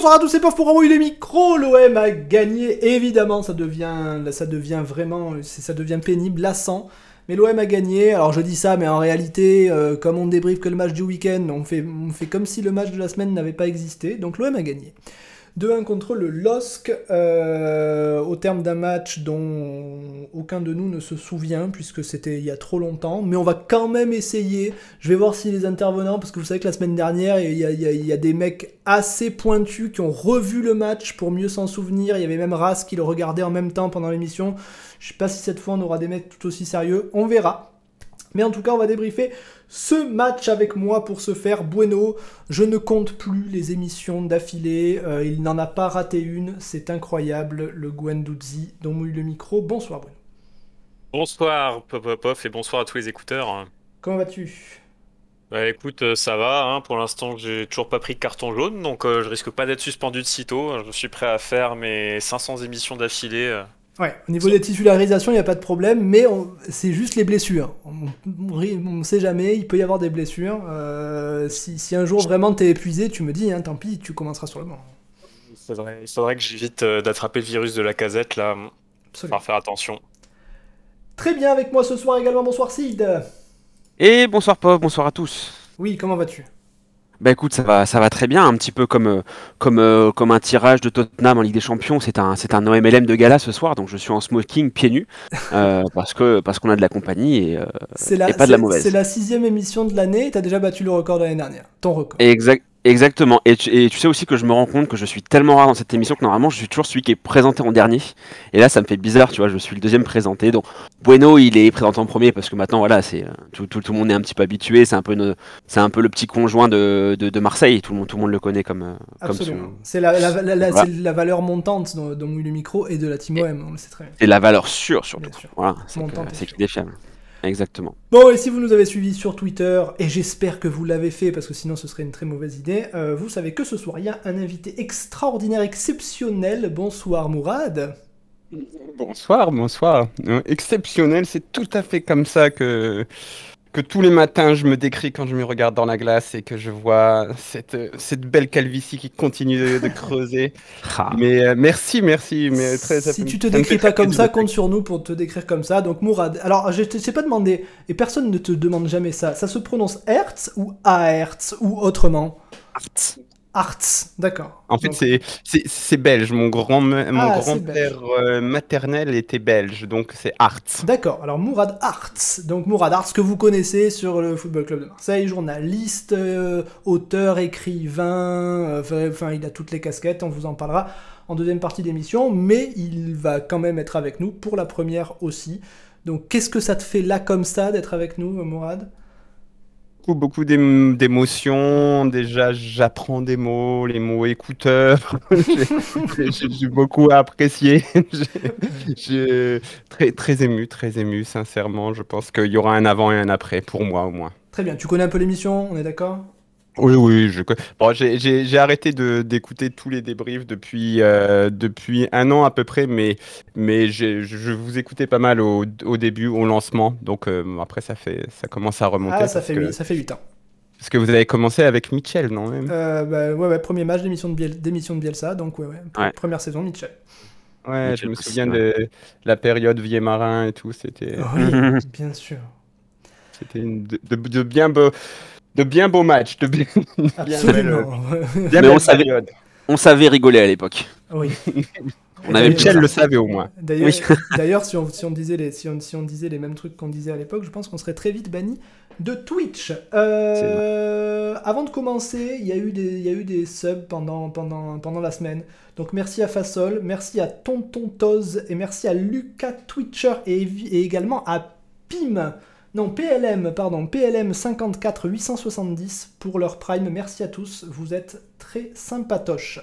bonsoir à tous, c'est Pof pour envoyer les micros. L'OM a gagné, évidemment, ça devient, ça devient vraiment, ça devient pénible, lassant. Mais l'OM a gagné. Alors je dis ça, mais en réalité, euh, comme on débriefe que le match du week-end, on fait, on fait comme si le match de la semaine n'avait pas existé. Donc l'OM a gagné. 2-1 contre le LOSC, euh, au terme d'un match dont aucun de nous ne se souvient, puisque c'était il y a trop longtemps, mais on va quand même essayer. Je vais voir si les intervenants, parce que vous savez que la semaine dernière, il y a, des mecs assez pointus qui ont revu le match pour mieux s'en souvenir. Il y avait même Ras qui le regardait en même temps pendant l'émission. Je sais pas si cette fois on aura des mecs tout aussi sérieux, on verra. Mais en tout cas, on va débriefer ce match avec moi pour se faire. Bueno, je ne compte plus les émissions d'affilée. Euh, il n'en a pas raté une. C'est incroyable. Le Guendouzi dont mouille le micro. Bonsoir, Bueno. Bonsoir, Pop Pop, et bonsoir à tous les écouteurs. Comment vas-tu? Bah écoute, euh, ça va. hein. Pour l'instant, j'ai toujours pas pris de carton jaune, donc euh, je risque pas d'être suspendu de sitôt. Je suis prêt à faire mes 500 émissions d'affilée. Ouais, au niveau des titularisations, il n'y a pas de problème, mais on- c'est juste les blessures. On ne sait jamais, il peut y avoir des blessures. Euh, si, si un jour vraiment t'es épuisé, tu me dis, hein, tant pis, tu commenceras sur le banc. Il faudrait, il faudrait que j'évite euh, d'attraper le virus de la casette là. Absolument. Faut faire attention. Très bien avec moi ce soir également, bonsoir Sid. Et bonsoir Pop, bonsoir à tous. Oui, comment vas-tu? Bah écoute, ça va, ça va très bien, un petit peu comme, euh, comme, euh, comme un tirage de Tottenham en Ligue des Champions. C'est un, c'est un OMLM de gala ce soir, donc je suis en smoking pieds nus euh, parce que parce qu'on a de la compagnie et, euh, C'est la, et pas de la mauvaise. C'est la sixième émission de l'année, t'as déjà battu le record de l'année dernière. Ton record. exact, exactement. Et tu, et tu sais aussi que je me rends compte que je suis tellement rare dans cette émission que normalement je suis toujours celui qui est présenté en dernier. Et là, ça me fait bizarre, tu vois, je suis le deuxième présenté. Donc Bueno, il est présenté en premier parce que maintenant, voilà, c'est tout, tout, tout le monde est un petit peu habitué. C'est un peu, une- c'est un peu le petit conjoint de, de, de Marseille. Tout le monde, tout le monde le connaît comme, euh, comme Absolument. C'est la, la, la- la- Voilà. c'est la valeur montante dont, dont mouille le micro et de la Team OM, on le sait très bien. C'est la valeur sûre surtout. Sûr. Voilà, c'est c'est sûre. Exactement. Bon, et si vous nous avez suivis sur Twitter, et j'espère que vous l'avez fait, parce que sinon ce serait une très mauvaise idée, euh, vous savez que ce soir, il y a un invité extraordinaire, exceptionnel. Bonsoir Mourad. Bonsoir, bonsoir. Euh, exceptionnel, c'est tout à fait comme ça que, que tous les matins je me décris quand je me regarde dans la glace et que je vois cette, cette belle calvitie qui continue de, de creuser. Ah. Mais euh, merci, merci. Mais très, ça si me- tu te ça décris pas comme ça, compte sur nous pour te décrire comme ça. Donc Mourad, alors je t'ai pas demandé, et personne ne te demande jamais ça, ça se prononce Hertz ou Ahertz ou autrement? Arts, d'accord. En fait, Donc, c'est- belge. Mon Ah, grand-père euh, maternel était belge, donc c'est Art. D'accord, alors Mourad Arts, donc Mourad Arts que vous connaissez sur le Football Club de Marseille, journaliste, euh, auteur, écrivain, euh, enfin, il a toutes les casquettes, on vous en parlera en deuxième partie d'émission, mais il va quand même être avec nous pour la première aussi. Donc qu'est-ce que ça te fait là comme ça d'être avec nous, Mourad? Beaucoup, beaucoup d'ém- d'émotions. Déjà, j'apprends des mots, les mots écouteurs. J'ai- beaucoup apprécié. J'ai- très ému, très ému, sincèrement. Je pense qu'il y aura un avant et un après, pour moi au moins. Très bien, tu connais un peu l'émission, on est d'accord? Oui, oui, je... bon, j'ai- j'ai j'ai arrêté de- d'écouter tous les débriefs depuis, euh, depuis un an à peu près, mais, mais j'ai- je vous écoutais pas mal au, au début, au lancement. Donc euh, après, ça, fait, ça commence à remonter. Ah, ça fait, que- huit- ça fait 8 ans. Parce que vous avez commencé avec Mitchell, non même? Euh, bah, ouais, ouais, premier match d'émission de, Biel- de Bielsa, donc ouais, ouais, Ouais. première saison, Mitchell. Ouais, Mitchell je me souviens de la période Vieux-Marin et tout. C'était Oui, bien sûr. c'était une- de, de- de bien beaux de bien beaux matchs, de bien, Absolument. Mais on savait- période. On savait rigoler à l'époque. oui. On avait Mitchell le savait au moins. D'ailleurs, Oui. d'ailleurs, si, on, si, on disait les, si, on, si on disait les mêmes trucs qu'on disait à l'époque, je pense qu'on serait très vite banni de Twitch. Euh, avant de commencer, il y, a eu des- il y a eu des subs pendant, pendant, pendant la semaine. Donc merci à Fasol, merci à Tonton Toz et merci à Lucas Twitcher et également à Pim. Non, PLM, pardon, PLM 54 870 pour leur prime. Merci à tous, vous êtes très sympatoches.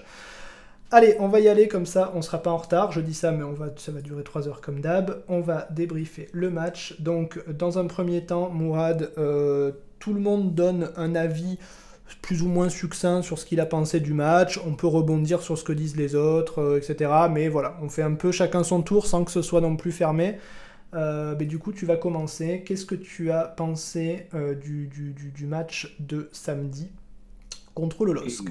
Allez, on va y aller comme ça, on sera pas en retard. Je dis ça, mais on va, ça va durer 3 heures comme d'hab. On va débriefer le match. Donc, dans un premier temps, Mourad, euh, tout le monde donne un avis plus ou moins succinct sur ce qu'il a pensé du match. On peut rebondir sur ce que disent les autres, euh, etc. Mais voilà, on fait un peu chacun son tour sans que ce soit non plus fermé. Euh, du coup, tu vas commencer. Qu'est-ce que tu as pensé euh, du, du, du, match de samedi contre le LOSC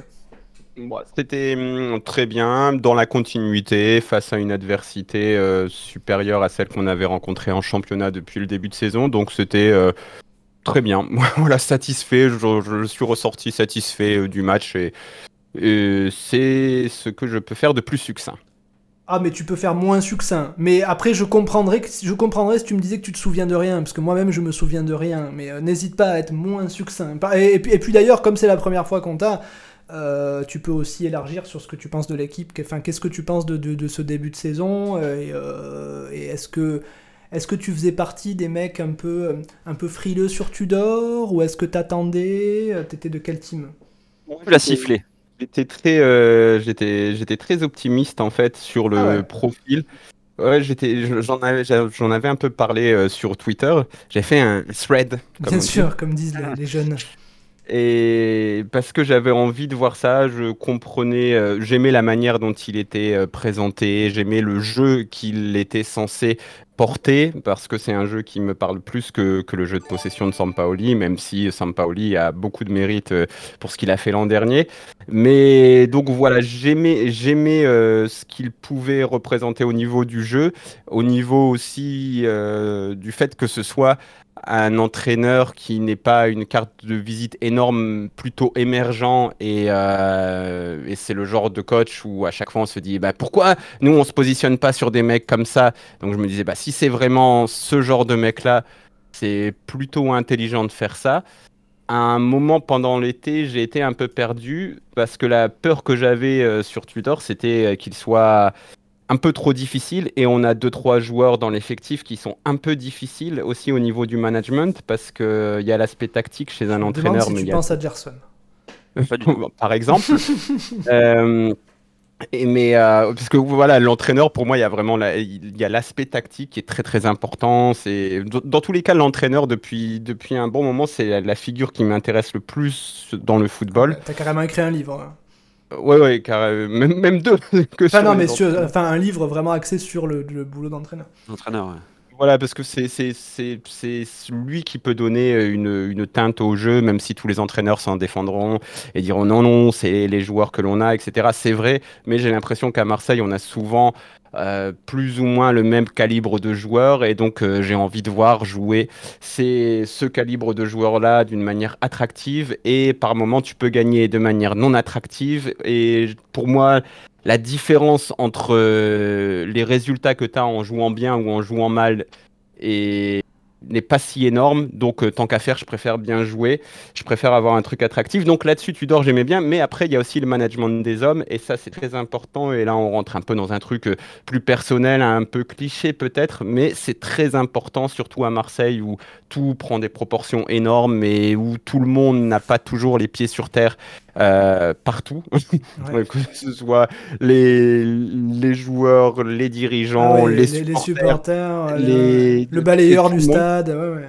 C'était hum, très bien dans la continuité face à une adversité euh, supérieure à celle qu'on avait rencontrée en championnat depuis le début de saison. Donc c'était très bien. voilà, satisfait. Je, suis ressorti satisfait du match et c'est ce que je peux faire de plus succinct. Ah, mais tu peux faire moins succinct. Mais après, je comprendrais, que, je comprendrais si tu me disais que tu te souviens de rien, parce que moi-même, je me souviens de rien. Mais euh, n'hésite pas à être moins succinct. Et, puis, d'ailleurs, comme c'est la première fois qu'on t'a, euh, tu peux aussi élargir sur ce que tu penses de l'équipe. Qu'est-ce que tu penses de, ce début de saison euh, Et, est-ce que tu faisais partie des mecs un peu un peu frileux sur Tudor ou est-ce que t'attendais T'étais de quel team? Tu l'as sifflé. J'étais très, euh, j'étais, j'étais très optimiste en fait sur le Ah ouais. profil. Ouais, j'étais, j'en avais, j'en avais un peu parlé euh, sur Twitter. J'ai fait un thread. comme Bien dit. sûr, comme disent les, les jeunes. Et parce que j'avais envie de voir ça, je comprenais, euh, j'aimais la manière dont il était euh, présenté, j'aimais le jeu qu'il était censé porter, parce que c'est un jeu qui me parle plus que, que le jeu de possession de Sampaoli, même si Sampaoli a beaucoup de mérite euh, pour ce qu'il a fait l'an dernier. Mais donc voilà, j'aimais, j'aimais ce qu'il pouvait représenter au niveau du jeu, au niveau aussi du fait que ce soit un entraîneur qui n'est pas une carte de visite énorme, plutôt émergent, et, euh, et c'est le genre de coach où à chaque fois on se dit bah, pourquoi nous on se positionne pas sur des mecs comme ça? Donc je me disais bah, si c'est vraiment ce genre de mec là, c'est plutôt intelligent de faire ça. À un moment pendant l'été, j'ai été un peu perdu parce que la peur que j'avais euh, sur Twitter, c'était euh, qu'il soit un peu trop difficile et on a deux trois joueurs dans l'effectif qui sont un peu difficiles aussi au niveau du management parce que euh, il y a l'aspect tactique chez un entraîneur si mais tu il y a- penses à Gerson. Pas du tout. par exemple Euh, et mais euh, parce que voilà l'entraîneur pour moi il y a vraiment la- il y a l'aspect tactique qui est très très important c'est dans, dans tous les cas l'entraîneur depuis depuis un bon moment c'est la, la figure qui m'intéresse le plus dans le football T'as carrément écrit un livre. hein. Ouais ouais car euh, même, même deux que Enfin, non, mais sur- enfin, un livre vraiment axé sur le, le boulot d'entraîneur. L'entraîneur, ouais. Voilà, parce que c'est lui qui peut donner une, une teinte au jeu, même si tous les entraîneurs s'en défendront et diront non, non, c'est les joueurs que l'on a, etc. C'est vrai, mais j'ai l'impression qu'à Marseille, on a souvent euh, plus ou moins le même calibre de joueurs et donc euh, j'ai envie de voir jouer c'est ce calibre de joueurs-là d'une manière attractive et par moment tu peux gagner de manière non attractive et pour moi la différence entre euh, les résultats que tu as en jouant bien ou en jouant mal n'est pas si énorme. Donc, euh, tant qu'à faire, je préfère bien jouer. Je préfère avoir un truc attractif. Donc là-dessus, tu dors, j'aimais bien. Mais après, il y a aussi le management des hommes. Et ça, c'est très important. Et là, on rentre un peu dans un truc euh, plus personnel, un peu cliché peut-être. Mais c'est très important, surtout à Marseille, où tout prend des proportions énormes et où tout le monde n'a pas toujours les pieds sur terre euh, partout. Ouais. que ce soit les, les joueurs, les Ah dirigeants, ouais, les, les, supporters. les- le balayeur du stade. Ouais.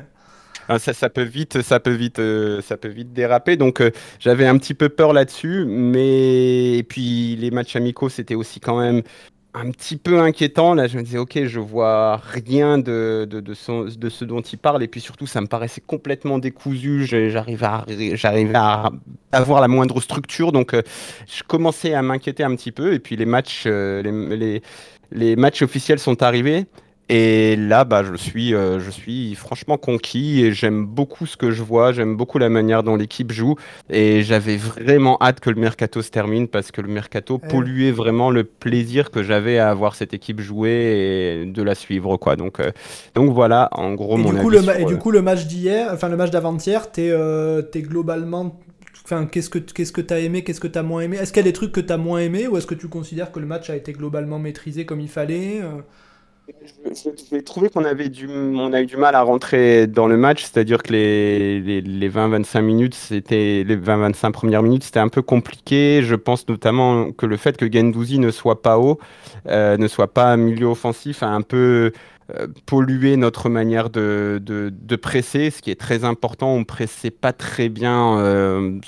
Ah, ça, ça peut vite, ça peut vite, euh, ça peut vite déraper. Donc euh, j'avais un petit peu peur là-dessus, mais et puis les matchs amicaux, c'était aussi quand même un petit peu inquiétant. Là, je me disais, ok, je vois rien de, ce dont il parle, et puis surtout, ça me paraissait complètement décousu. J'arrivais à, à avoir la moindre structure, donc euh, je commençais à m'inquiéter un petit peu. Et puis les matchs, euh, les, les matchs officiels sont arrivés. Et là, bah, je suis, euh, je suis franchement conquis et j'aime beaucoup ce que je vois. J'aime beaucoup la manière dont l'équipe joue. Et j'avais vraiment hâte que le mercato se termine parce que le mercato Ouais. polluait vraiment le plaisir que j'avais à voir cette équipe jouer et de la suivre, quoi. Donc, euh, donc voilà, en gros, Et mon du, coup, avis le sur, et du euh, coup, le match d'hier, enfin le match d'avant-hier, t'es euh, globalement. Enfin, qu'est-ce que qu'est-ce que t'as aimé, qu'est-ce que t'as moins aimé? Est-ce qu'il y a des trucs que t'as moins aimé ou est-ce que tu considères que le match a été globalement maîtrisé comme il fallait J'ai trouvé qu'on avait du, on a eu du mal à rentrer dans le match, c'est-à-dire que les, les, les 20-25 minutes, c'était les 20-25 premières minutes, c'était un peu compliqué. Je pense notamment que le fait que Gendouzi ne soit pas haut, euh, ne soit pas milieu offensif, a un peu euh, pollué notre manière de, de, de presser, ce qui est très important. On pressait pas très bien euh,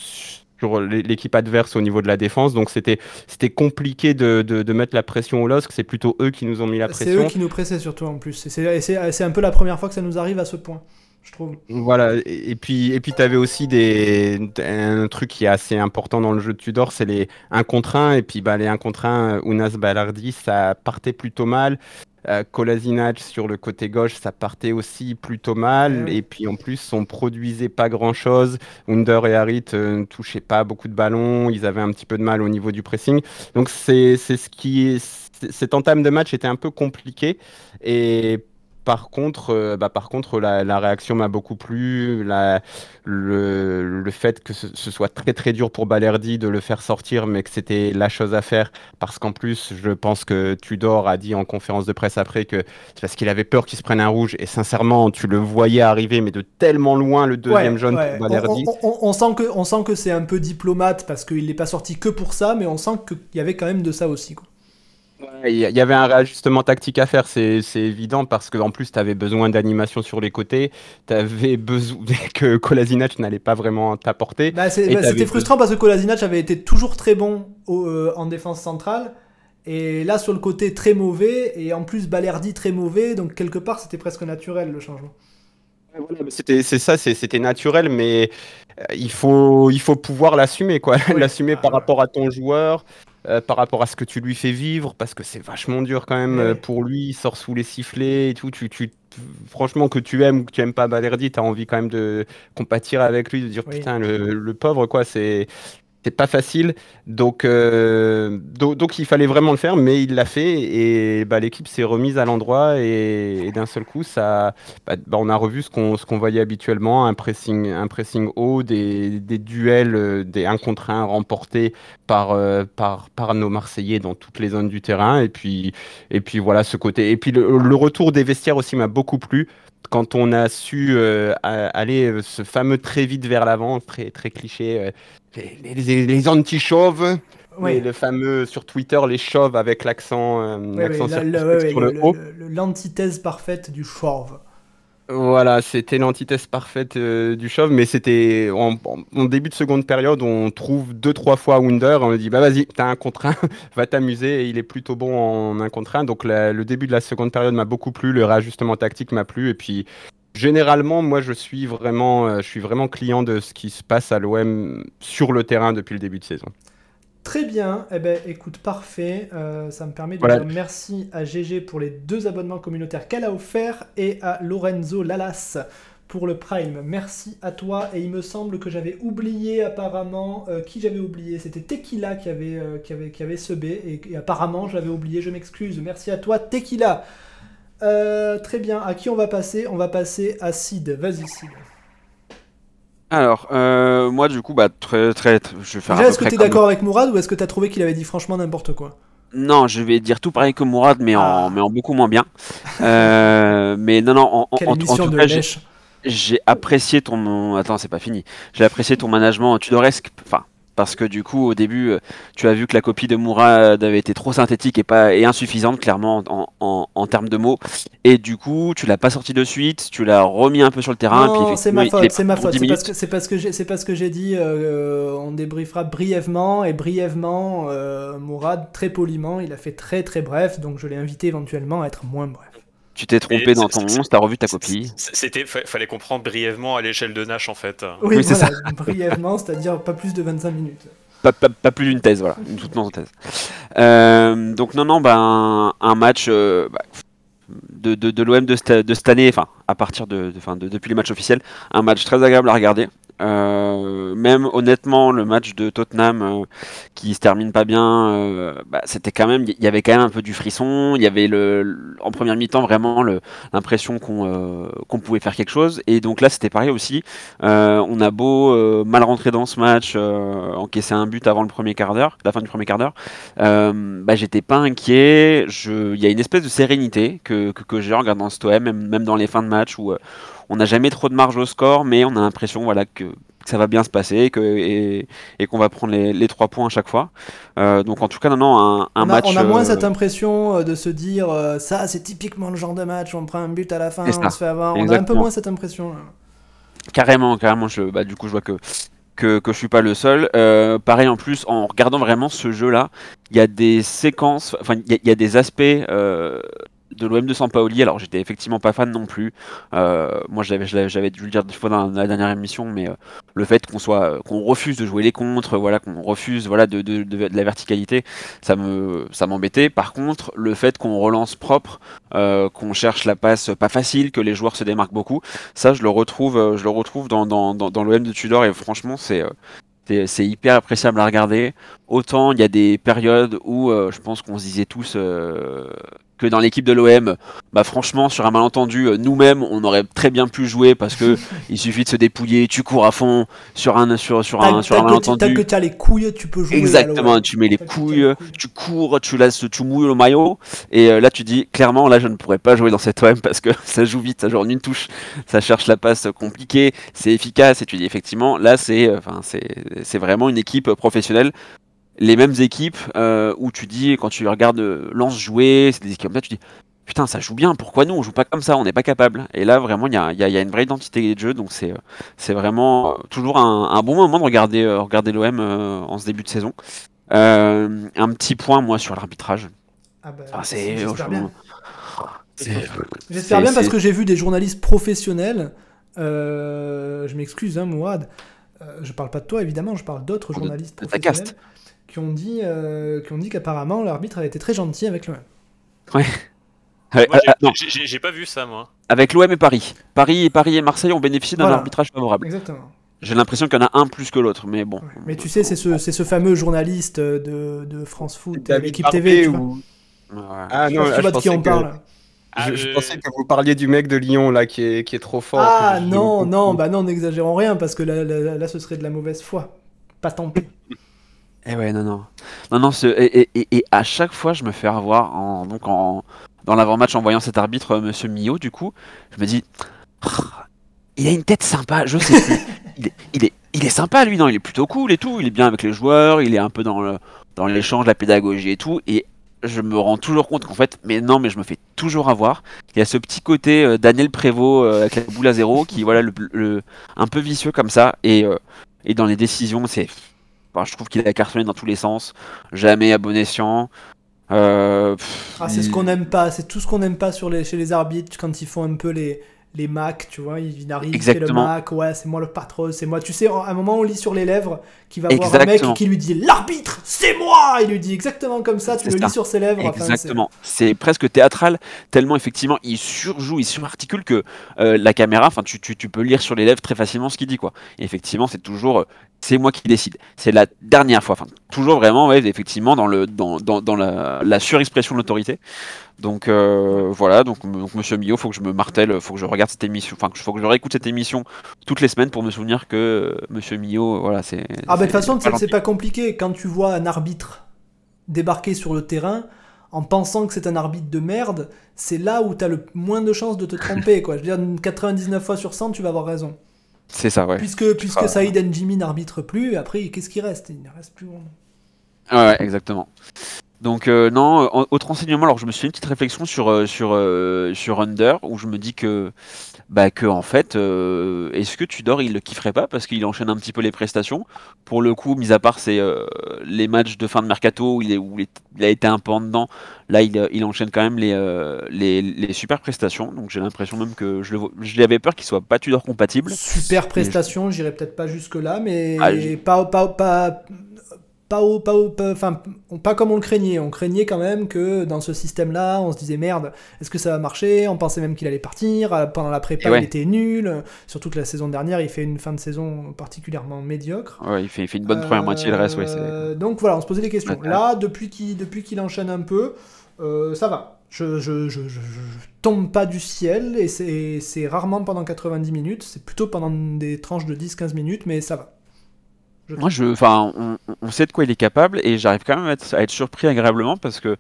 sur l'équipe adverse au niveau de la défense. Donc c'était c'était compliqué de, de, mettre la pression au LOSC. C'est plutôt eux qui nous ont mis la pression. C'est eux qui nous pressaient surtout en plus. C'est un peu la première fois que ça nous arrive à ce point. Je trouve. Voilà, et puis et puis tu avais aussi des un truc qui est assez important dans le jeu de Tudor, c'est les 1 contre 1 et puis bah les 1 contre 1 Unas Ballardi, ça partait plutôt mal. Euh, sur le côté gauche, ça partait aussi plutôt mal. Et puis en plus, on produisait pas grand chose. Under et Harit euh, ne touchaient pas beaucoup de ballons. Ils avaient un petit peu de mal au niveau du pressing. Donc c'est ce qui Cette entame de match était un peu compliqué. Et par contre, euh, bah, par contre la, réaction m'a beaucoup plu. La, le, le, fait que ce, soit très très dur pour Balerdi de le faire sortir, mais que c'était la chose à faire. Parce qu'en plus, je pense que Tudor a dit en conférence de presse après que c'est parce qu'il avait peur qu'il se prenne un rouge. Et sincèrement, tu le voyais arriver, mais de tellement loin le deuxième jaune pour Balerdi. On, sent que, on sent que c'est un peu diplomate parce qu'il n'est pas sorti que pour ça, mais on sent qu'il y avait quand même de ça aussi. Quoi. Il y avait un réajustement tactique à faire, c'est évident, parce qu'en plus, tu avais besoin d'animation sur les côtés, tu avais besoin que Kolasinac n'allait pas vraiment t'apporter. Bah, bah, c'était frustrant parce que Kolasinac avait été toujours très bon euh, en défense centrale, et là, sur le côté, très mauvais, et en plus, Balerdi très mauvais, donc quelque part, c'était presque naturel le changement. c'est ça, c'était naturel, mais euh, il faut, il faut pouvoir l'assumer, quoi. l'assumer par rapport à ton joueur, euh, par rapport à ce que tu lui fais vivre, parce que c'est vachement dur quand même euh, pour lui, il sort sous les sifflets et tout. Tu, tu, franchement, que tu aimes ou que tu aimes pas Balerdi, tu as envie quand même de compatir avec lui, de dire putain, le, le, pauvre, quoi, c'est c'est pas facile, donc, euh, donc, il fallait vraiment le faire, mais il l'a fait et bah, l'équipe s'est remise à l'endroit et, d'un seul coup, ça, bah, bah, on a revu ce qu'on voyait habituellement, un pressing, un pressing haut, des, duels, euh, des 1 contre 1 remportés par, euh, par, nos Marseillais dans toutes les zones du terrain. Et puis, et puis voilà ce côté. Et puis le retour des vestiaires aussi m'a beaucoup plu quand on a su aller ce fameux très vite vers l'avant, très, très cliché, les, les, anti-chauves. Le fameux sur Twitter, les chauves avec l'accent euh, sur le, haut. L'antithèse parfaite du chauve. Voilà, c'était l'antithèse parfaite euh, du chauve, mais c'était en, début de seconde période, on trouve deux trois fois Wunder, on lui dit bah vas-y, t'as un contre un, va t'amuser, et il est plutôt bon en un contre un. Donc le début de la seconde période m'a beaucoup plu, le réajustement tactique m'a plu, et puis Généralement, moi, je suis vraiment, euh, je suis vraiment client de ce qui se passe à l'OM sur le terrain depuis le début de saison. Très bien, eh ben, écoute, parfait. Euh, ça me permet de dire merci à GG pour les deux abonnements communautaires qu'elle a offerts et à Lorenzo Lalas pour le Prime. Merci à toi. Et il me semble que j'avais oublié apparemment. Euh, qui j'avais oublié? C'était Tequila qui avait, qui, avait, qui avait ce B. Et, et apparemment, j'avais oublié. Je m'excuse. Merci à toi, Tequila. Euh, très bien. À qui on va passer? On va passer à Sid. Vas-y, Sid. Alors, euh, moi, du coup, bah, très, très, je vais faire. est-ce que tu es d'accord avec Mourad ou est-ce que tu as trouvé qu'il avait dit franchement n'importe quoi? Non, je vais dire tout pareil que Mourad, mais, en, ah. mais en beaucoup moins bien. Euh, mais non, non, en, en, en tout cas, j'ai apprécié ton. Attends, c'est pas fini. J'ai apprécié ton management tudoresque. Enfin, parce que du coup au début euh, tu as vu que la copie de Mourad avait été trop synthétique et pas et insuffisante clairement en, termes de mots. Et du coup tu l'as pas sorti de suite tu l'as remis un peu sur le terrain non, c'est ma faute c'est ma faute. c'est parce que c'est parce que j'ai dit euh, on débriefera brièvement et brièvement euh, Mourad très poliment il a fait très très bref donc je l'ai invité éventuellement à être moins bref tu t'es trompé dans ton 11, t'as revu ta copie. C'était, fallait comprendre brièvement à l'échelle de Nash en fait. Oui, c'est ça. brièvement, c'est-à-dire pas plus de 25 minutes. Pas, plus d'une thèse, voilà, une toute thèse. Euh, donc non, non, bah, un, match euh, bah, de, de, l'OM de, de, cette année, enfin à partir de, de, depuis les matchs officiels, un match très agréable à regarder. Euh, même honnêtement, le match de Tottenham euh, qui se termine pas bien, euh, bah, c'était quand même, il y avait quand même un peu du frisson. Il y avait le, en première mi-temps vraiment l'impression qu'on qu'on pouvait faire quelque chose. Et donc là, c'était pareil aussi. on a beau mal rentrer dans ce match, encaisser un but avant le premier quart d'heure, la fin du premier quart d'heure, bah, j'étais pas inquiet. Il y a une espèce de sérénité que, que, que j'ai en regardant ce même, même dans les fins de match où on n'a jamais trop de marge au score, mais on a l'impression voilà, que, ça va bien se passer et, que, et, qu'on va prendre les, trois points à chaque fois. Euh, donc en tout cas, non, non, un, on match. on a moins euh, cette impression euh, de se dire ça, c'est typiquement le genre de match on prend un but à la fin, on se fait avoir. On a un peu moins cette impression. Carrément, carrément. Je, bah, du coup, je vois que que, que je suis pas le seul. Euh, pareil en plus, en regardant vraiment ce jeu-là, il y a des séquences, enfin il y, a- y a des aspects euh, de l'OM de Sampaoli. Alors j'étais effectivement pas fan non plus. Euh, moi j'avais j'avais dû le dire des fois dans la dernière émission, mais euh, le fait qu'on soit qu'on refuse de jouer les contres, voilà, qu'on refuse voilà de, de, de- la verticalité, ça me ça m'embêtait. Par contre, le fait qu'on relance propre, euh, qu'on cherche la passe pas facile, que les joueurs se démarquent beaucoup, ça je le retrouve euh, je le retrouve dans dans, dans, l'OM de Tudor et franchement c'est euh, c'est- hyper appréciable à regarder. Autant il y a des périodes où euh, je pense qu'on se disait tous euh, que dans l'équipe de l'OM, bah franchement sur un malentendu, euh, nous-mêmes on aurait très bien pu jouer parce que il suffit de se dépouiller, tu cours à fond sur un sur sur un sur un tu- tant malentendu. que tu as les couilles, tu peux jouer. Exactement, tu mets les couilles, tu cours, tu laisses, tu mouilles le maillot, et euh, là tu dis clairement là je ne pourrais pas jouer dans cette OM parce que ça joue vite, ça joue en une touche, ça cherche la passe compliquée, c'est efficace, et tu dis effectivement là c'est, euh, enfin c'est, c'est vraiment une équipe professionnelle. Les mêmes équipes euh, où tu dis quand tu regardes euh, Lens jouer, c'est des équipes comme ça, tu dis putain ça joue bien, pourquoi nous on joue pas comme ça, on n'est pas capable. Et là vraiment il y a, il y a- il y a une vraie identité de jeu, donc c'est, euh, c'est vraiment toujours un, un bon moment de regarder, euh, regarder l'OM euh, en ce début de saison. Euh, un petit point moi sur l'arbitrage. Ah bah, Ah, c'est J'espère bien. c'est- J'espère c'est- bien parce c'est- que j'ai vu des journalistes professionnels. euh, je m'excuse, hein, Mouad. euh, je parle pas de toi, évidemment, je parle d'autres De- journalistes de ta professionnels caste. Qui ont dit, euh, qui ont dit qu'apparemment l'arbitre avait été très gentil avec l'OM. Ouais, Moi, euh, j'ai- euh, j'ai- pas vu ça, moi. avec l'OM et Paris. Paris et Paris et Marseille ont bénéficié d'un Voilà. arbitrage favorable. Exactement. J'ai l'impression qu'il y en a un plus que l'autre, mais bon. Ouais. Mais tu sais, c'est ce, c'est ce fameux journaliste de, de France Foot, David l'équipe Barbier TV, tu vois. ou- Ouais. Ah Je sais non, pas si ah, tu je de qui pensais on que- parle. Ah, je, je le- pensais que vous parliez du mec de Lyon là qui est, qui est trop fort. Ah que je- non, non, bah non, n'exagérons rien parce que là, là, là, ce serait de la mauvaise foi. Pas tenté. Eh ouais, non, non. Non, non, et, et- et- et à chaque fois, je me fais avoir en, donc en, dans l'avant-match en voyant cet arbitre, euh, monsieur Millot, du coup, je me dis, il a une tête sympa, je sais plus. il, est, il, est, il est sympa, lui, non, il est plutôt cool et tout, il est bien avec les joueurs, il est un peu dans le- dans l'échange, la pédagogie et tout, et je me rends toujours compte qu'en fait, mais non, mais je me fais toujours avoir. Il y a ce petit côté euh, Daniel Prévost euh, avec la boule à zéro qui, voilà, le, le- un peu vicieux comme ça, et, et dans les décisions, c'est. Enfin, je trouve qu'il a cartonné dans tous les sens, jamais à bon escient. Euh, Ah, c'est ce il- qu'on n'aime pas, c'est tout ce qu'on n'aime pas sur les, chez les arbitres quand ils font un peu les, les Mac, tu vois, il arrive, il fait le Exactement. Mac, ouais, c'est moi le patron, c'est moi. Tu sais, à un moment, on lit sur les lèvres qu'il va voir un mec Exactement. qui lui dit l'arbitre, c'est moi Il lui dit exactement comme ça, tu le ça. lis sur ses lèvres. enfin, Exactement. c'est presque théâtral, tellement effectivement il surjoue, il surarticule que euh, la caméra, enfin tu, tu, tu peux lire sur les lèvres très facilement ce qu'il dit quoi. Et effectivement, c'est toujours euh, c'est moi qui décide. C'est la dernière fois, enfin toujours vraiment, ouais, effectivement dans le dans, dans, dans la, la surexpression de l'autorité. Donc euh, voilà, donc, Monsieur Millot, faut que je me martèle, faut que je regarde cette émission, enfin faut que je réécoute cette émission toutes les semaines pour me souvenir que euh, Monsieur Millot, euh, voilà, c'est. Ah, bah de toute façon, c'est pas compliqué. Quand tu vois un arbitre débarquer sur le terrain en pensant que c'est un arbitre de merde, c'est là où t'as le moins de chances de te tromper, quoi. Je veux dire, 99 fois sur 100, tu vas avoir raison. C'est ça, ouais. Puisque, puisque Ah. Saïd Njimi n'arbitre plus, après, qu'est-ce qui reste? Il ne reste plus grand. Ouais, exactement. Donc euh, non, euh, autre renseignement, alors je me suis fait une petite réflexion sur euh, sur sur Under où je me dis que bah que en fait euh, est-ce que Tudor il le kifferait pas parce qu'il enchaîne un petit peu les prestations? Pour le coup mis à part c'est les matchs de fin de mercato où il est où il, a été un peu en dedans là il, il enchaîne quand même les euh, les, les super prestations. Donc j'ai l'impression même que je le l'avais peur qu'il soit pas Tudor compatible. Super prestation, j'irai peut-être pas jusque-là, mais Ah, pas, pas, pas, pas, au- pas, au- pas, enfin, pas comme on le craignait. On craignait quand même que dans ce système-là, on se disait merde, est-ce que ça va marcher? On pensait même qu'il allait partir. Euh, Pendant la prépa, ouais. il était nul. Surtout que la saison dernière, il fait une fin de saison particulièrement médiocre. ouais, il fait il fait une bonne première moitié le reste ouais Euh, Donc voilà, on se posait des questions. Ouais. Là, depuis qu'il depuis qu'il enchaîne un peu, euh, ça va. Je, je, je, je- tombe pas du ciel et c'est c'est rarement pendant 90 minutes. C'est plutôt pendant des tranches de 10-15 minutes, mais ça va. Je Moi, je, enfin, on, on sait de quoi il est capable et j'arrive quand même à être, à être surpris agréablement parce que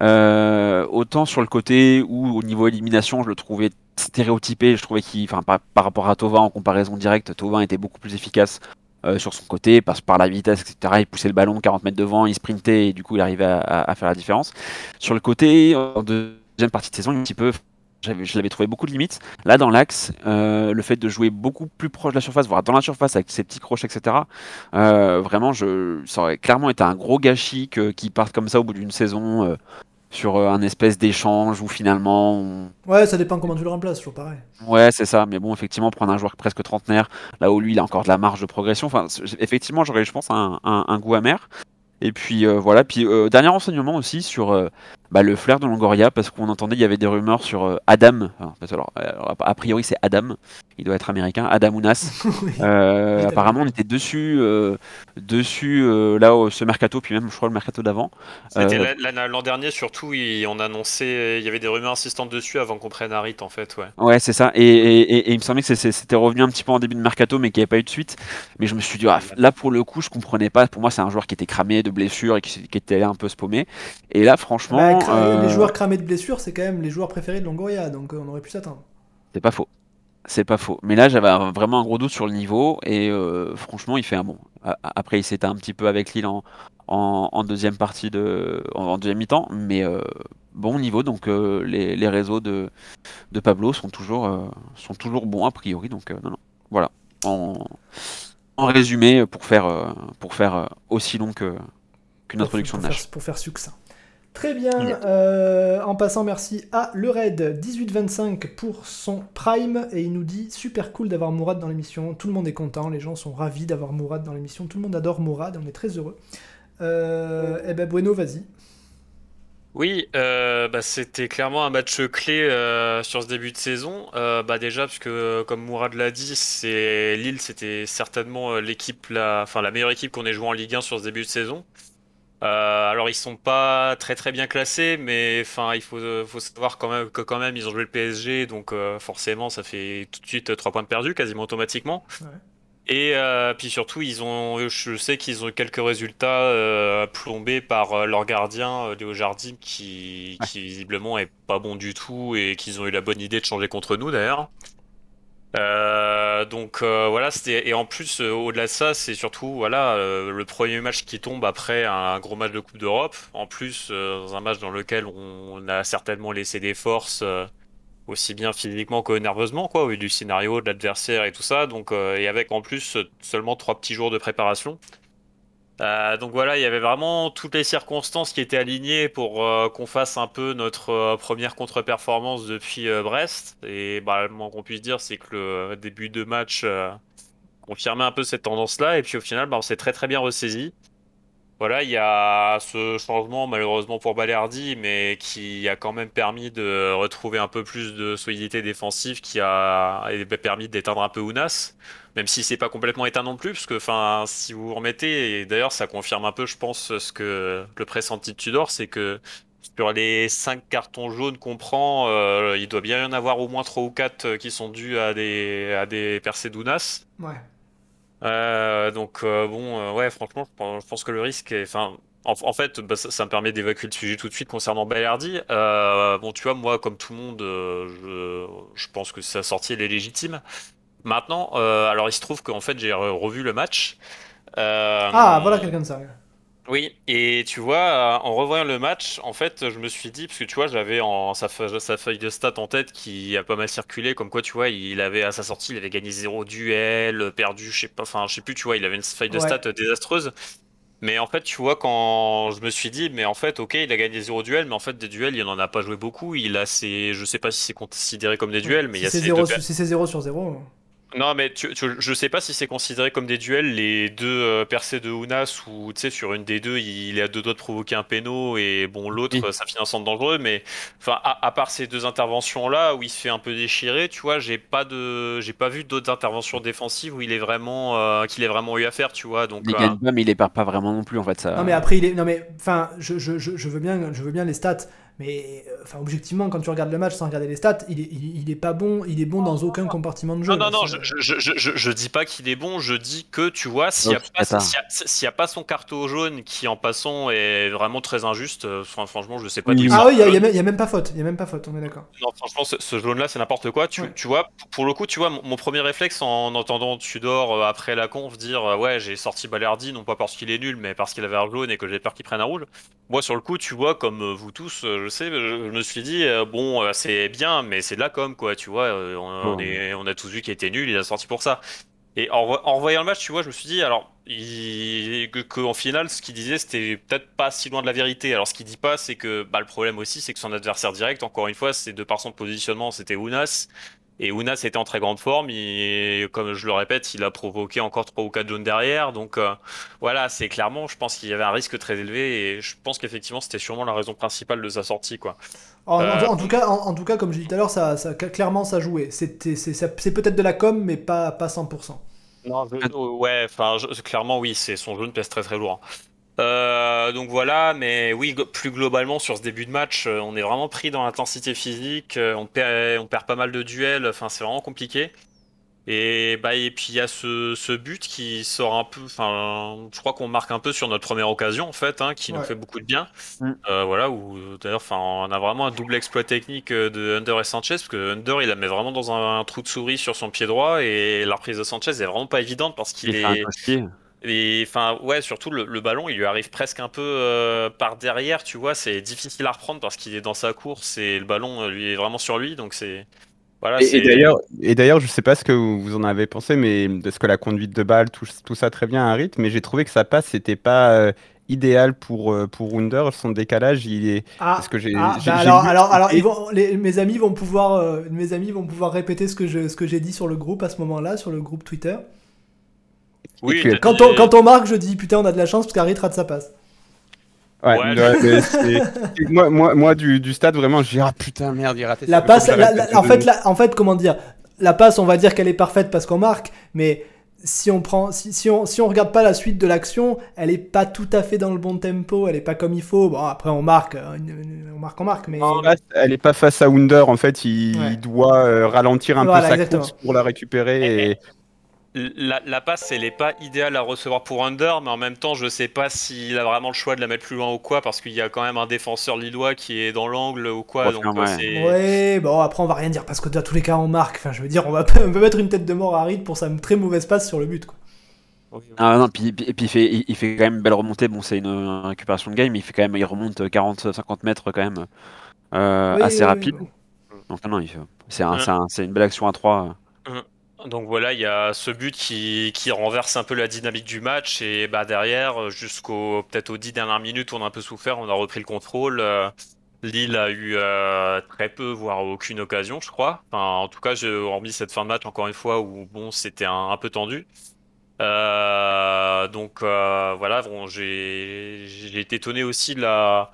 euh, autant sur le côté où au niveau élimination, je le trouvais stéréotypé, je trouvais qu'il, enfin, par, par rapport à Tovin en comparaison directe, Tovin était beaucoup plus efficace euh, sur son côté, passe par la vitesse, etc. Il poussait le ballon 40 mètres devant, il sprintait et du coup il arrivait à, à- à faire la différence. Sur le côté, en deuxième partie de saison, il est un petit peu je l'avais trouvé beaucoup de limites. Là, dans l'axe, euh, le fait de jouer beaucoup plus proche de la surface, voire dans la surface avec ses petits crochets, etc. euh, vraiment, je, ça aurait clairement été un gros gâchis que, qu'il parte comme ça au bout d'une saison euh, sur un espèce d'échange où finalement, on- Ouais, ça dépend comment tu le remplaces, toujours pareil. ouais, c'est ça. Mais bon, effectivement, prendre un joueur presque trentenaire, là où lui, il a encore de la marge de progression. Enfin, effectivement, j'aurais, je pense, un, un- un goût amer. Et puis euh, voilà. Puis euh, dernier renseignement aussi sur euh, bah, le flair de Longoria, parce qu'on entendait, il y avait des rumeurs sur euh, Adam. Enfin, alors, alors, a priori, c'est Adam. Il doit être américain. Adam Ounas. Oui. Euh, apparemment, on était dessus, euh, dessus euh, là, au- ce mercato, puis même, je crois, le mercato d'avant. Euh, l'an dernier surtout, il- on annonçait, il y avait des rumeurs insistantes dessus avant qu'on prenne Harit en fait, ouais. Ouais, c'est ça. Et, et- et- et il me semblait que c'était revenu un petit peu en début de mercato, mais qu'il n'y avait pas eu de suite. Mais je me suis dit, ah, là, pour le coup, je comprenais pas. Pour moi, c'est un joueur qui était cramé de blessures et qui, qui était un peu spaumé. Et là, franchement, Cra- euh, Les joueurs cramés de blessures, c'est quand même les joueurs préférés de Longoria, donc euh, on aurait pu s'attendre. c'est pas faux. C'est pas faux. Mais là, j'avais vraiment un gros doute sur le niveau. Et euh, franchement, il fait un bon. Après, il s'était un petit peu avec Lille en, en, en deuxième partie de, en, en deuxième mi-temps, mais euh, bon niveau. Donc euh, les, les réseaux de, de Pablo sont toujours, sont toujours bons a priori. Donc non, non. Voilà. En, en résumé, pour faire, pour faire aussi long que qu'une Pour- introduction pour de Nash. faire, pour faire succinct. Très bien. Euh, en passant, merci à le Red 1825 pour son Prime et il nous dit super cool d'avoir Mourad dans l'émission. Tout le monde est content, les gens sont ravis d'avoir Mourad dans l'émission. Tout le monde adore Mourad, on est très heureux. Euh, eh ben Bueno, vas-y. Oui, euh, bah, c'était clairement un match clé euh, sur ce début de saison. Euh, bah, déjà, parce que euh, comme Mourad l'a dit, c'est Lille, c'était certainement l'équipe, la... Enfin, la meilleure équipe qu'on ait joué en Ligue 1 sur ce début de saison. Euh, alors ils sont pas très très bien classés, mais enfin il faut, faut savoir quand même que quand même ils ont joué le PSG, donc euh, forcément ça fait tout de suite 3 points de perdus quasiment automatiquement. Ouais. Et euh, puis surtout ils ont, je sais qu'ils ont eu quelques résultats euh, plombés par euh, leur gardien euh, Léo Jardim qui, Ouais. qui visiblement est pas bon du tout et qu'ils ont eu la bonne idée de changer contre nous d'ailleurs. Euh, donc euh, voilà, et en plus euh, au-delà de ça, c'est surtout voilà le premier match qui tombe après un gros match de Coupe d'Europe. En plus, dans un match dans lequel on a certainement laissé des forces aussi bien physiquement que nerveusement quoi, au vu du scénario, de l'adversaire et tout ça. Donc et avec en plus seulement trois petits jours de préparation. Euh, donc voilà, il y avait vraiment toutes les circonstances qui étaient alignées pour euh, qu'on fasse un peu notre euh, première contre-performance depuis Brest. Et bah, le moins qu'on puisse dire, c'est que le début de match confirmait un peu cette tendance-là. Et puis au final, bah, on s'est très très bien ressaisi. Voilà, il y a ce changement malheureusement pour Balerdi, mais qui a quand même permis de retrouver un peu plus de solidité défensive, qui a et permis d'éteindre un peu Ounas même si c'est pas complètement éteint non plus, parce que enfin, si vous remettez, et d'ailleurs ça confirme un peu, je pense, ce que le pressenti de Tudor, c'est que sur les 5 cartons jaunes qu'on prend, euh, il doit bien y en avoir au moins 3 ou 4 qui sont dus à des, à des percées d'Ounas. Ouais. Euh, donc euh, bon, euh, ouais, franchement, je pense, que le risque est, enfin, en, fait, bah, ça, me permet d'évacuer le sujet tout de suite concernant Balerdi. Bon, tu vois, moi, comme tout le monde, je, pense que sa sortie elle est légitime. Maintenant, alors il se trouve qu'en fait, j'ai re- revu le match. Ah, voilà quelqu'un de ça. Oui, et tu vois, euh, en revoyant le match, en fait, je me suis dit, parce que tu vois, j'avais en sa, fe- sa feuille de stats en tête qui a pas mal circulé, comme quoi, tu vois, il avait à sa sortie, il avait gagné zéro duel, perdu, je sais pas, enfin, je sais plus, tu vois, il avait une feuille de Ouais. stats désastreuse. Mais en fait, tu vois, quand je me suis dit, mais en fait, ok, il a gagné zéro duel, mais en fait, des duels, il en a pas joué beaucoup. Il a ses, je sais pas si c'est considéré comme des duels, mais il y a c'est ces 0 deux sur, si c'est 0 sur 0. Non, mais tu, tu- je sais pas si c'est considéré comme des duels, les deux euh, percées de Ounas, où tu sais, sur une des deux, il est à deux doigts de provoquer un péno, et bon, l'autre, Oui. ça finit en centre dangereux, mais enfin, à, à part ces deux interventions-là, où il se fait un peu déchirer, tu vois, j'ai pas de, j'ai pas vu d'autres interventions défensives où il est vraiment, euh, qu'il ait vraiment eu à faire, tu vois, donc. Il euh, gagne pas, mais il les perd pas vraiment non plus en fait. Ça... Non mais après il est non mais enfin je, je, je, je veux bien je veux bien les stats mais euh, enfin objectivement quand tu regardes le match sans regarder les stats il est, il, il est pas bon il est bon dans aucun compartiment de jeu. Non, non, là, non, je, je, je, je, dis pas qu'il est bon, je dis que, tu vois, s'il n'y a, a- s'il y a pas son carton jaune qui, en passant, est vraiment très injuste, euh, enfin, franchement, je sais pas Oui. Ah oui, il y, a- même- pas faute, il y a même pas faute, on est d'accord. Non, franchement, ce, ce jaune-là, c'est n'importe quoi. Tu, Ouais. tu vois, pour- le coup, tu vois, mon, mon premier réflexe en entendant Tudor euh, après la conf dire Ouais, j'ai sorti Balerdi, non pas parce qu'il est nul, mais parce qu'il avait un jaune et que j'ai peur qu'il prenne un rouge. Moi, sur le coup, tu vois, comme vous tous, je sais, je, je me suis dit, euh, bon, euh, c'est bien, mais c'est de la com, quoi, tu vois. euh, on, on est, on a tous vu qu'il était nul, il a sorti pour ça. Et en, re- en revoyant le match, tu vois, je me suis dit, alors, il, que, que, en final, ce qu'il disait, c'était peut-être pas si loin de la vérité. Alors, ce qu'il dit pas, c'est que, bah, le problème aussi, c'est que son adversaire direct, encore une fois, c'est de par son positionnement, c'était Ounas. Et Ounas était en très grande forme. Il, comme je le répète, il a provoqué encore 3 ou 4 jaunes derrière. Donc, euh, voilà, c'est clairement, je pense qu'il y avait un risque très élevé. Et je pense qu'effectivement, c'était sûrement la raison principale de sa sortie, quoi. En, Euh, en tout cas, en, en tout cas, comme j'ai dit tout à l'heure, ça, ça, clairement, ça jouait. C'était- C'est ça- c'est peut-être de la com, mais pas, pas 100%. Non, je- ouais, enfin, je- clairement, oui, c'est son jaune pèse très très lourd. Euh, donc voilà, mais oui, plus globalement sur ce début de match, euh, on est vraiment pris dans l'intensité physique, euh, on perd, on perd pas mal de duels, enfin c'est vraiment compliqué. Et bah et puis il y a ce, ce but qui sort un peu, enfin, je crois qu'on marque un peu sur notre première occasion en fait, hein, qui nous fait beaucoup de bien. Mm. Euh, voilà, où d'ailleurs, enfin, on a vraiment un double exploit technique de Under et Sanchez, parce que Under il la met vraiment dans un, un trou de souris sur son pied droit, et la reprise de Sanchez est vraiment pas évidente parce qu'il est. et enfin, ouais, surtout le, le ballon, il lui arrive presque un peu euh, par derrière, tu vois, c'est difficile à reprendre parce qu'il est dans sa course et le ballon, euh, lui, est vraiment sur lui, donc c'est. Voilà, Et, d'ailleurs, et d'ailleurs, je sais pas ce que vous en avez pensé, mais de ce que la conduite de balle, tout, tout ça très bien à un rythme, mais j'ai trouvé que sa passe c'était pas euh, idéal pour euh, pour Wunder. Son décalage, il est. Ah, Parce que j'ai- ah, bah alors, alors, alors et- ils vont, les- mes amis vont pouvoir, euh, mes amis vont pouvoir répéter ce que je, ce que j'ai dit sur le groupe à ce moment-là, sur le groupe Twitter. Oui, puis, Quand dit- on, quand on marque, je dis putain, on a de la chance parce qu'Harry rate sa passe. Ouais, Ouais, ouais, mais c'est- moi, moi, moi, du, du stade, vraiment, je dis ah putain merde, il a raté. La passe, la- la- en fait, donner. la, en fait, comment dire, la passe, on va dire qu'elle est parfaite parce qu'on marque, mais si on prend, si, si on, si on regarde pas la suite de l'action, elle est pas tout à fait dans le bon tempo, elle est pas comme il faut. Bon, après on marque, euh, on marque, on marque, mais Non, elle est pas face à Wunder en fait, il, Ouais. il doit euh, ralentir un Voilà, peu sa exactement. course pour la récupérer. Et... La, la passe, elle est pas idéale à recevoir pour Under, mais en même temps, je sais pas s'il a vraiment le choix de la mettre plus loin ou quoi, parce qu'il y a quand même un défenseur lillois qui est dans l'angle ou quoi, Ouais, donc ouais. euh, ouais, bon après on va rien dire parce que dans tous les cas on marque. Enfin, je veux dire, on va pas- on peut mettre une tête de mort à Harid pour sa très mauvaise passe sur le but. Quoi. Ah non, puis, puis- et puis il fait, il, il fait quand même une belle remontée. Bon, c'est une, récupération de game, mais il fait quand même, il remonte 40-50 mètres quand même, euh, Oui, assez oui, rapide. oui, Donc non, il fait- c'est un, Ouais. c'est un- c'est une belle action à 3. Donc voilà, il y a ce but qui, renverse un peu la dynamique du match et bah derrière, jusqu'au peut-être aux dix dernières minutes, on a un peu souffert, on a repris le contrôle. Lille a eu euh, très peu, voire aucune occasion, je crois. En tout cas, j'ai hormis cette fin de match encore une fois où bon, c'était un, peu tendu. Euh, donc euh, voilà, j'ai été étonné aussi de la,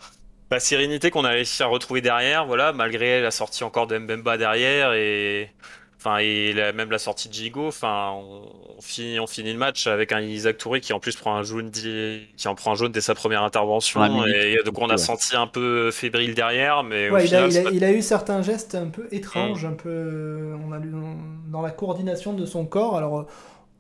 la sérénité qu'on a réussi à retrouver derrière, voilà, malgré la sortie encore de Mbemba derrière et enfin et la- même la sortie de Gigo, enfin on, on finit on finit le match avec un Isaac Touré qui en plus prend un jaune di- qui en prend un jaune dès sa première intervention minute. et donc on a Ouais. senti un peu fébrile derrière, mais au il, a, final il, a, c'est pas- il a eu certains gestes un peu étranges, Mm. un peu euh, on a lu dans, dans la coordination de son corps. Alors, euh,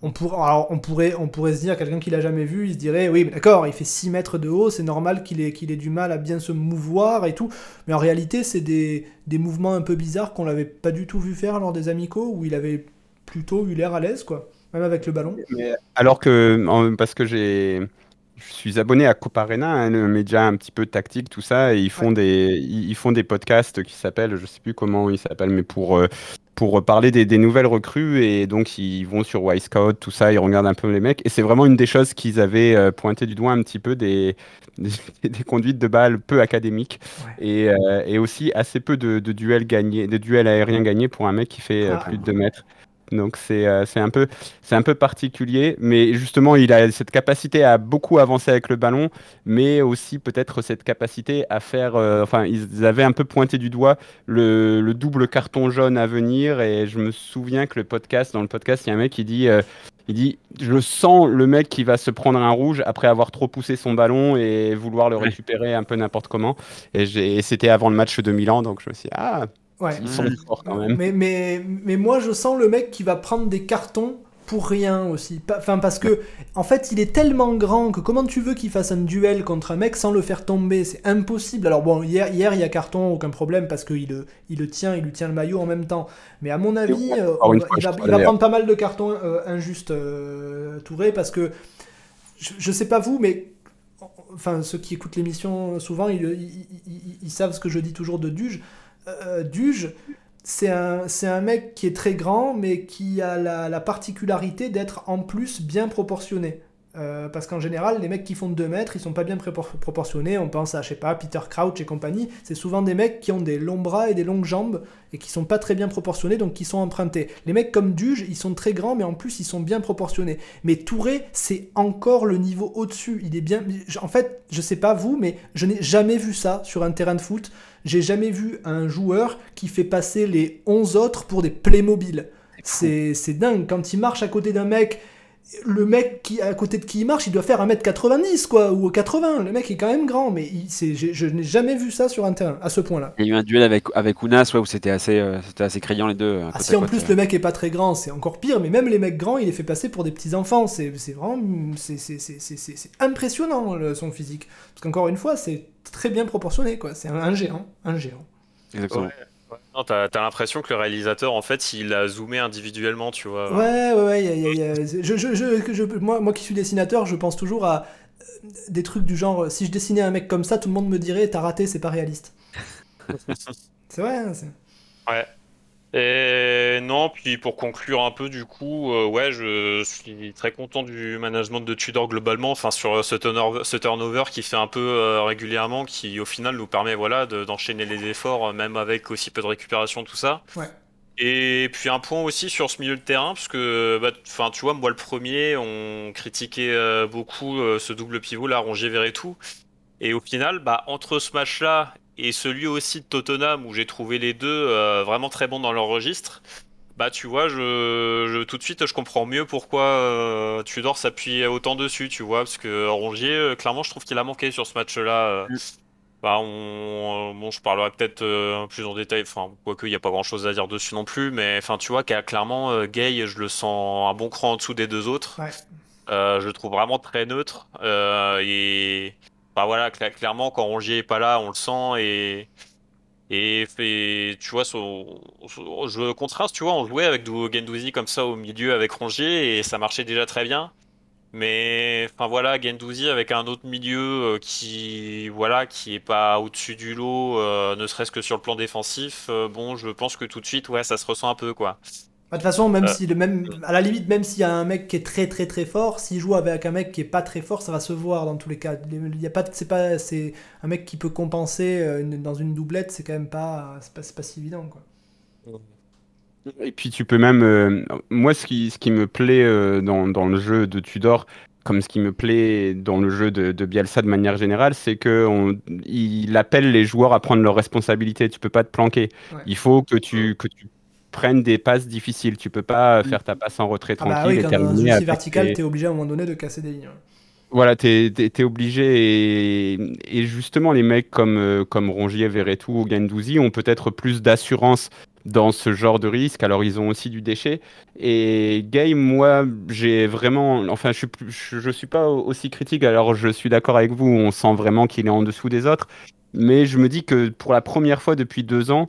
on, alors on, pourrait, se dire, quelqu'un qui l'a jamais vu, il se dirait, oui, d'accord, il fait 6 mètres de haut, c'est normal qu'il ait, qu'il ait du mal à bien se mouvoir et tout. Mais en réalité, c'est des, mouvements un peu bizarres qu'on l'avait pas du tout vu faire lors des amicaux, où il avait plutôt eu l'air à l'aise, quoi, même avec le ballon. Alors que, parce que j'ai, je suis abonné à Coparena, hein, le média un petit peu tactique, tout ça, et ils font des, ils ils font des podcasts qui s'appellent, je sais plus comment ils s'appellent, mais pour euh, pour parler des, des nouvelles recrues et donc ils vont sur Wisecout, tout ça, ils regardent un peu les mecs et c'est vraiment une des choses qu'ils avaient euh, pointé du doigt un petit peu des des, des conduites de balles peu académiques Ouais. et, euh, et aussi assez peu de, de duels gagnés, de duels aériens gagnés pour un mec qui fait Ah. plus de 2 mètres. Donc c'est euh, un peu c'est un peu particulier, mais justement il a cette capacité à beaucoup avancer avec le ballon, mais aussi peut-être cette capacité à faire. euh, enfin ils avaient un peu pointé du doigt le, le double carton jaune à venir, et je me souviens que le podcast dans le podcast il y a un mec qui dit euh, il dit je sens le mec qui va se prendre un rouge après avoir trop poussé son ballon et vouloir le récupérer un peu n'importe comment. Et, et c'était avant le match de Milan, donc je me suis dit, ah Ouais. ils sont forts quand même. Mais, mais, mais moi, je sens le mec qui va prendre des cartons pour rien aussi. Enfin, parce que, en fait, il est tellement grand que comment tu veux qu'il fasse un duel contre un mec sans le faire tomber? C'est impossible. Alors, bon, hier, hier, il y a carton, aucun problème, parce qu'il le, il le tient, il lui tient le maillot en même temps. Mais à mon avis, euh, va- il, va, il prendre pas mal de cartons euh, injustes, euh, Touré, parce que je, je sais pas vous, mais enfin ceux qui écoutent l'émission souvent, ils, ils- ils- ils savent ce que je dis toujours de Duge. Euh, Duge, c'est un, un mec qui est très grand, mais qui a la, la particularité d'être en plus bien proportionné. Euh, parce qu'en général, les mecs qui font 2 mètres, ils sont pas bien proportionnés. On pense à, je sais pas, Peter Crouch et compagnie. C'est souvent des mecs qui ont des longs bras et des longues jambes et qui sont pas très bien proportionnés, donc qui sont empruntés. Les mecs comme Duge, ils sont très grands, mais en plus, ils sont bien proportionnés. Mais Touré, c'est encore le niveau au-dessus. Il est bien. En fait, je sais pas vous, mais je n'ai jamais vu ça sur un terrain de foot. J'ai jamais vu un joueur qui fait passer les 11 autres pour des Playmobil. C'est c'est dingue. Quand il marche à côté d'un mec, le mec qui, à côté de qui il marche, il doit faire 1m90, quoi, ou 80. Le mec est quand même grand, mais il, c'est- je, je n'ai jamais vu ça sur un terrain, à ce point-là. Il y a eu un duel avec, avec Ounas ouais, où c'était assez, euh, c'était assez criant les deux. Ah, si en plus le mec est pas très grand, c'est encore pire, mais même les mecs grands, il les fait passer pour des petits enfants. C'est c'est vraiment. C'est c'est- c'est- c'est- c'est- c'est impressionnant le- son physique. Parce qu'encore une fois, c'est très bien proportionné, quoi. C'est un, un géant. Un géant. Exactement. Ouais. Non, t'as t'as l'impression que le réalisateur, en fait, il a zoomé individuellement, tu vois. Ouais, ouais, ouais. y a- y a- y a- je, je- je- moi, moi qui suis dessinateur, je pense toujours à euh, des trucs du genre si je dessinais un mec comme ça, tout le monde me dirait t'as raté, c'est pas réaliste. c'est vrai. hein, c'est- Et non, puis pour conclure un peu, du coup, euh, ouais, je suis très content du management de Tudor globalement, enfin sur ce turnover, ce turnover qui fait un peu euh, régulièrement, qui au final nous permet voilà de- d'enchaîner les efforts, euh, même avec aussi peu de récupération, tout ça. Ouais. Et puis un point aussi sur ce milieu de terrain, parce que, bah, enfin, tu vois, moi le premier, on critiquait euh, beaucoup euh, ce double pivot là, Rongier Verretou. Et au final, bah, entre ce match-là et celui aussi de Tottenham où j'ai trouvé les deux euh, vraiment très bons dans leur registre, bah tu vois, je, je- tout de suite je comprends mieux pourquoi euh, Tudor s'appuie autant dessus, tu vois, parce que Rongier, euh, clairement, je trouve qu'il a manqué sur ce match-là. euh. Mm. Bah, on, bon, je parlerai peut-être plus en détail, enfin, quoique il n'y a pas grand-chose à dire dessus non plus, mais enfin, tu vois, clairement Gay, je le sens un bon cran en dessous des deux autres. Ouais. Je le trouve vraiment très neutre. et bah voilà, cla- clairement, quand Rongier est pas là, on le sent. Et, et, tu vois, son, son- je tu vois, on jouait avec Gendouzi comme ça au milieu avec Rongier et ça marchait déjà très bien. Mais enfin voilà, Gendouzi avec un autre milieu euh, qui voilà qui est pas au-dessus du lot, euh, ne serait-ce que sur le plan défensif. euh, bon, je pense que tout de suite, ouais, ça se ressent un peu quoi. Bah, De toute façon, même Euh. si le même, à la limite, même s'il y a un mec qui est très très très fort, s'il joue avec un mec qui est pas très fort, ça va se voir dans tous les cas. Il y a pas, c'est pas, c'est un mec qui peut compenser euh, une- dans une doublette, c'est quand même pas, c'est pas, c'est pas si évident quoi. Et puis tu peux même, euh, moi ce qui, ce qui me plaît euh, dans, dans le jeu de Tudor, comme ce qui me plaît dans le jeu de, de Bielsa de manière générale, c'est que on- il appelle les joueurs à prendre leurs responsabilités. Tu peux pas te planquer. Ouais. Il faut que tu, que tu prennes des passes difficiles. Tu peux pas faire ta passe en retrait Ah bah tranquille oui, et un terminer avec vertical, tes- t'es obligé à un moment donné de casser des lignes. Voilà, t'es, t'es obligé et, et justement les mecs comme, euh, comme Rongier, Verretou ou Gendouzi ont peut-être plus d'assurance dans ce genre de risque. Alors ils ont aussi du déchet. Et Gay, moi, j'ai vraiment, enfin, je suis, plus- je, suis pas aussi critique. Alors je suis d'accord avec vous, on sent vraiment qu'il est en dessous des autres. Mais je me dis que pour la première fois depuis deux ans,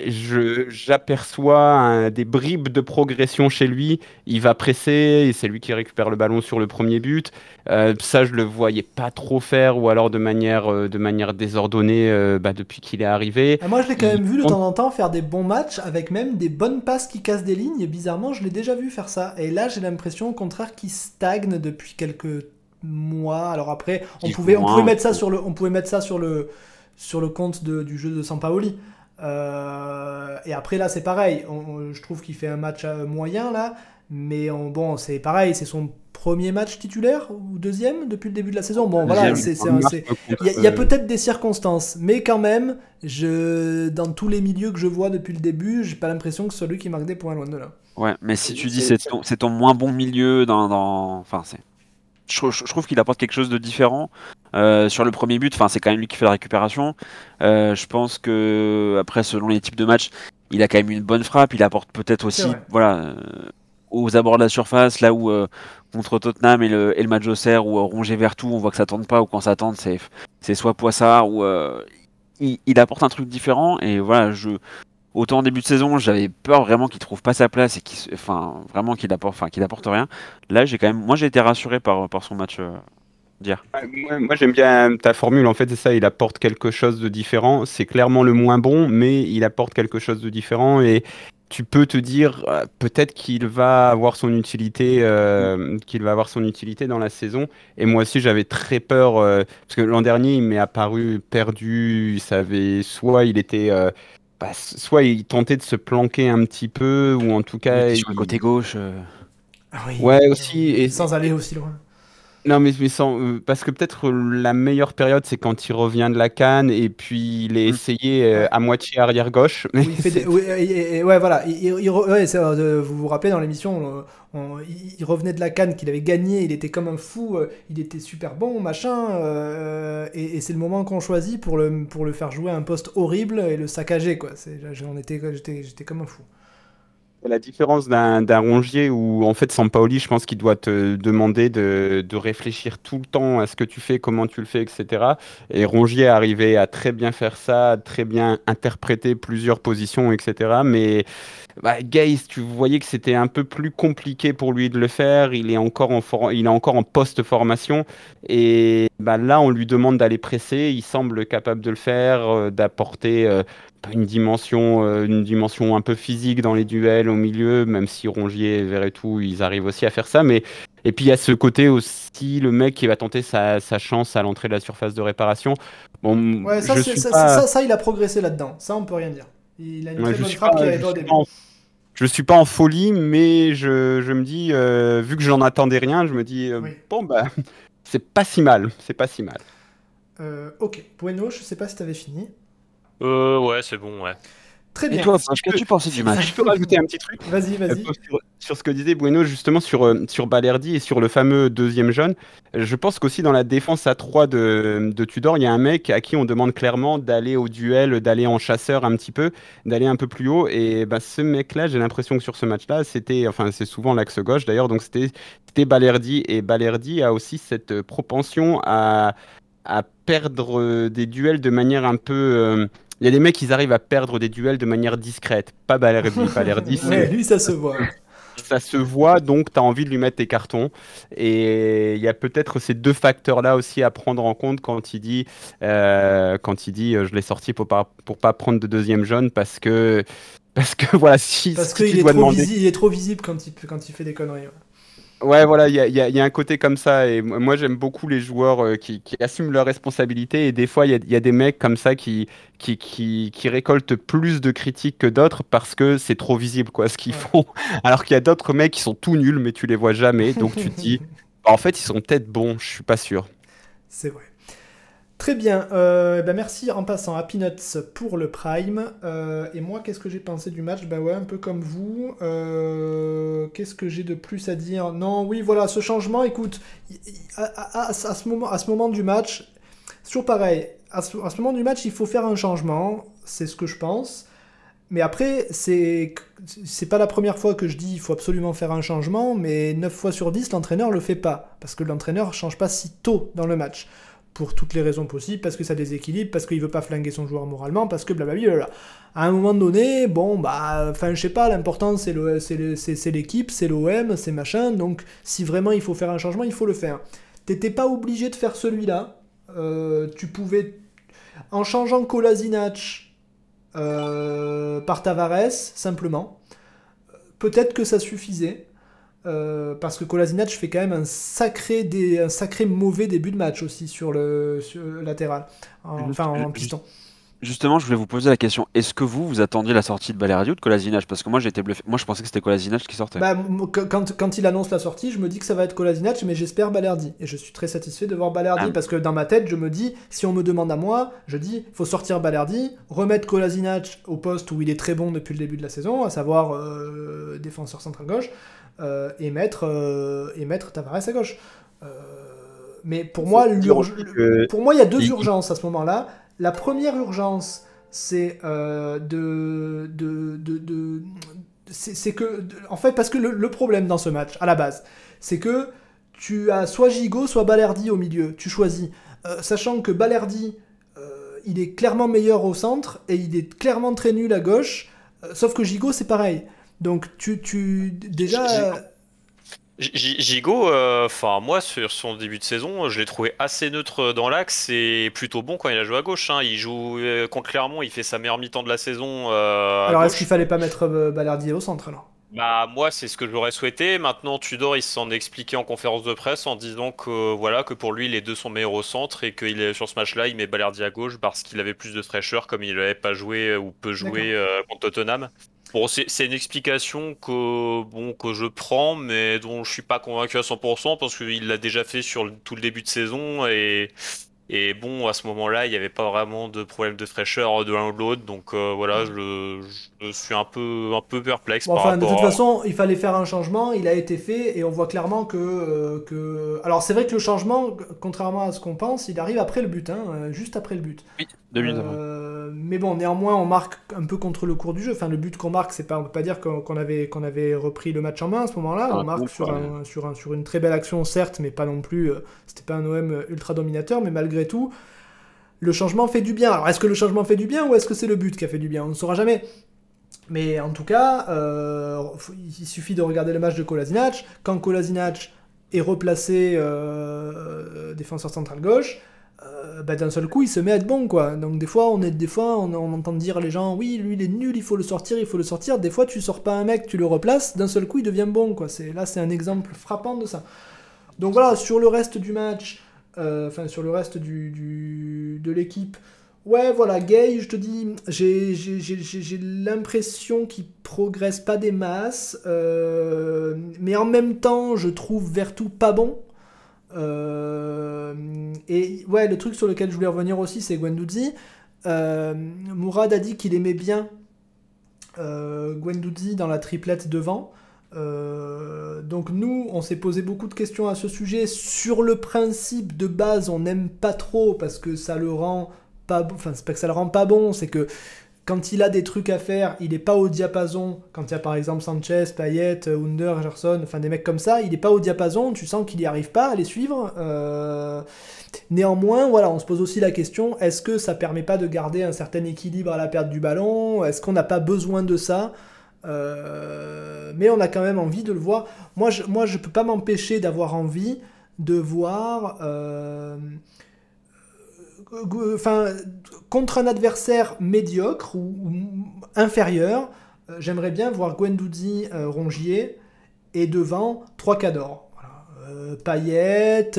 j'aperçois des bribes de progression chez lui. Il va presser, et c'est lui qui récupère le ballon sur le premier but. Euh, ça, je le voyais pas trop faire, ou alors de manière, euh, de manière désordonnée euh, bah, depuis qu'il est arrivé. Ah, moi, je l'ai quand même vu de temps en temps faire des bons matchs avec même des bonnes passes qui cassent des lignes. Et bizarrement, je l'ai déjà vu faire ça. Et là, j'ai l'impression au contraire qu'il stagne depuis quelques mois. Alors après, on pouvait, on pouvait mettre ça sur le, on pouvait mettre ça sur le, sur le compte de- du jeu de Sampaoli. Euh, et après là, c'est pareil. On- on- je trouve qu'il fait un match euh, moyen là, mais on- bon, c'est pareil. C'est son premier match titulaire ou deuxième depuis le début de la saison? Bon, voilà, c'est c'est c'est- il y a, peut-être des circonstances, mais quand même, je, dans tous les milieux que je vois depuis le début, j'ai pas l'impression que ce soit lui qui marque des points loin de là. Ouais, mais si tu dis C'est- c'est ton, c'est ton moins bon milieu dans, dans... enfin c'est, je, trouve qu'il apporte quelque chose de différent. Euh, sur le premier but, enfin c'est quand même lui qui fait la récupération. Euh, je pense que après selon les types de matchs, il a quand même une bonne frappe. Il apporte peut-être aussi, voilà, euh, aux abords de la surface, là où contre Tottenham et le, et le match d'Auxerre ou Rongier Vertou, on voit que ça tente pas ou quand ça tente, c'est c'est soit Poissard ou il, il apporte un truc différent et voilà je Autant en début de saison, j'avais peur vraiment qu'il trouve pas sa place et qu'il, enfin, vraiment qu'il apporte, rien. Là, j'ai quand même, moi, j'ai été rassuré par, par son match, euh. Moi, j'aime bien ta formule, en fait, c'est ça, il apporte quelque chose de différent. C'est clairement le moins bon, mais il apporte quelque chose de différent et tu peux te dire euh, peut-être qu'il va avoir son utilité, euh, qu'il va avoir son utilité dans la saison. Et moi aussi, j'avais très peur euh, parce que l'an dernier, il m'est apparu perdu. Il savait soit il était, bah, soit il tentait de se planquer un petit peu, ou en tout cas, Il était sur le il- côté gauche. euh, Ah oui. Ouais, aussi, et- sans aller aussi loin. Non, mais, mais sans, euh, parce que peut-être la meilleure période, c'est quand il revient de la canne et puis il est Mm. essayé euh, à moitié arrière gauche. Où il fait des- oui, et- et- et- ouais, voilà. Il- il- il re- ouais, c'est, euh, vous vous rappelez dans l'émission, euh, on- il il revenait de la canne qu'il avait gagné, il était comme un fou, euh, il était super bon, machin. euh, et, et c'est le moment qu'on choisit pour le, pour le faire jouer à un poste horrible et le saccager, quoi. C'est, j'en étais, j'étais, j'étais comme un fou. La différence d'un Rongier où, en fait, Sampaoli, je pense qu'il doit te demander de, de réfléchir tout le temps à ce que tu fais, comment tu le fais, etc. Et Rongier arrivait à très bien faire ça, très bien interpréter plusieurs positions, etc. Mais bah, Gaze, tu voyais que c'était un peu plus compliqué pour lui de le faire. Il est encore en, for- il est encore en post-formation. Et bah, là, on lui demande d'aller presser. Il semble capable de le faire, euh, d'apporter euh, une dimension, euh, une dimension un peu physique dans les duels au milieu, même si Rongier et Verretou, ils arrivent aussi à faire ça. Mais et puis il y a ce côté aussi, le mec qui va tenter sa, sa chance à l'entrée de la surface de réparation. Bon, Ouais, ça, je suis ça, pas- ça, ça, il a progressé là-dedans. Ça, on peut rien dire. Il a une Ouais, très je bonne suis frappe je suis début. pas en- je suis pas en folie, mais je, je me dis, euh, vu que j'en attendais rien, je me dis, euh, Oui. bon, bah, c'est pas si mal, c'est pas si mal. Euh, ok, Bueno, je sais pas si t'avais fini. Euh, ouais, c'est bon, ouais. Très Et bien. toi, Pache, qu'as-tu pensé du match Je peux rajouter un petit truc Vas-y, vas-y. Euh, sur, sur ce que disait Bueno justement sur, euh, sur Balerdi et sur le fameux deuxième jaune, euh, je pense qu'aussi dans la défense à 3 de, de Tudor, il y a un mec à qui on demande clairement d'aller au duel, d'aller en chasseur un petit peu, d'aller un peu plus haut. Et bah, ce mec-là, j'ai l'impression que sur ce match-là, c'était, enfin c'est souvent l'axe gauche d'ailleurs, donc c'était c'était Balerdi. Et Balerdi a aussi cette euh, propension à, à perdre euh, des duels de manière un peu... euh, il y a des mecs qui arrivent à perdre des duels de manière discrète. Pas Balerdi. Balerdi, Ouais, lui, ça se voit. ça se voit, donc tu as envie de lui mettre tes cartons. Et il y a peut-être ces deux facteurs-là aussi à prendre en compte quand il dit, euh, quand il dit euh, je l'ai sorti pour pas, pour pas prendre de deuxième jaune parce que, parce que voilà, si, Parce si qu'il est, demander. il est trop visible quand il, quand il fait des conneries. ouais. Ouais, voilà, il y a, il y a- il y a un côté comme ça. Et moi, j'aime beaucoup les joueurs euh, qui, qui assument leurs responsabilités. Et des fois, il y a, il y a des mecs comme ça qui, qui, qui, qui récoltent plus de critiques que d'autres parce que c'est trop visible, quoi, ce qu'ils font. Alors qu'il y a d'autres mecs qui sont tout nuls, mais tu les vois jamais. Donc tu te dis, bah, en fait, ils sont peut-être bons, je suis pas sûr. C'est vrai. Très bien. euh, ben merci en passant à Peanuts pour le Prime. Euh, et moi, qu'est-ce que j'ai pensé du match? Ben ouais, un peu comme vous. Euh, qu'est-ce que j'ai de plus à dire? Non, oui, voilà, ce changement, écoute, à, ce, moment, à ce moment du match, toujours pareil. À ce, à ce moment du match, il faut faire un changement. C'est ce que je pense. Mais après, c'est c'est pas la première fois que je dis il faut absolument faire un changement, mais 9 fois sur 10, l'entraîneur le fait pas. Parce que l'entraîneur change pas si tôt dans le match. Pour toutes les raisons possibles, parce que ça déséquilibre, parce qu'il veut pas flinguer son joueur moralement, parce que blablabla. À un moment donné, bon, bah, enfin, je sais pas, l'important c'est l'équipe, c'est l'OM, c'est machin, donc si vraiment il faut faire un changement, il faut le faire. T'étais pas obligé de faire celui-là. Euh, tu pouvais, en changeant Kolasinac euh, par Tavares, simplement, peut-être que ça suffisait. Euh, parce que Kolasinac fait quand même un sacré, dé- un sacré mauvais début de match aussi sur le, sur latéral, En- enfin en piston. Justement, je voulais vous poser la question. Est-ce que vous, vous attendiez la sortie de Balerdi ou de Kolasinac Parce que moi, j'ai été bluffé. Moi, je pensais que c'était Kolasinac qui sortait. Bah, quand, quand il annonce la sortie, je me dis que ça va être Kolasinac, mais j'espère Balerdi. Et je suis très satisfait de voir Balerdi, Ah. parce que dans ma tête, je me dis, si on me demande à moi, je dis, faut sortir Balerdi, remettre Kolasinac au poste où il est très bon depuis le début de la saison, à savoir euh, défenseur central gauche, euh, et, mettre, euh, et mettre Tavares à gauche. Euh, mais pour moi, que- pour moi, il y a deux il- urgences à ce moment-là. La première urgence, c'est euh, de, c'est que, en fait, parce que le, problème dans ce match, à la base, c'est que tu as soit Gigot, soit Balerdi au milieu. Tu choisis. Euh, sachant que Balerdi, euh, il est clairement meilleur au centre et il est clairement très nul à gauche. sauf que Gigot, c'est pareil. Donc, tu, tu déjà. Gigo, euh, enfin moi sur son début de saison, je l'ai trouvé assez neutre dans l'axe et plutôt bon quand il a joué à gauche. hein. Il joue euh, contre Clermont, il fait sa meilleure mi-temps de la saison. euh, Alors, est-ce qu'il fallait pas mettre Balardier au centre alors? Bah moi c'est ce que j'aurais souhaité. Maintenant Tudor il s'en est expliqué en conférence de presse en disant que voilà que pour lui les deux sont meilleurs au centre et qu'il est sur ce match-là il met Balardi à gauche parce qu'il avait plus de fraîcheur comme il n'avait pas joué ou peu joué contre Tottenham. Bon c'est une explication que bon que je prends mais dont je suis pas convaincu à 100% parce qu'il l'a déjà fait sur tout le début de saison et et bon, à ce moment-là, il n'y avait pas vraiment de problème de fraîcheur de l'un ou de l'autre, donc euh, voilà, je, je suis un peu, un peu perplexe Bon, par enfin, de toute à- façon, il fallait faire un changement, il a été fait, et on voit clairement que. euh, que... Alors, c'est vrai que le changement, contrairement à ce qu'on pense, il arrive après le but, hein, euh, juste après le but. Oui, deux minutes. Euh, mais bon, néanmoins, on marque un peu contre le cours du jeu. Enfin, le but qu'on marque, c'est pas, on peut pas dire qu'on avait, qu'on avait repris le match en main à ce moment-là. Ah, on marque sur, ouais. un, sur, un, sur une très belle action, certes, mais pas non plus. euh, C'était pas un OM ultra dominateur, mais malgré tout, le changement fait du bien. Alors, est-ce que le changement fait du bien ou est-ce que c'est le but qui a fait du bien? On ne saura jamais. Mais en tout cas, euh, il suffit de regarder le match de Kolasinac. Quand Kolasinac est replacé euh, défenseur central gauche, euh, bah, d'un seul coup, il se met à être bon, quoi. Donc des fois, on est, des fois, on, entend dire les gens, oui, lui, il est nul, il faut le sortir, il faut le sortir. Des fois, tu sors pas un mec, tu le replaces, d'un seul coup, il devient bon, quoi. C'est là, c'est un exemple frappant de ça. Donc voilà, sur le reste du match, enfin sur le reste du, du- de l'équipe. Ouais, voilà, Gay, je te dis, j'ai- l'impression qu'il progresse pas des masses, euh, mais en même temps, je trouve Vertou pas bon. Euh, et ouais, le truc sur lequel je voulais revenir aussi, c'est Guendouzi. Euh, Mourad a dit qu'il aimait bien euh, Guendouzi dans la triplette devant. Euh, donc nous, on s'est posé beaucoup de questions à ce sujet. Sur le principe de base, on n'aime pas trop parce que ça le rend pas bon. C'est que quand il a des trucs à faire, il est pas au diapason. Quand il y a par exemple Sanchez, Payet, Under, Gerson, enfin des mecs comme ça, il est pas au diapason. Tu sens qu'il n'y arrive pas à les suivre. Euh, Néanmoins, voilà, on se pose aussi la question est-ce que ça permet pas de garder un certain équilibre à la perte du ballon? Est-ce qu'on n'a pas besoin de ça? Euh, mais on a quand même envie de le voir. Moi, je, moi, je peux pas m'empêcher d'avoir envie de voir, euh, enfin, contre un adversaire médiocre ou, inférieur, euh, j'aimerais bien voir Guendouzi euh, Rongier et devant trois cadors. Voilà. Payet,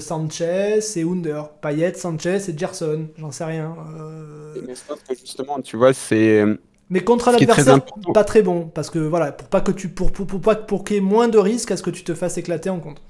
Sanchez et Under. Payet, Sanchez et Gerson, j'en sais rien. Mais sauf que justement, tu vois, c'est. Mais contre un très adversaire important. pas très bon, parce que voilà, pour pas que tu, pour, pour, pour pas pour qu'il y ait moins de risques à ce que tu te fasses éclater en contre.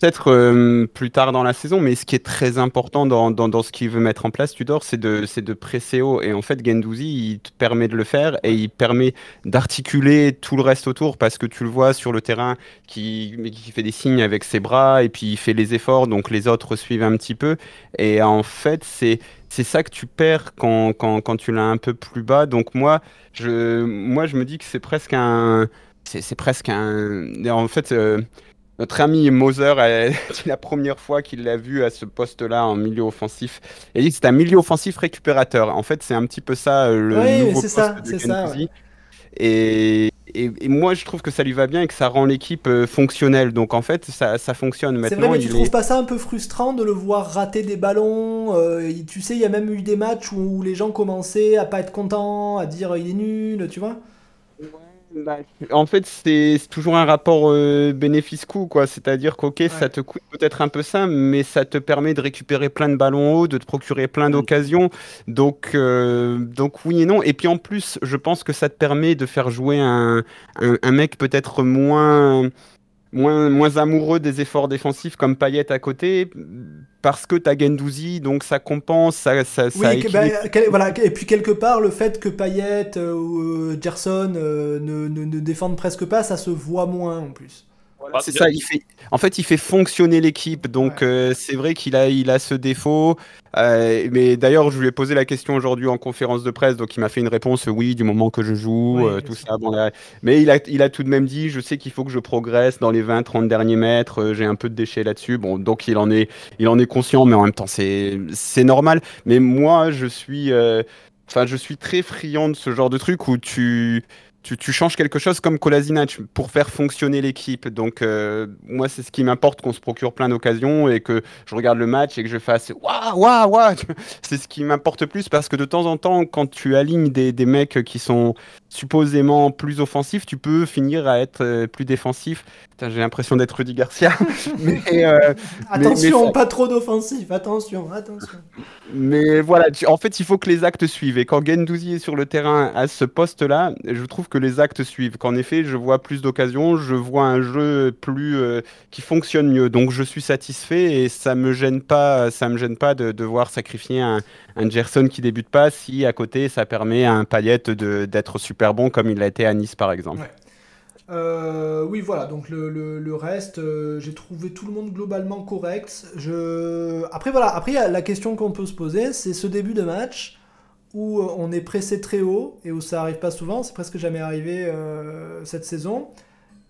Peut-être euh, plus tard dans la saison, mais ce qui est très important dans, dans, dans ce qu'il veut mettre en place, Tudor, c'est de, c'est de presser haut. Et en fait, Gendouzi, il te permet de le faire et il permet d'articuler tout le reste autour parce que tu le vois sur le terrain qui, qui fait des signes avec ses bras et puis il fait les efforts, donc les autres suivent un petit peu. Et en fait, c'est. C'est ça que tu perds quand, quand, quand tu l'as un peu plus bas. Donc moi, je, moi, je me dis que c'est presque un... C'est c'est presque un... En fait, euh, notre ami Moser, euh, c'est la première fois qu'il l'a vu à ce poste-là en milieu offensif. Et il dit que c'est un milieu offensif récupérateur. En fait, c'est un petit peu ça euh, le Oui, nouveau c'est poste ça, de c'est ça. Et, et, et moi, je trouve que ça lui va bien et que ça rend l'équipe euh, fonctionnelle. Donc, en fait, ça, ça fonctionne C'est maintenant. vrai, mais tu il trouves est- pas ça un peu frustrant de le voir rater des ballons euh, Tu sais, il y a même eu des matchs où les gens commençaient à pas être contents, à dire il est nul, tu vois? Bah, En fait, c'est toujours un rapport euh, bénéfice-coût, quoi. C'est-à-dire qu'ok, ça te coûte peut-être un peu ça, mais ça te permet de récupérer plein de ballons hauts, de te procurer plein d'occasions. Donc, euh, donc oui et non. Et puis en plus, je pense que ça te permet de faire jouer un, un, un mec peut-être moins, moins, moins amoureux des efforts défensifs comme Payet à côté, parce que t'as Gendouzi, donc ça compense, ça, ça, ça Oui, que- bah, équilibre. quel- voilà, et puis quelque part, le fait que Payet euh, ou euh, Gerson euh, ne, ne, ne défendent presque pas, ça se voit moins en plus. C'est ça, il fait, en fait, il fait fonctionner l'équipe. Donc, euh, c'est vrai qu'il a, il a ce défaut. Euh, mais d'ailleurs, je lui ai posé la question aujourd'hui en conférence de presse. Donc, il m'a fait une réponse oui, du moment que je joue, Oui, euh, tout ça. Bon, là, mais il a, il a tout de même dit je sais qu'il faut que je progresse dans les 20-30 derniers mètres. J'ai un peu de déchets là-dessus. Bon, donc, il en est, il en est conscient, mais en même temps, c'est c'est normal. Mais moi, je suis. Enfin, je suis très friand de ce genre de truc où tu tu, changes quelque chose comme Kolasinac pour faire fonctionner l'équipe. Donc, euh, moi, c'est ce qui m'importe qu'on se procure plein d'occasions et que je regarde le match et que je fasse waouh, waouh, waouh. C'est ce qui m'importe plus parce que de temps en temps, quand tu alignes des, des mecs qui sont supposément plus offensifs, tu peux finir à être euh, plus défensif. J'ai l'impression d'être Rudy Garcia. mais, euh, attention, mais, pas trop d'offensif, attention, attention. Mais voilà, tu, en fait, il faut que les actes suivent. Et quand Gendouzi est sur le terrain à ce poste-là, je trouve que les actes suivent. Qu'en effet, je vois plus d'occasions, je vois un jeu plus euh, qui fonctionne mieux. Donc, je suis satisfait et ça me gêne pas, ça me gêne pas de devoir sacrifier un, un Gerson qui débute pas si à côté ça permet à un Payet d'être super bon comme il l'a été à Nice par exemple. Euh, oui, voilà, donc le, reste, euh, j'ai trouvé tout le monde globalement correct. Après, voilà, après, la question qu'on peut se poser, c'est ce début de match où euh, on est pressé très haut et où ça arrive pas souvent, c'est presque jamais arrivé cette saison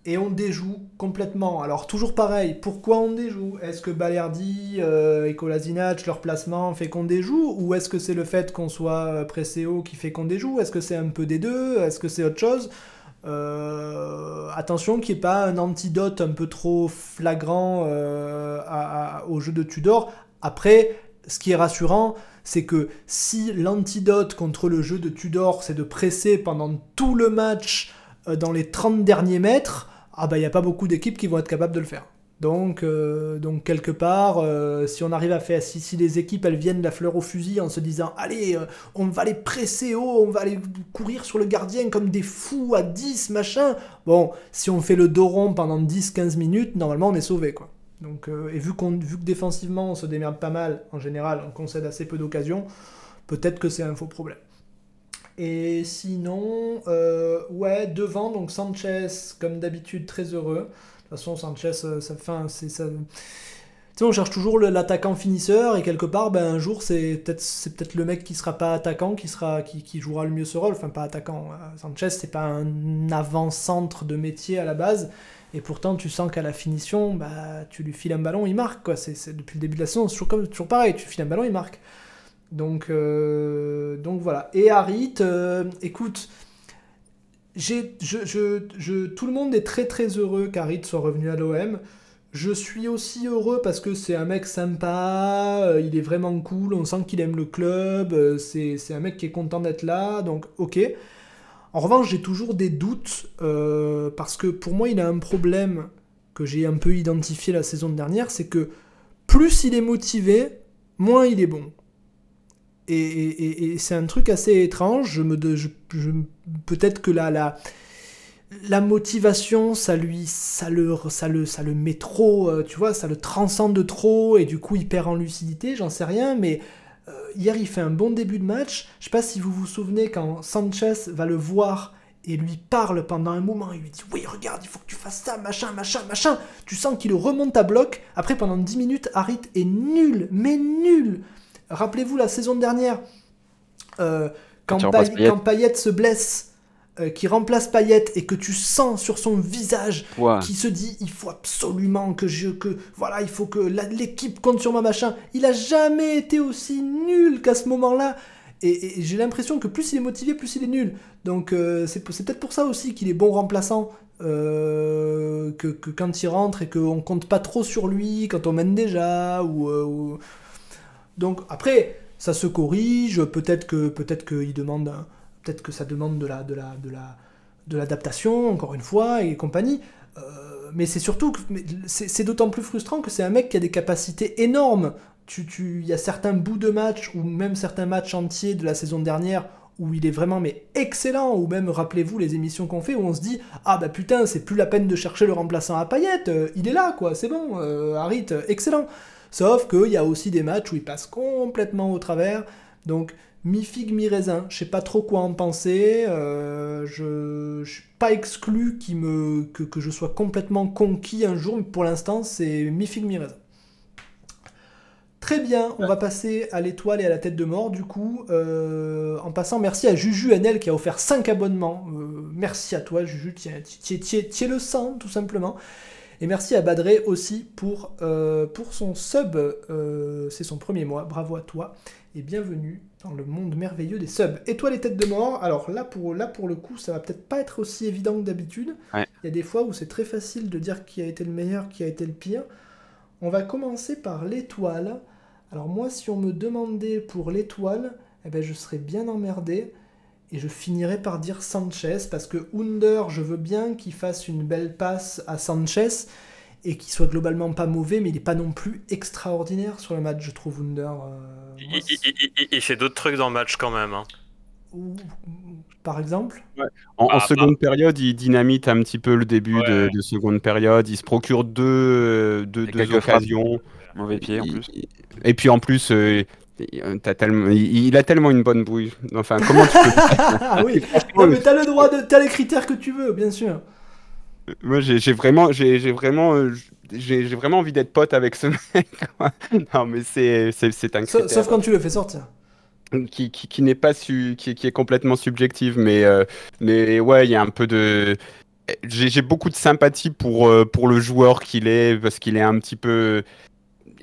et on déjoue complètement. Alors toujours pareil, pourquoi on déjoue? Est-ce que Balerdi euh, et Kolasinac, leur placement fait qu'on déjoue? Ou est-ce que c'est le fait qu'on soit euh, pressé haut qui fait qu'on déjoue? Est-ce que c'est un peu des deux? Est-ce que c'est autre chose? Euh, attention qu'il n'y ait pas un antidote un peu trop flagrant au jeu de Tudor. Après, ce qui est rassurant, c'est que si l'antidote contre le jeu de Tudor, c'est de presser pendant tout le match dans les 30 derniers mètres, ah bah il n'y a pas beaucoup d'équipes qui vont être capables de le faire. Donc, euh, quelque part, euh, si on arrive à faire, si, si, les équipes elles viennent la fleur au fusil en se disant allez, euh, on va les presser haut, on va aller courir sur le gardien comme des fous à 10, machin. Bon, si on fait le dos rond pendant 10-15 minutes, normalement on est sauvé quoi. Donc, et vu, qu'on, vu que défensivement on se démerde pas mal en général, on concède assez peu d'occasions, peut-être que c'est un faux problème. Et sinon, euh, ouais, devant, donc Sanchez, comme d'habitude, très heureux. De toute façon, Sanchez, euh, ça fait. C'est ça. Tu sais, on cherche toujours l'attaquant finisseur, et quelque part, ben, un jour, c'est peut-être peut le mec qui sera pas attaquant, qui, sera, qui, qui jouera le mieux ce rôle. Enfin, pas attaquant. Euh, Sanchez, c'est pas un avant-centre de métier à la base. Et pourtant, tu sens qu'à la finition, bah, tu lui files un ballon, il marque. Quoi. C'est, depuis le début de la saison, c'est toujours, toujours pareil. Tu files un ballon, il marque. Donc, euh, donc voilà. Et Harit, euh, écoute, j'ai, je, tout le monde est très très heureux qu'Harit soit revenu à l'OM. Je suis aussi heureux parce que c'est un mec sympa, euh, il est vraiment cool, on sent qu'il aime le club, c'est, un mec qui est content d'être là, donc ok. En revanche, j'ai toujours des doutes parce que pour moi, il a un problème que j'ai un peu identifié la saison dernière, c'est que plus il est motivé, moins il est bon. Et, c'est un truc assez étrange. Je me, peut-être que la, la, la motivation, ça lui, ça le, ça ça le met trop, euh, tu vois, ça le transcende trop et du coup il perd en lucidité. J'en sais rien, mais euh, hier il fait un bon début de match. Je sais pas si vous vous souvenez quand Sanchez va le voir et lui parle pendant un moment, il lui dit oui regarde il faut que tu fasses ça, machin, machin, machin. Tu sens qu'il remonte à bloc. Après pendant 10 minutes, Harit est nul, mais nul. Rappelez-vous la saison dernière, euh, quand, Payet. se blesse, euh, qui remplace Payet et que tu sens sur son visage qui se dit il faut absolument que je que voilà il faut que l'équipe compte sur moi machin. Il a jamais été aussi nul qu'à ce moment-là. Et, j'ai l'impression que plus il est motivé plus il est nul. Donc euh, c'est peut-être pour ça aussi qu'il est bon remplaçant que, que, quand il rentre et qu'on compte pas trop sur lui quand on mène déjà ou donc après, ça se corrige, peut-être que peut-être demande, peut-être que ça demande de la de la de la de l'adaptation encore une fois et compagnie. Euh, mais c'est surtout c'est d'autant plus frustrant que c'est un mec qui a des capacités énormes. Tu, tu, il y a certains bouts de match ou même certains matchs entiers de la saison dernière où il est vraiment mais excellent, ou même rappelez-vous les émissions qu'on fait où on se dit ah bah putain c'est plus la peine de chercher le remplaçant à Payette, euh, il est là quoi, c'est bon, euh, Harit, excellent. Sauf qu'il y a aussi des matchs où il passe complètement au travers. Donc, mi-figue, mi-raisin. Je sais pas trop quoi en penser. Euh, je ne suis pas exclu me, que, je sois complètement conquis un jour, mais pour l'instant, c'est mi-figue, mi-raisin. Très bien, on va passer à l'étoile et à la tête de mort du coup. Euh, en passant, merci à Juju NL qui a offert 5 abonnements. Euh, merci à toi Juju, tiens, tiens, le sang tout simplement. Et merci à Badré aussi pour, euh, pour son sub. euh, c'est son premier mois. Bravo à toi et bienvenue dans le monde merveilleux des subs. Et toi, les têtes de mort Alors là pour, là, pour le coup, ça va peut-être pas être aussi évident que d'habitude. Ouais. Il y a des fois où c'est très facile de dire qui a été le meilleur, qui a été le pire. On va commencer par l'étoile. Alors moi, si on me demandait pour l'étoile, eh ben, je serais bien emmerdé. Et je finirais par dire Sanchez, parce que Under, je veux bien qu'il fasse une belle passe à Sanchez, et qu'il soit globalement pas mauvais, mais il n'est pas non plus extraordinaire sur le match, je trouve, Under. euh, moi, Il, il- il- il- il fait d'autres trucs dans le match quand même. hein. ou- par exemple? En, en Ah, seconde période, il dynamite un petit peu le début de, Ouais. de seconde période. Il se procure deux, euh, deux, occasions. Mauvais pied en plus. Et puis en plus, euh, tellement, il, a tellement une bonne bouille. Enfin, comment tu peux. Ah oui Non, mais t'as le droit de. T'as les critères que tu veux, bien sûr. Moi, j'ai vraiment, j'ai vraiment, euh, j'ai vraiment envie d'être pote avec ce mec. Non, mais c'est c'est un Sauf, critère sauf quand tu le fais sortir. qui, qui, qui n'est pas su, qui, qui est complètement subjectif, mais euh, mais ouais, il y a un peu de. J'ai j'ai beaucoup de sympathie pour euh, pour le joueur qu'il est parce qu'il est un petit peu.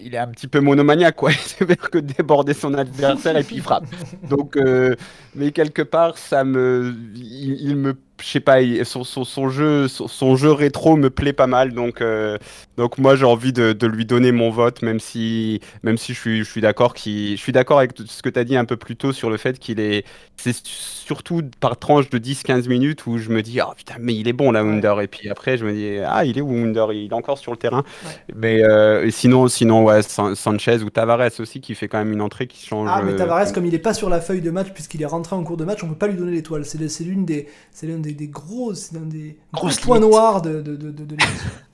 Il est un petit peu monomaniaque, quoi. Il sait faire que déborder son adversaire et puis il frappe. Donc, euh, mais quelque part, ça me, il, me, je sais pas, son jeu, son, son jeu rétro me plaît pas mal. Donc, euh, donc moi, j'ai envie de, de lui donner mon vote, même si, même si je suis, je suis d'accord je suis d'accord avec ce que tu as dit un peu plus tôt sur le fait qu'il est, c'est surtout par tranche de 10-15 minutes où je me dis, ah putain, mais il est bon là, Ouais. Under. Et puis après, je me dis, ah, il est où Under? Il est encore sur le terrain. Ouais. Mais euh, sinon, sinon, ouais, San- Sanchez ou Tavares aussi qui fait quand même une entrée qui change. Ah, mais euh, Tavares, comme il est pas sur la feuille de match, puisqu'il est rentré en cours de match, on peut pas lui donner l'étoile. C'est c'est l'une des, c'est l'un des, des gros, c'est l'un des gros points noirs de, de, de, de, de l'émission.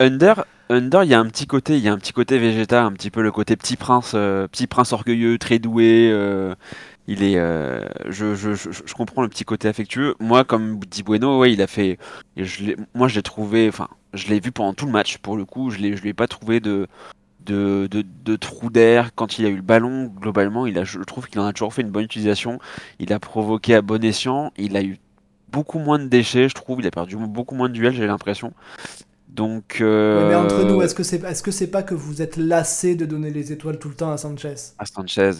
Under, Under, il y a un petit côté, il y a un petit côté Vegeta, un petit peu le côté petit prince, euh, petit prince orgueilleux, très doué. euh, il est, euh, je, je, je, comprends le petit côté affectueux. Moi, comme dit Bueno, ouais, il a fait. Je l'ai- moi, je l'ai trouvé, enfin, je l'ai vu pendant tout le match. Pour le coup, je l'ai, je lui ai pas trouvé de, de, de, trou d'air quand il a eu le ballon. Globalement, je trouve qu'il en a toujours fait une bonne utilisation. Il a provoqué à bon escient. Il a eu beaucoup moins de déchets, je trouve. Il a perdu beaucoup moins de duels, j'ai l'impression. Donc. Euh, mais entre nous, est-ce que c'est est -ce c'est pas que vous êtes lassé de donner les étoiles tout le temps à Sanchez à Sanchez.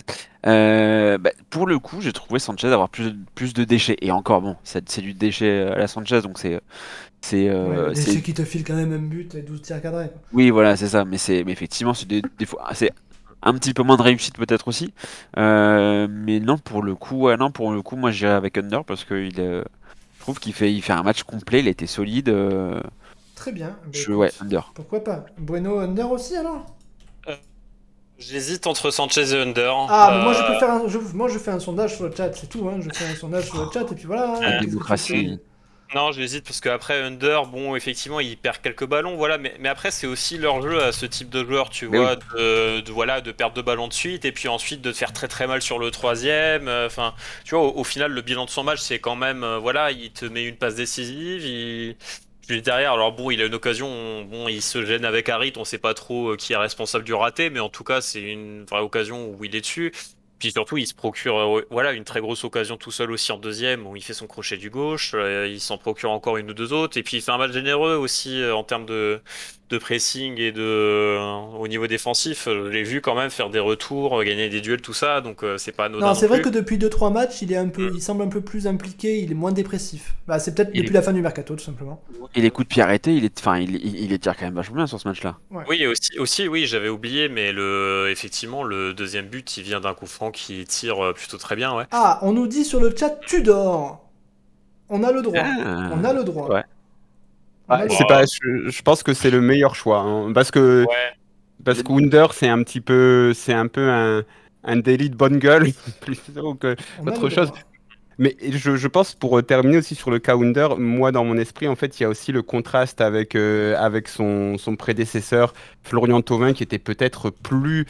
Euh, bah, pour le coup, j'ai trouvé Sanchez avoir plus, plus de déchets. Et encore, bon, c'est du déchet à la Sanchez, donc c'est. c'est, euh, Ouais, le c'est- déchet qui te file quand même un but et 12 tirs cadrés. quoi. Oui, voilà, c'est ça. Mais, c'est, mais effectivement, c'est des, des fois, c'est un petit peu moins de réussite peut-être aussi. Euh, mais non, pour le coup, ouais, non, pour le coup, moi j'irais avec Under parce que il, euh, je trouve qu'il fait, il fait un match complet, il était solide. euh, Très bien. Bah, je, écoute, ouais, Under. Pourquoi pas Bueno Under aussi alors J'hésite entre Sanchez et Under. Ah, mais moi Euh, je peux faire un, je, moi je fais un sondage sur le chat, c'est tout. Hein. Je fais un sondage sur le chat et puis voilà. hein. La Qu'est-ce que tu démocratie. Non, j'hésite parce qu'après Under, bon, effectivement, il perd quelques ballons, voilà, mais, mais après, c'est aussi leur jeu à ce type de joueur, tu Mais vois, de, de- voilà, de perdre deux ballons de suite et puis ensuite de te faire très très mal sur le troisième. euh, Enfin, tu vois, au, au final, le bilan de son match, c'est quand même, euh, voilà, il te met une passe décisive, il. Puis derrière, alors bon, il a une occasion, on- bon, il se gêne avec Harit, on sait pas trop euh, qui est responsable du raté, mais en tout cas, c'est une vraie occasion où il est dessus. Puis surtout, il se procure euh, voilà, une très grosse occasion tout seul aussi en deuxième, où il fait son crochet du gauche, euh, il s'en procure encore une ou deux autres, et puis il fait un match généreux aussi euh, en termes de, de pressing et de, euh, au niveau défensif. Euh, Je l'ai vu quand même faire des retours, euh, gagner des duels, tout ça, donc euh, c'est pas anodin. Non, c'est vrai plus. que depuis 2-3 matchs, il, est un peu, Mm. il semble un peu plus impliqué, il est moins dépressif. Bah, c'est peut-être depuis est- la fin du mercato, tout simplement. Et les coups de pied arrêtés, il est, enfin, il, il, il les tire quand même vachement bien sur ce match-là. Oui, et aussi, aussi, oui, j'avais oublié, mais le, effectivement, le deuxième but, il vient d'un coup franc qui tire plutôt très bien, ouais. Ah, on nous dit sur le chat Tudor. On a le droit. Ah. On a le droit. Ouais. On a Ouais, le c'est pas, je, je pense que c'est le meilleur choix. hein, parce que Ouais. Parce que Wunder, c'est un petit peu, c'est un peu un, un délit de bonne gueule plutôt que autre chose. droit. Mais je, je pense pour terminer aussi sur le cas Wunder, moi dans mon esprit en fait il y a aussi le contraste avec euh, avec son, son prédécesseur Florian Thauvin qui était peut-être plus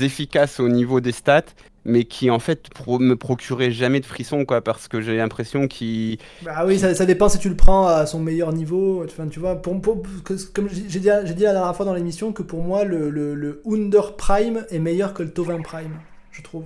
efficace au niveau des stats, mais qui en fait pro- me procurait jamais de frissons quoi parce que j'ai l'impression qu'il Bah oui, ça, ça dépend si tu le prends à son meilleur niveau. Enfin, tu vois, pour, pour- que- comme j'ai dit, dit la dernière fois dans l'émission que pour moi, le, le, le Under Prime est meilleur que le Tovin Prime, je trouve.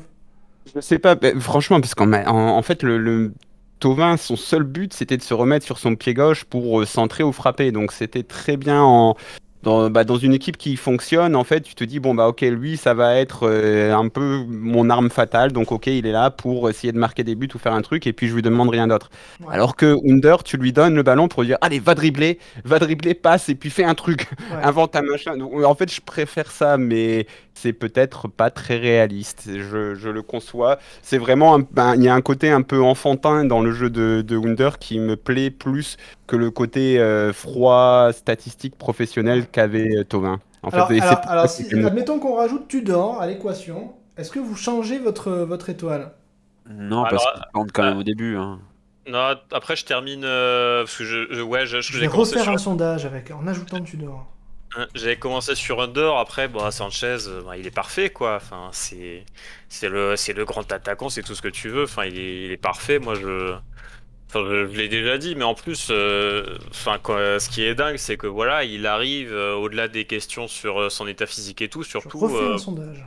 Je sais pas, ben, franchement, parce qu'en en, en fait, le, le- Tovin, son seul but, c'était de se remettre sur son pied gauche pour centrer ou frapper. Donc c'était très bien en, dans, bah, dans, une équipe qui fonctionne, en fait, tu te dis, bon, bah, ok, lui, ça va être euh, un peu mon arme fatale. Donc, ok, il est là pour essayer de marquer des buts ou faire un truc, et puis je lui demande rien d'autre. Alors que Under, tu lui donnes le ballon pour dire, allez, va dribbler, va dribbler, passe, et puis fais un truc, invente un machin. en fait, je préfère ça, mais c'est peut-être pas très réaliste. Je, je le conçois. C'est vraiment, ben, il y a un côté un peu enfantin dans le jeu de, de Wunder qui me plaît plus que le côté euh, froid, statistique, professionnel qu'avait euh, Tovin. En alors, fait, alors, si, admettons qu'on rajoute Tudor à l'équation, est-ce que vous changez votre, votre étoile? Non, parce qu'il compte quand même au début. Hein. Non, après je termine euh, parce que je, ouais, je, je vais refaire un sondage avec en ajoutant Tudor. Hein, j'avais commencé sur Under, après bah, Sanchez, bah, il est parfait quoi. Enfin, c'est c'est le c'est le grand attaquant, c'est tout ce que tu veux. Enfin, il est, il est parfait. Moi, je Enfin, je, l'ai déjà dit, mais en plus, euh, enfin, ce qui est dingue, c'est que voilà, il arrive euh, au-delà des questions sur euh, son état physique et tout, surtout. Je un sondage.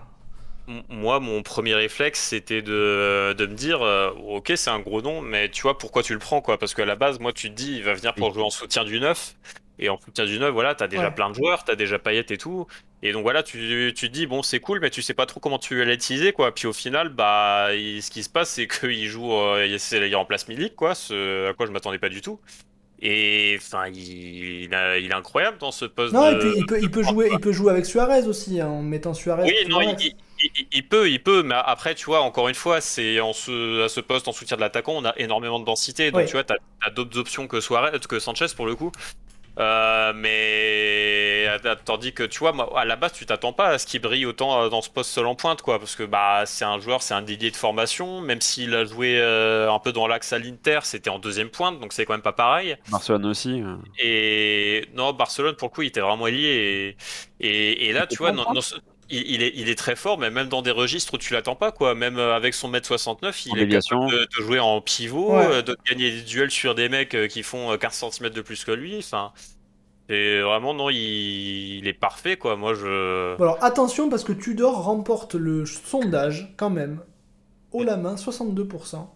Moi, mon premier réflexe, c'était de, de, me dire, ok, c'est un gros nom, mais tu vois, pourquoi tu le prends, quoi? Parce qu'à la base, moi, tu te dis, il va venir pour jouer en soutien du neuf. Et en soutien du neuf, voilà, t'as déjà plein de joueurs, t'as déjà Payet et tout. Et donc voilà, tu, tu te dis, bon, c'est cool, mais tu sais pas trop comment tu vas l'utiliser, quoi. Puis au final, bah, ce qui se passe, c'est qu'il joue, euh, il remplace Milik, quoi, ce à quoi je m'attendais pas du tout. Et enfin, il, il, est incroyable dans ce poste. Non, et puis il peut, il peut jouer, il peut jouer avec Suarez aussi, hein, en mettant Suarez. Oui, non, il, peut, il peut, mais après, tu vois, encore une fois, c'est en ce, à ce poste en soutien de l'attaquant, on a énormément de densité, donc tu vois, t'as as, d'autres options que Suarez, que Sanchez pour le coup. Euh, mais tandis que tu vois, à la base, tu t'attends pas à ce qu'il brille autant euh, dans ce poste seul en pointe, quoi, parce que bah c'est un joueur, c'est un dédié de formation, même s'il a joué euh, un peu dans l'axe à l'Inter, c'était en deuxième pointe, donc c'est quand même pas pareil. Barcelone aussi. Et non, Barcelone pour le coup, il était vraiment lié, et, et, là, tu vois, non, il, est, il, est, très fort, mais même dans des registres où tu l'attends pas, quoi. Même euh, avec son mètre 69, il est capable de, jouer en pivot, euh, de gagner des duels sur des mecs euh, qui font 15 cm de plus que lui. Enfin, et vraiment, non, il, est parfait, quoi. Moi, je. alors, attention, parce que Tudor remporte le sondage, quand même, haut la main, 62%.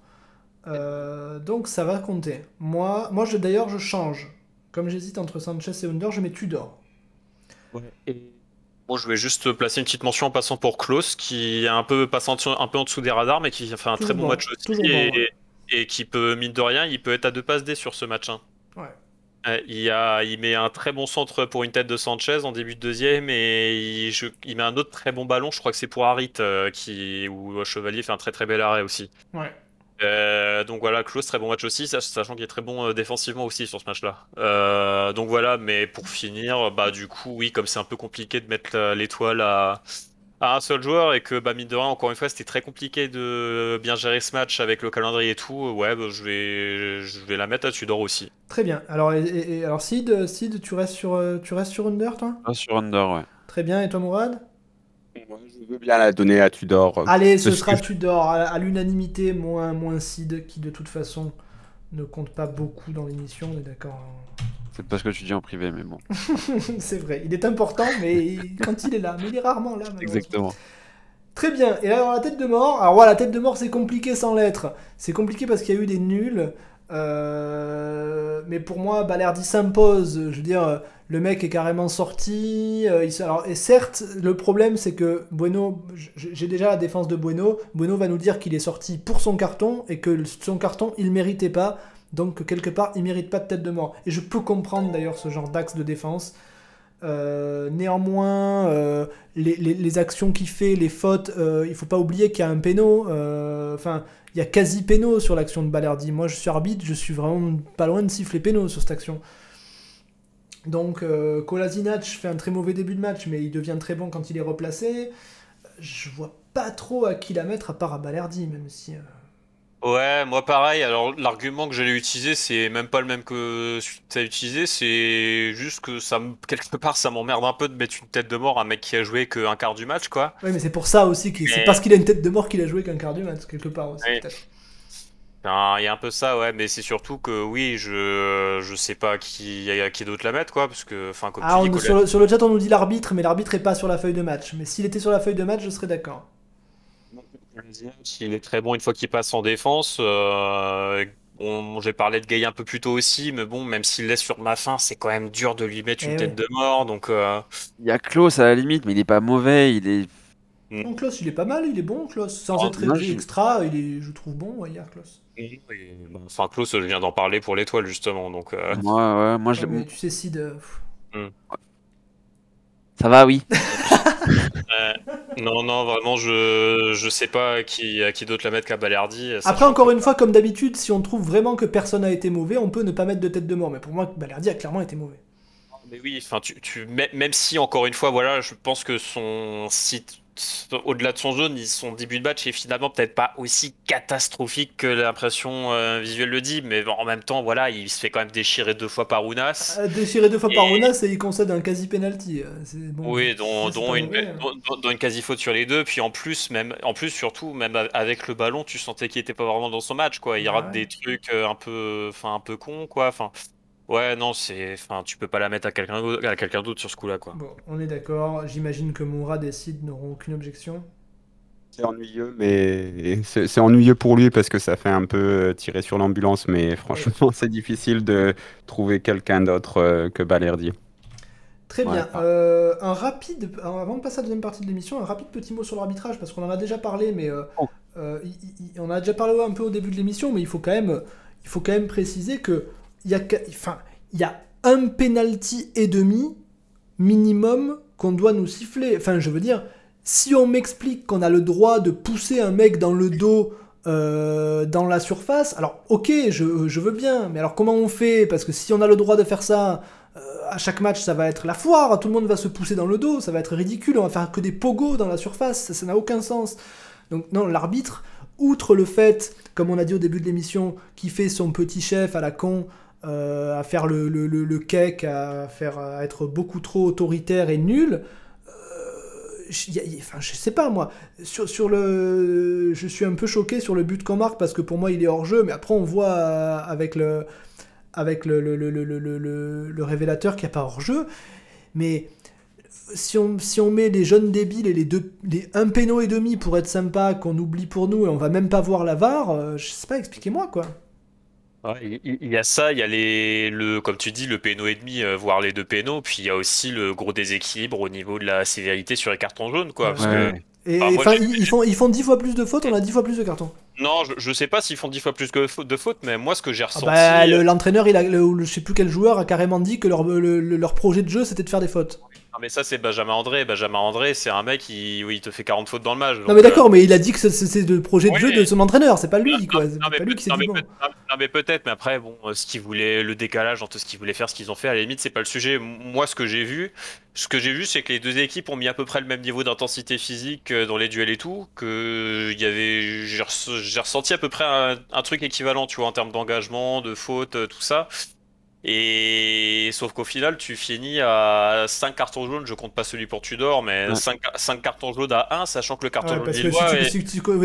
donc, ça va compter. Moi, moi d'ailleurs, je change. Comme j'hésite entre Sanchez et Under, je mets Tudor. Ouais, et Bon, je vais juste placer une petite mention en passant pour Klaus, qui est un peu passant un peu en dessous des radars, mais qui a fait un très bon, match aussi. Et, qui peut, mine de rien, il peut être à deux passes D sur ce match. Hein. Ouais. Il, a, il met un très bon centre pour une tête de Sanchez en début de deuxième et il, il met un autre très bon ballon, je crois que c'est pour Harit, euh, qui, où Chevalier fait un très très bel arrêt aussi. Ouais. Euh, donc voilà, Klaus, très bon match aussi, sachant qu'il est très bon euh, défensivement aussi sur ce match-là. Euh, donc voilà, mais pour finir, bah du coup, oui, comme c'est un peu compliqué de mettre l'étoile à, un seul joueur et que, bah mine de rien, encore une fois, c'était très compliqué de bien gérer ce match avec le calendrier et tout, ouais, bah, je, vais, je vais la mettre à Tudor aussi. Très bien. Alors, et, alors Sid, Sid, tu restes sur, tu restes sur Under, toi? Sur Under, ouais. Très bien, et toi, Mourad? Je veux bien la donner à Tudor. Allez, ce sera Tudor à, l'unanimité, moins, moins Sid, qui de toute façon ne compte pas beaucoup dans l'émission, on est d'accord hein. C'est pas ce que tu dis en privé, mais bon. c'est vrai, il est important, mais quand il est là, mais il est rarement là. Exactement. Très bien, et là dans la tête de mort, alors voilà, la tête de mort c'est compliqué sans lettres. C'est compliqué parce qu'il y a eu des nuls. Euh, mais pour moi, Balerdi s'impose. Je veux dire, le mec est carrément sorti. Euh, alors, et certes, le problème, c'est que Bueno, j'ai déjà la défense de Bueno. Bueno va nous dire qu'il est sorti pour son carton et que son carton, il méritait pas. Donc, quelque part, il mérite pas de tête de mort. Et je peux comprendre d'ailleurs ce genre d'axe de défense. Euh, néanmoins, les, actions qu'il fait, les fautes, il faut pas oublier qu'il y a un péno. Enfin, il y a quasi péno sur l'action de Balerdi. Moi, je suis arbitre, je suis vraiment pas loin de siffler péno sur cette action. Donc, euh, fait un très mauvais début de match, mais il devient très bon quand il est replacé. Je vois pas trop à qui la mettre à part à Balerdi, même si. Euh, Ouais, moi pareil. Alors l'argument que j'allais utiliser, c'est même pas le même que tu as utilisé. C'est juste que ça, quelque part, ça m'emmerde un peu de mettre une tête de mort à un mec qui a joué qu'un quart du match, quoi. Oui, mais c'est pour ça aussi que c'est parce qu'il a une tête de mort qu'il a joué qu'un quart du match quelque part aussi. Il y a un peu ça, ouais, mais c'est surtout que oui, je je sais pas qui qui d'autre la mettre, quoi, parce que enfin ah, sur, le, sur le chat on nous dit l'arbitre, mais l'arbitre est pas sur la feuille de match. Mais s'il était sur la feuille de match, je serais d'accord. Il est très bon une fois qu'il passe en défense. Euh, bon, j'ai parlé de Gay un peu plus tôt aussi, mais bon, même s'il laisse sur ma fin, c'est quand même dur de lui mettre une Eh tête oui. de mort. Donc, euh, Il y a Klaus à la limite, mais il est pas mauvais. Il est. Non, Klaus, il est pas mal, il est bon, Klaus. Sans Oh, être moi, très je- extra, il est, je trouve bon, ouais, hier, Klaus. bon, enfin, Klaus, je viens d'en parler pour l'étoile justement. Donc, euh, Moi, ouais, moi je. Ouais, mais tu sais, Sid. euh, pff. Ça va, oui. euh, non, non, vraiment, je je sais pas qui à qui d'autre la mettre qu'à Balerdi. Après, sachant encore une fois, comme d'habitude, si on trouve vraiment que personne n'a été mauvais, on peut ne pas mettre de tête de mort. Mais pour moi, Balerdi a clairement été mauvais. Mais oui, enfin, tu, tu, mê- même si encore une fois, voilà, je pense que son site, au-delà de son jaune, son début de match est finalement peut-être pas aussi catastrophique que l'impression euh, visuelle le dit, mais en même temps, voilà, il se fait quand même déchirer deux fois par Ounas. Euh, Déchiré deux fois par Ounas et il concède un quasi-penalty. euh, c'est bon. Oui, dont, une, mauvais, dont, dont- dont une quasi faute sur les deux, puis en plus, même, en plus surtout, même avec le ballon, tu sentais qu'il était pas vraiment dans son match, quoi. Il Ah rate ouais. des trucs euh, un peu, enfin un peu cons, quoi. Enfin, ouais, non, c'est, enfin, tu peux pas la mettre à quelqu'un d'autre, à quelqu'un d'autre sur ce coup-là, quoi. Bon, on est d'accord. J'imagine que Mourad et Sid n'auront aucune objection. C'est ennuyeux, mais c'est ennuyeux pour lui parce que ça fait un peu euh, tirer sur l'ambulance, mais franchement, c'est difficile de trouver quelqu'un d'autre euh, que Balerdi. Très Ouais. bien. Euh, un rapide, alors, avant de passer à la deuxième partie de l'émission, un rapide petit mot sur l'arbitrage parce qu'on en a déjà parlé, mais euh, Oh. euh, il- il- on a déjà parlé un peu au début de l'émission, mais il faut quand même, il faut quand même préciser que il y a, un penalty et demi minimum qu'on doit nous siffler. Enfin, je veux dire, si on m'explique qu'on a le droit de pousser un mec dans le dos. euh, dans la surface, alors ok, je, veux bien, mais alors comment on fait? Parce que si on a le droit de faire ça, euh, à chaque match, ça va être la foire, tout le monde va se pousser dans le dos, ça va être ridicule, on va faire que des pogos dans la surface, ça n'a aucun sens. Donc non, l'arbitre, outre le fait, comme on a dit au début de l'émission, qu'il fait son petit chef à la con, à faire le, le, le, cake, à, faire, être beaucoup trop autoritaire et nul, euh, je- enfin, je sais pas moi, sur, sur le, je suis un peu choqué sur le but qu'on marque parce que pour moi il est hors jeu, mais après on voit euh, avec le, avec le, le, le, le, révélateur qu'il n'y a pas hors jeu, mais si on, si on met les jeunes débiles et les deux, les un péno et demi pour être sympa, qu'on oublie pour nous et on va même pas voir la VAR, euh, je sais pas, expliquez-moi quoi. Ouais, il y a ça, il y a les, le, comme tu dis, le péno et demi, euh, voire les deux pénaux, puis il y a aussi le gros déséquilibre au niveau de la sévérité sur les cartons jaunes, quoi. Ouais. Parce que, Ouais. Et Ah, moi, enfin, j'ai- ils, ils font, ils font 10 fois plus de fautes, on a 10 fois plus de cartons. non, je, je sais pas s'ils font dix fois plus que faute- de fautes, mais moi, ce que j'ai Ah ressenti. bah, le- l'entraîneur, il a, le, le- je sais plus quel joueur a carrément dit que leur, le- le- leur projet de jeu c'était de faire des fautes. Ah, mais ça, c'est Benjamin André. Benjamin André, c'est un mec qui, oui, il te fait 40 fautes dans le match. Non mais euh, d'accord, mais il a dit que c'est- le projet de Oui, jeu de son entraîneur, c'est pas lui quoi, c'est Non mais, lui qui non, dit mais bon. peut- non, mais peut-être, mais après, bon, euh, ce qu'ils voulaient, le décalage entre ce qu'ils voulaient faire, ce qu'ils ont fait, à la limite, c'est pas le sujet. Moi, ce que j'ai vu, ce que j'ai vu, c'est que les deux équipes ont mis à peu près le même niveau d'intensité physique euh, dans les duels et tout, que il y avait, j'ai res- j'ai ressenti à peu près un, un truc équivalent, tu vois, en termes d'engagement, de faute, euh, tout ça. Et sauf qu'au final, tu finis à 5 cartons jaunes, je compte pas celui pour Tudor, mais Ouais. 5, cartons jaunes à 1, sachant que le carton Ouais, jaune si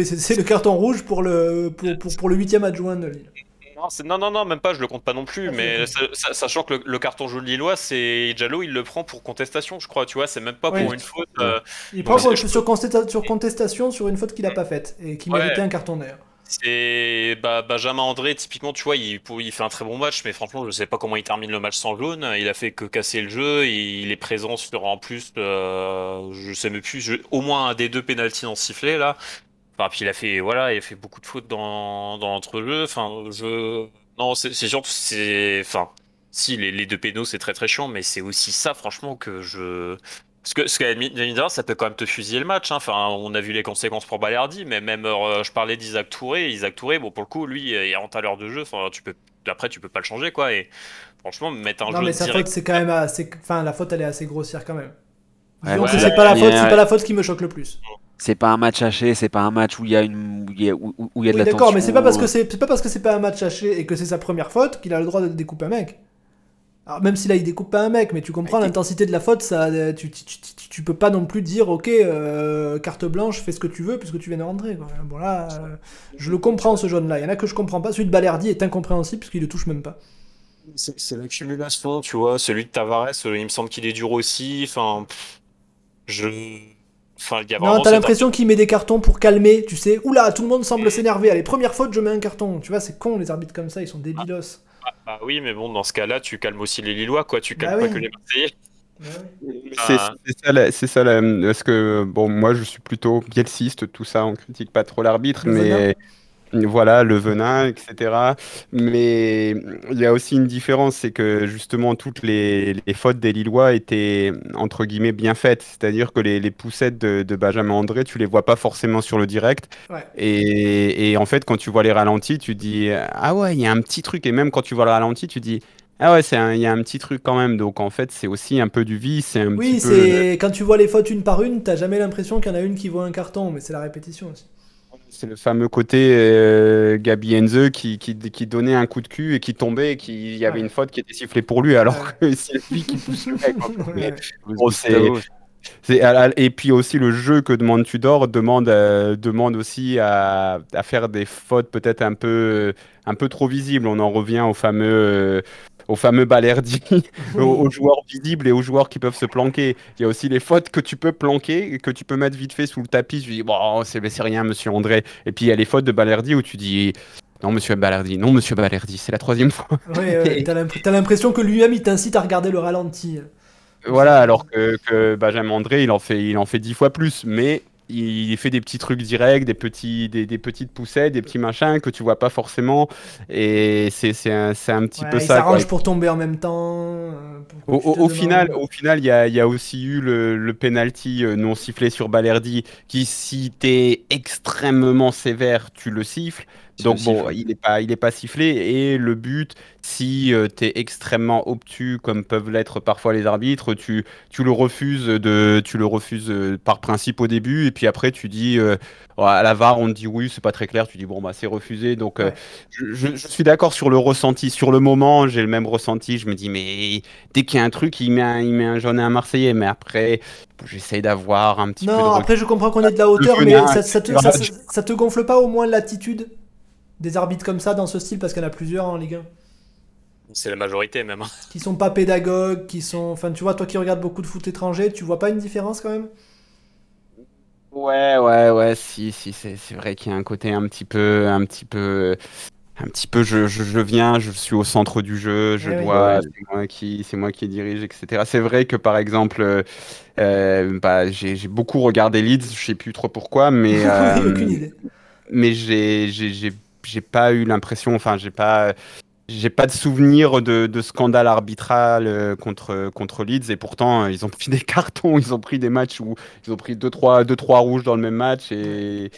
c'est c'est le carton rouge pour le pour, pour, pour le huitième adjoint de Lille. Non, c'est- non, non, non, même pas, je le compte pas non plus, Ah, mais sachant que le, le carton jaune lillois, c'est Jallo, il le prend pour contestation, je crois, tu vois, c'est même pas Ouais. pour une faute. euh, Il prend sur, contesta- sur contestation sur une faute qu'il a pas faite et qui Ouais. méritait un carton d'ailleurs. C'est bah, Benjamin André, typiquement, tu vois, il, fait un très bon match, mais franchement, je sais pas comment il termine le match sans jaune. Il a fait que casser le jeu, il est présent sur en plus, euh, je sais même plus, au moins un des deux pénaltys non sifflés là. Enfin, puis il a fait, voilà, il a fait beaucoup de fautes dans, dans l'entrejeu. Enfin, je, non, c'est sûr, c'est, enfin, si les, les deux pénaux c'est très très chiant, mais c'est aussi ça, franchement, que je. Parce que, ce la limite, ça peut quand même te fusiller le match. hein. Enfin, on a vu les conséquences pour Balerdi, mais même, euh, je parlais d'Isaac Touré. Isaac Touré, bon, pour le coup, lui, il rentre à l'heure de jeu. Enfin, tu peux, après, tu peux pas le changer, quoi. Et franchement, mettre un Non jaune mais sa direct. faute c'est quand même assez... enfin la faute elle est assez grossière quand même. Ouais, Disons ouais. que c'est pas la faute, Mais, c'est euh, pas la faute qui me choque le plus. C'est pas un match haché, c'est pas un match où il y a une, où il y a, où- où il y a de Oui la d'accord, mais c'est pas parce que tension. c'est c'est pas parce que c'est pas un match haché et que c'est sa première faute qu'il a le droit de découper un mec. Alors même si là il découpe pas un mec, mais tu comprends Ouais, l'intensité de la faute, ça, euh, tu, tu, tu, tu- tu peux pas non plus dire ok euh, carte blanche, fais ce que tu veux puisque tu viens de rentrer. Quoi. Bon là, euh, je le comprends ce jaune là. Il y en a que je comprends pas. Celui de Balerdi est incompréhensible puisqu'il le touche même pas. C'est l'accumulation, tu vois. Celui de Tavares, il me semble qu'il est dur aussi. Enfin, pff, je. Enfin, il y a Non, t'as cette- l'impression qu'il met des cartons pour calmer, tu sais. Oula, tout le monde semble s'énerver. Allez, première faute, je mets un carton. Tu vois, c'est con, les arbitres comme ça, ils sont débilos. Ah oui, mais bon, dans ce cas-là, tu calmes aussi les Lillois, quoi. Tu calmes Bah pas oui. que les Marseillais. C'est Ah. c'est ça, la- c'est ça, la- parce que bon, moi je suis plutôt bielciste, tout ça, on critique pas trop l'arbitre, Le mais voilà, le venin, etc. Mais il y a aussi une différence, c'est que justement toutes les, les fautes des Lillois étaient entre guillemets bien faites, c'est-à-dire que les, les poussettes de, de Benjamin André, tu les vois pas forcément sur le direct, Ouais. et, et en fait quand tu vois les ralentis, tu dis ah ouais, il y a un petit truc, et même quand tu vois le ralenti, tu dis ah ouais, il y a un petit truc quand même. Donc en fait, c'est aussi un peu du vice, c'est un Oui, petit peu. c'est quand tu vois les fautes une par une, t'as jamais l'impression qu'il y en a une qui voit un carton, mais c'est la répétition aussi. C'est le fameux côté euh, Gabi Enze qui, qui, qui donnait un coup de cul et qui tombait et qui il y avait Ouais. une faute qui était sifflée pour lui alors Ouais. que c'est lui qui pousse le mec. Mais bon, et puis aussi le jeu que demande Tudor demande, euh, demande aussi à, à faire des fautes peut-être un peu, un peu trop visibles. On en revient au fameux, euh, au fameux Balerdi, aux, aux joueurs visibles et aux joueurs qui peuvent se planquer. Il y a aussi les fautes que tu peux planquer, que tu peux mettre vite fait sous le tapis. Je dis, bon, c'est rien, monsieur André. Et puis il y a les fautes de Balerdi où tu dis, non, monsieur Balerdi, non, monsieur Balerdi, c'est la troisième fois. Ouais, l'impr- t'as l'impression que lui-même il t'incite à regarder le ralenti. Voilà, alors que, que Benjamin André, il en fait, il en fait dix fois plus, mais il fait des petits trucs directs, des, petits, des, des petites poussettes, des petits machins que tu vois pas forcément, et c'est un, un petit Ouais, peu il ça. quoi. s'arrange pour tomber en même temps. euh, Au, final, au final, il y a, il y a aussi eu le, le penalty euh, non sifflé sur Balerdi, qui si t'es extrêmement sévère, tu le siffles. Donc bon, il n'est pas, il est pas sifflé. Et le but, si tu es extrêmement obtus, comme peuvent l'être parfois les arbitres, tu, tu le refuses de, tu le refuses euh, par principe au début, et puis après tu dis euh, à la VAR, on te dit oui, c'est pas très clair. Tu dis bon bah c'est refusé. Donc euh, Ouais. je, je- je suis d'accord sur le ressenti. Sur le moment, j'ai le même ressenti. Je me dis mais dès qu'il y a un truc, il met un, il met un jaune et un Marseillais. Mais après, j'essaye d'avoir un petit peu de Non, après je comprends qu'on est de la hauteur, mais ça, ça te, ça te gonfle pas au moins l'attitude? Des arbitres comme ça dans ce style parce qu'il y en a plusieurs en Ligue 1 C'est la majorité même. hein. qui sont pas pédagogues, qui sont. Enfin, tu vois, toi qui regardes beaucoup de foot étranger, tu vois pas une différence quand même? Ouais, ouais, ouais, si, si, c'est c'est vrai qu'il y a un côté un petit peu, un petit peu, un petit peu, je, je, je viens, je suis au centre du jeu, je Eh oui. dois, c'est moi qui, c'est moi qui dirige, etc. C'est vrai que par exemple, euh, euh, bah, j'ai j'ai beaucoup regardé Leeds, je sais plus trop pourquoi, mais, euh, Aucune idée. mais j'ai, j'ai, j'ai, pas eu l'impression, enfin, j'ai pas, j'ai pas de souvenir de, de scandale arbitral euh, contre, contre Leeds. Et pourtant euh, ils ont pris des cartons, ils ont pris des matchs où ils ont pris 2-3 deux, trois rouges dans le même match et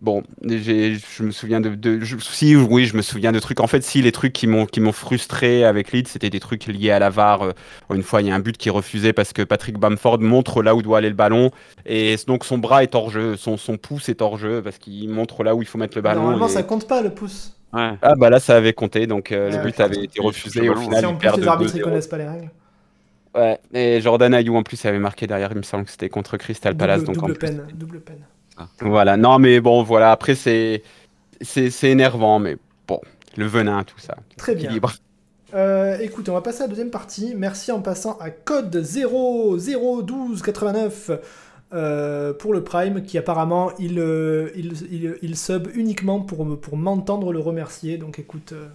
bon, je me souviens de, de je- si oui, je me souviens de trucs. En fait, si les trucs qui m'ont qui m'ont frustré avec Leeds, c'était des trucs liés à la VAR. Euh, Une fois, il y a un but qui est refusé parce que Patrick Bamford montre là où doit aller le ballon et donc son bras est hors jeu, son, son pouce est hors jeu parce qu'il montre là où il faut mettre le ballon. Normalement, et- ça compte pas le pouce. Ouais. ah bah là ça avait compté donc euh, Ouais, le but avait été refusé au final si en plus les arbitres 2-0. connaissent pas les règles. Ouais, et Jordan Ayou en plus avait marqué derrière, il me semble que c'était contre Crystal Palace double donc en double plus- peine, double peine. Voilà, non mais bon voilà, après c'est c'est c'est énervant mais bon, le venin tout ça. Très bien. Équilibre. Euh, écoute, on va passer à la deuxième partie. Merci en passant à code 001289 euh, pour le Prime, qui apparemment il, euh, il, il, il sub uniquement pour, pour m'entendre le remercier. Donc écoute, euh,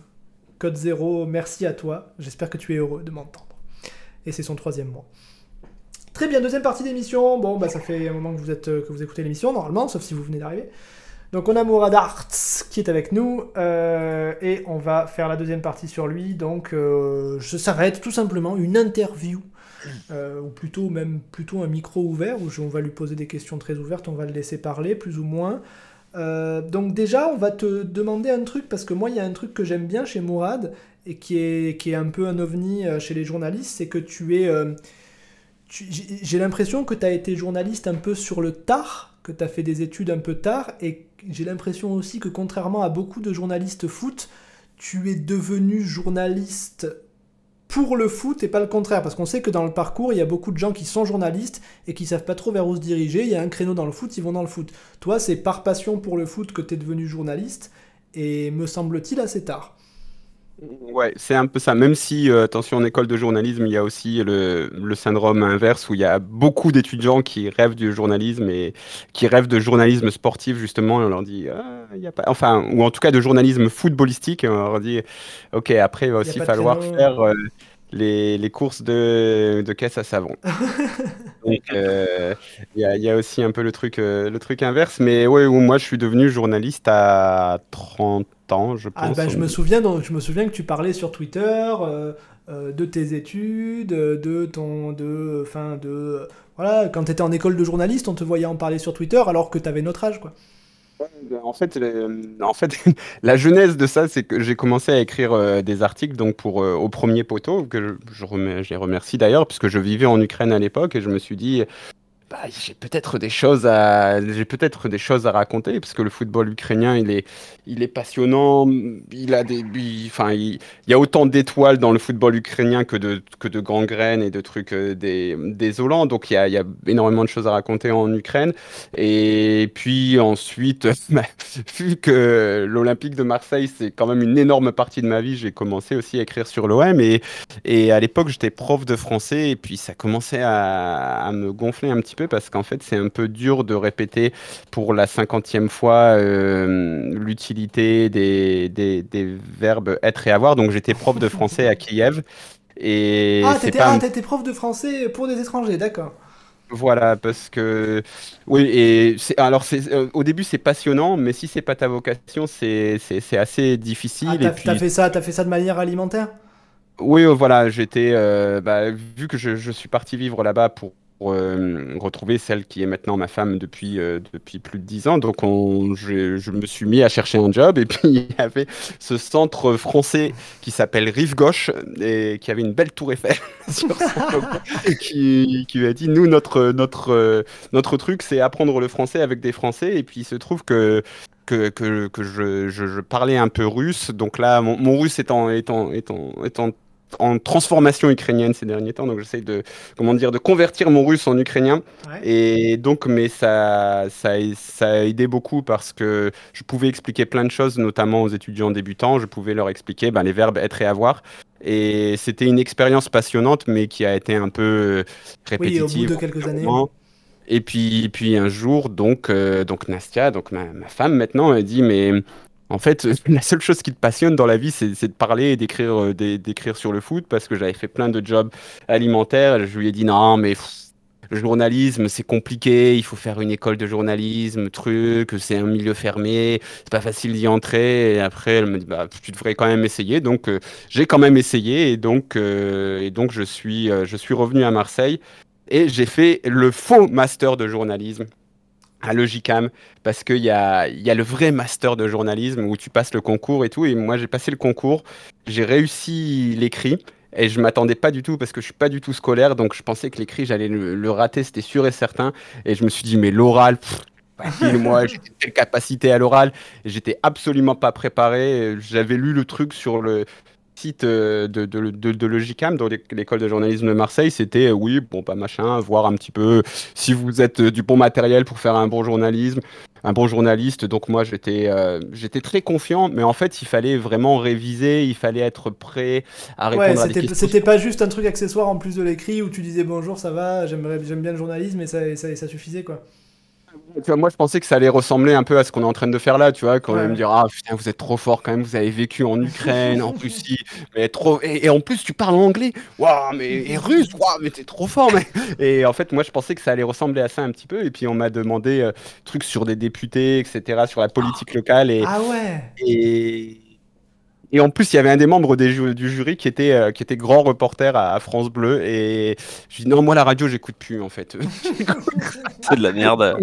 code 0, merci à toi. J'espère que tu es heureux de m'entendre. Et c'est son troisième mois. Très bien, deuxième partie d'émission. Bon, bah ça fait un moment que vous, êtes, euh, que vous écoutez l'émission, normalement, sauf si vous venez d'arriver. Donc on a Mourad Arts qui est avec nous euh, et on va faire la deuxième partie sur lui. Donc euh, ça va être tout simplement une interview euh, ou plutôt même plutôt un micro ouvert où on va lui poser des questions très ouvertes, on va le laisser parler plus ou moins. Donc déjà on va te demander un truc parce que moi il y a un truc que j'aime bien chez Mourad et qui est, qui est un peu un ovni chez les journalistes, c'est que tu es... j'ai l'impression que tu as été journaliste un peu sur le tard, que tu as fait des études un peu tard, et j'ai l'impression aussi que contrairement à beaucoup de journalistes foot, tu es devenu journaliste pour le foot et pas le contraire. Parce qu'on sait que dans le parcours, il y a beaucoup de gens qui sont journalistes et qui savent pas trop vers où se diriger. Il y a un créneau dans le foot, ils vont dans le foot. Toi, c'est par passion pour le foot que tu es devenu journaliste, et me semble-t-il assez tard. Ouais, c'est un peu ça. Même si, euh, attention, en école de journalisme, il y a aussi le, le syndrome inverse où il y a beaucoup d'étudiants qui rêvent du journalisme et qui rêvent de journalisme sportif, justement. Et on leur dit, ah, il y a pas... enfin, ou en tout cas de journalisme footballistique. Et on leur dit, OK, après, il va aussi falloir faire euh, les, les courses de, de caisse à savon. Donc, euh, il y a, il y a aussi un peu le truc, le truc inverse. Mais ouais, où moi, je suis devenu journaliste à 30 je pense. Ah bah je me souviens donc je me souviens que tu parlais sur Twitter euh, euh, de tes études, de ton de enfin de voilà, quand tu étais en école de journaliste, on te voyait en parler sur Twitter alors que tu avais notre âge quoi. En fait, le- en fait, la genèse de ça, c'est que j'ai commencé à écrire euh, des articles donc pour euh, au premier poteau que je, je, remer- je les remercie d'ailleurs puisque je vivais en Ukraine à l'époque et je me suis dit bah, j'ai peut-être des choses à raconter parce que le football ukrainien il est passionnant il a des enfin il, y a autant d'étoiles dans le football ukrainien que de que de gangrènes et de trucs euh, des désolants donc il y a, énormément de choses à raconter en Ukraine et puis ensuite, bah, vu que l'Olympique de Marseille, c'est quand même une énorme partie de ma vie, j'ai commencé aussi à écrire sur l'OM. Et, et à l'époque, j'étais prof de français. Et puis, ça commençait à me gonfler un petit peu parce qu'en fait, c'est un peu dur de répéter pour la cinquantième fois euh, l'utilité des, des, des verbes être et avoir. Donc, j'étais prof de français à Kiev. Et Ah, t'étais pas ah, prof de français pour des étrangers, d'accord. Voilà, parce que oui, et alors c'est euh, au début c'est passionnant, mais si c'est pas ta vocation, c'est assez difficile. Ah, t'as puis fait ça, t'as fait ça de manière alimentaire? Oui, euh, voilà, j'étais euh, bah, vu que je, je suis parti vivre là-bas pour euh, retrouver celle qui est maintenant ma femme depuis euh, depuis plus de dix ans, donc on, je, je me suis mis à chercher un job et puis il y avait ce centre français qui s'appelle Rive Gauche et qui avait une belle tour Eiffel sur son qui, qui a dit nous notre notre euh, notre truc c'est apprendre le français avec des Français. Et puis il se trouve que que, que, que je, je, je parlais un peu russe. Donc là mon, mon russe en, est en, transformation ukrainienne ces derniers temps, donc j'essaie de, comment dire, de convertir mon russe en ukrainien. Ouais. Et donc, mais ça, ça, ça a aidé beaucoup parce que je pouvais expliquer plein de choses, notamment aux étudiants débutants. Je pouvais leur expliquer ben, les verbes être et avoir. Et c'était une expérience passionnante, mais qui a été un peu Oui, au répétitive. bout de quelques années. Et puis, puis un jour, donc, euh, donc Nastia, donc ma, ma femme maintenant, elle dit, mais en fait, la seule chose qui te passionne dans la vie, c'est de parler et d'écrire euh, d'é- d'écrire sur le foot, parce que j'avais fait plein de jobs alimentaires. Je lui ai dit, non, mais le journalisme, c'est compliqué, il faut faire une école de journalisme, truc, c'est un milieu fermé, c'est pas facile d'y entrer. Et après, elle me dit, bah, tu devrais quand même essayer. Donc, euh, j'ai quand même essayé, et donc, euh, et donc je suis, je suis revenu à Marseille. Et j'ai fait le faux master de journalisme à Logicam parce qu'il y a, il y a le vrai master de journalisme où tu passes le concours et tout. Et moi, j'ai passé le concours, j'ai réussi l'écrit. Et je m'attendais pas du tout parce que je suis pas du tout scolaire, donc je pensais que l'écrit j'allais le, le rater, c'était sûr et certain. Et je me suis dit mais l'oral, moi j'ai quelle capacité à l'oral, j'étais absolument pas préparé. J'avais lu le truc sur le site euh, de, de, de, de Logicam, dans l'é- l'école de journalisme de Marseille, c'était euh, oui, bon, pas machin, voir un petit peu si vous êtes euh, du bon matériel pour faire un bon journalisme, un bon journaliste. Donc moi, j'étais euh, j'étais très confiant, mais en fait, il fallait vraiment réviser, il fallait être prêt à répondre Ouais, à des questions. c'était pas juste un truc accessoire en plus de l'écrit où tu disais bonjour, ça va, j'aime bien le journalisme et ça, et ça, et ça suffisait quoi. Tu vois, moi, je pensais que ça allait ressembler un peu à ce qu'on est en train de faire là, tu vois, quand Ouais. même dire ah putain, vous êtes trop fort quand même, vous avez vécu en Ukraine, en Russie, mais trop et, et en plus tu parles anglais, waouh, mais et russe, waouh, mais t'es trop fort, mais et en fait, moi, je pensais que ça allait ressembler à ça un petit peu, et puis on m'a demandé euh, trucs sur des députés, etc., sur la politique locale et Ah ouais et et en plus, il y avait un des membres des ju- du jury qui était, euh, qui était grand reporter à, à France Bleu. Et je dis non, moi la radio, j'écoute plus en fait. C'est de la merde.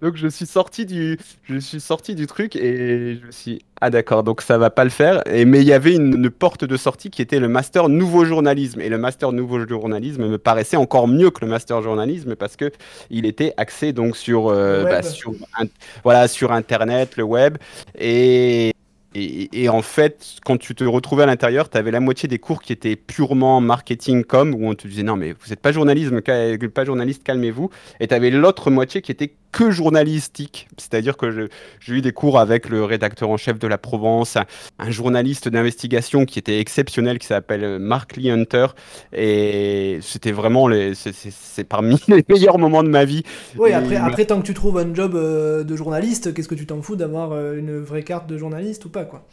Donc je suis sorti du, je suis sorti du truc et je me suis dit, ah d'accord, donc ça va pas le faire. Et, mais il y avait une, une porte de sortie qui était le master nouveau journalisme. Et le master nouveau journalisme me paraissait encore mieux que le master journalisme parce que il était axé donc sur, euh, bah, sur, un- voilà, sur Internet, le web. Et, et, en fait, quand tu te retrouvais à l'intérieur, tu avais la moitié des cours qui étaient purement marketing com, où on te disait non mais vous n'êtes pas journalisme, ca- pas journaliste, calmez-vous. Et tu l'autre moitié qui était que journalistique. C'est-à-dire que j'ai eu des cours avec le rédacteur en chef de la Provence, un, journaliste d'investigation qui était exceptionnel, qui s'appelle Mark Lee Hunter. Et c'était vraiment les, c'est parmi les meilleurs moments de ma vie. Oui, après, après tant que tu trouves un job euh, de journaliste, qu'est-ce que tu t'en fous d'avoir euh, une vraie carte de journaliste ou pas, quoi?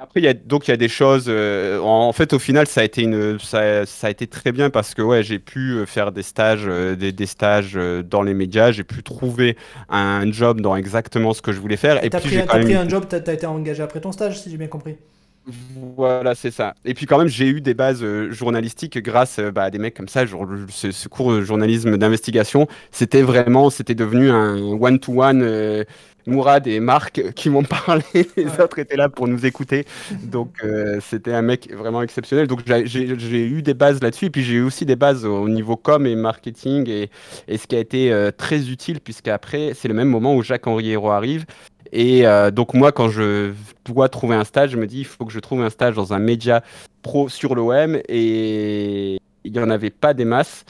Après, il y a, donc il y a des choses. Euh, en, fait, au final, ça a été une, ça, ça a été très bien parce que ouais, j'ai pu euh, faire des stages, euh, des, des, stages dans les médias. J'ai pu trouver un job dans exactement ce que je voulais faire. Et, puis j'ai pris un job. T'as as été engagé après ton stage, si j'ai bien compris. Voilà, c'est ça. Et puis quand même, j'ai eu des bases journalistiques grâce bah, à des mecs comme ça. ce, ce, cours de journalisme d'investigation, c'était vraiment, c'était devenu un one-to-one. Mourad et Marc qui m'ont parlé. Les autres étaient là pour nous écouter. Donc, euh, c'était un mec vraiment exceptionnel. Donc, j'ai eu des bases là-dessus. Et puis, j'ai eu aussi des bases au niveau com et marketing. Et, et ce qui a été euh, très utile, puisqu'après, c'est le même moment où Jacques-Henri Hérault arrive. Et euh, donc, moi, quand je dois trouver un stage, je me dis, il faut que je trouve un stage dans un média pro sur l'OM. Et il n'y en avait pas des masses.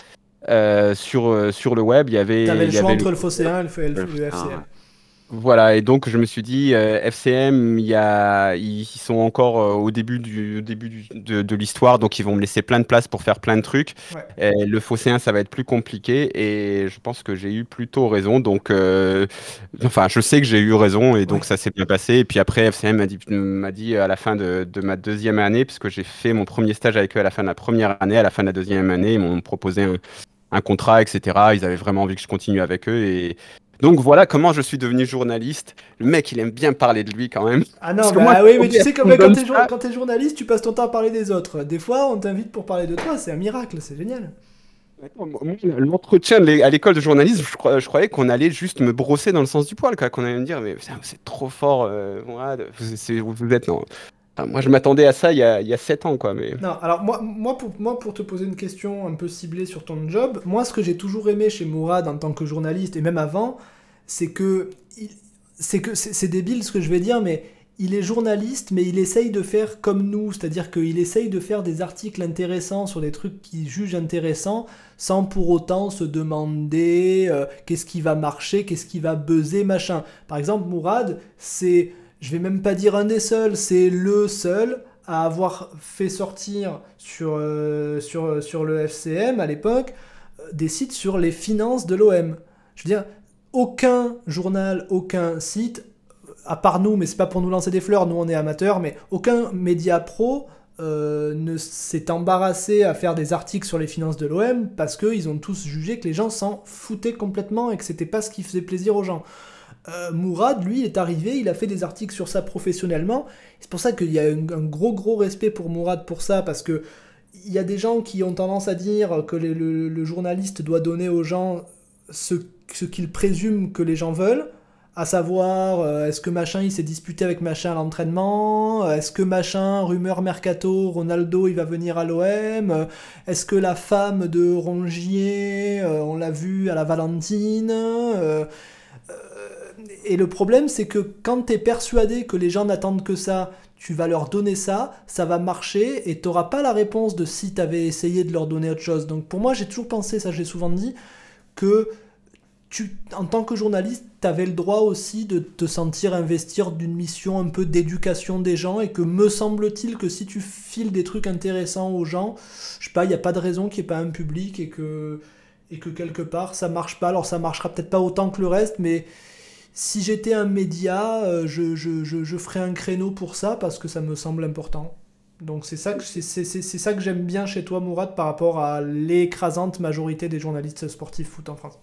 sur, sur le web, il y avait. Tu avais le choix entre le Fosséen et le, le, FCM. Voilà, et donc je me suis dit, euh, FCM, y a, ils sont encore euh, au début, du, début de, de l'histoire, donc ils vont me laisser plein de place pour faire plein de trucs. Et le Phocéen, ça va être plus compliqué, et je pense que j'ai eu plutôt raison. Donc, euh, enfin, je sais que j'ai eu raison, et donc ça s'est bien passé. Et puis après, FCM m'a dit, à la fin de, de, ma deuxième année, puisque j'ai fait mon premier stage avec eux à la fin de la première année, à la fin de la deuxième année, ils m'ont proposé un, un contrat, etc. Ils avaient vraiment envie que je continue avec eux, et donc voilà comment je suis devenu journaliste. Le mec, il aime bien parler de lui quand même. Ah non, bah oui, mais tu sais, comme quand t'es, es journaliste, tu passes ton temps à parler des autres. Des fois, on t'invite pour parler de toi, c'est un miracle, c'est génial. L'entretien à l'école de journalisme, je, croyais qu'on allait juste me brosser dans le sens du poil, qu'on allait me dire, mais c'est trop fort, euh, vous, vous, êtes non, moi, je m'attendais à ça il y, a, il y a 7 ans, quoi. Non, alors moi, moi, pour, moi, pour te poser une question un peu ciblée sur ton job, moi, ce que j'ai toujours aimé chez Mourad en tant que journaliste, et même avant, c'est que... C'est que c'est débile ce que je vais dire, mais il est journaliste, mais il essaye de faire comme nous, c'est-à-dire qu'il essaye de faire des articles intéressants sur des trucs qu'il juge intéressants, sans pour autant se demander euh, qu'est-ce qui va marcher, qu'est-ce qui va buzzer, machin. Par exemple, Mourad, c'est je vais même pas dire un des seuls, c'est le seul à avoir fait sortir sur, euh, sur, sur le FCM à l'époque euh, des sites sur les finances de l'OM. Je veux dire, aucun journal, aucun site, à part nous, mais c'est pas pour nous lancer des fleurs, nous on est amateurs, mais aucun média pro euh, ne s'est embarrassé à faire des articles sur les finances de l'OM parce qu'ils ont tous jugé que les gens s'en foutaient complètement et que c'était pas ce qui faisait plaisir aux gens. Euh, Mourad, lui, est arrivé, il a fait des articles sur ça professionnellement. C'est pour ça qu'il y a un, gros gros respect pour Mourad pour ça, parce que il y a des gens qui ont tendance à dire que le, journaliste doit donner aux gens ce, ce qu'il présume que les gens veulent, à savoir euh, est-ce que machin il s'est disputé avec machin à l'entraînement, est-ce que machin, rumeur mercato, Ronaldo il va venir à l'OM, est-ce que la femme de Rongier, euh, on l'a vu à la Valentine, et le problème, c'est que quand tu es persuadé que les gens n'attendent que ça, tu vas leur donner ça, ça va marcher, et tu n'auras pas la réponse de si tu avais essayé de leur donner autre chose. Donc pour moi, j'ai toujours pensé, ça j'ai souvent dit, que tu, en tant que journaliste, tu avais le droit aussi de te sentir investir d'une mission un peu d'éducation des gens, et que me semble-t-il que si tu files des trucs intéressants aux gens, je sais pas, il n'y a pas de raison qu'il n'y ait pas un public, et que, et que quelque part ça marche pas. Alors ça marchera peut-être pas autant que le reste, mais si j'étais un média, euh, je, je, je, ferais un créneau pour ça parce que ça me semble important. Donc c'est ça que, c'est, ça que j'aime bien chez toi, Mourad, par rapport à l'écrasante majorité des journalistes sportifs foot en France.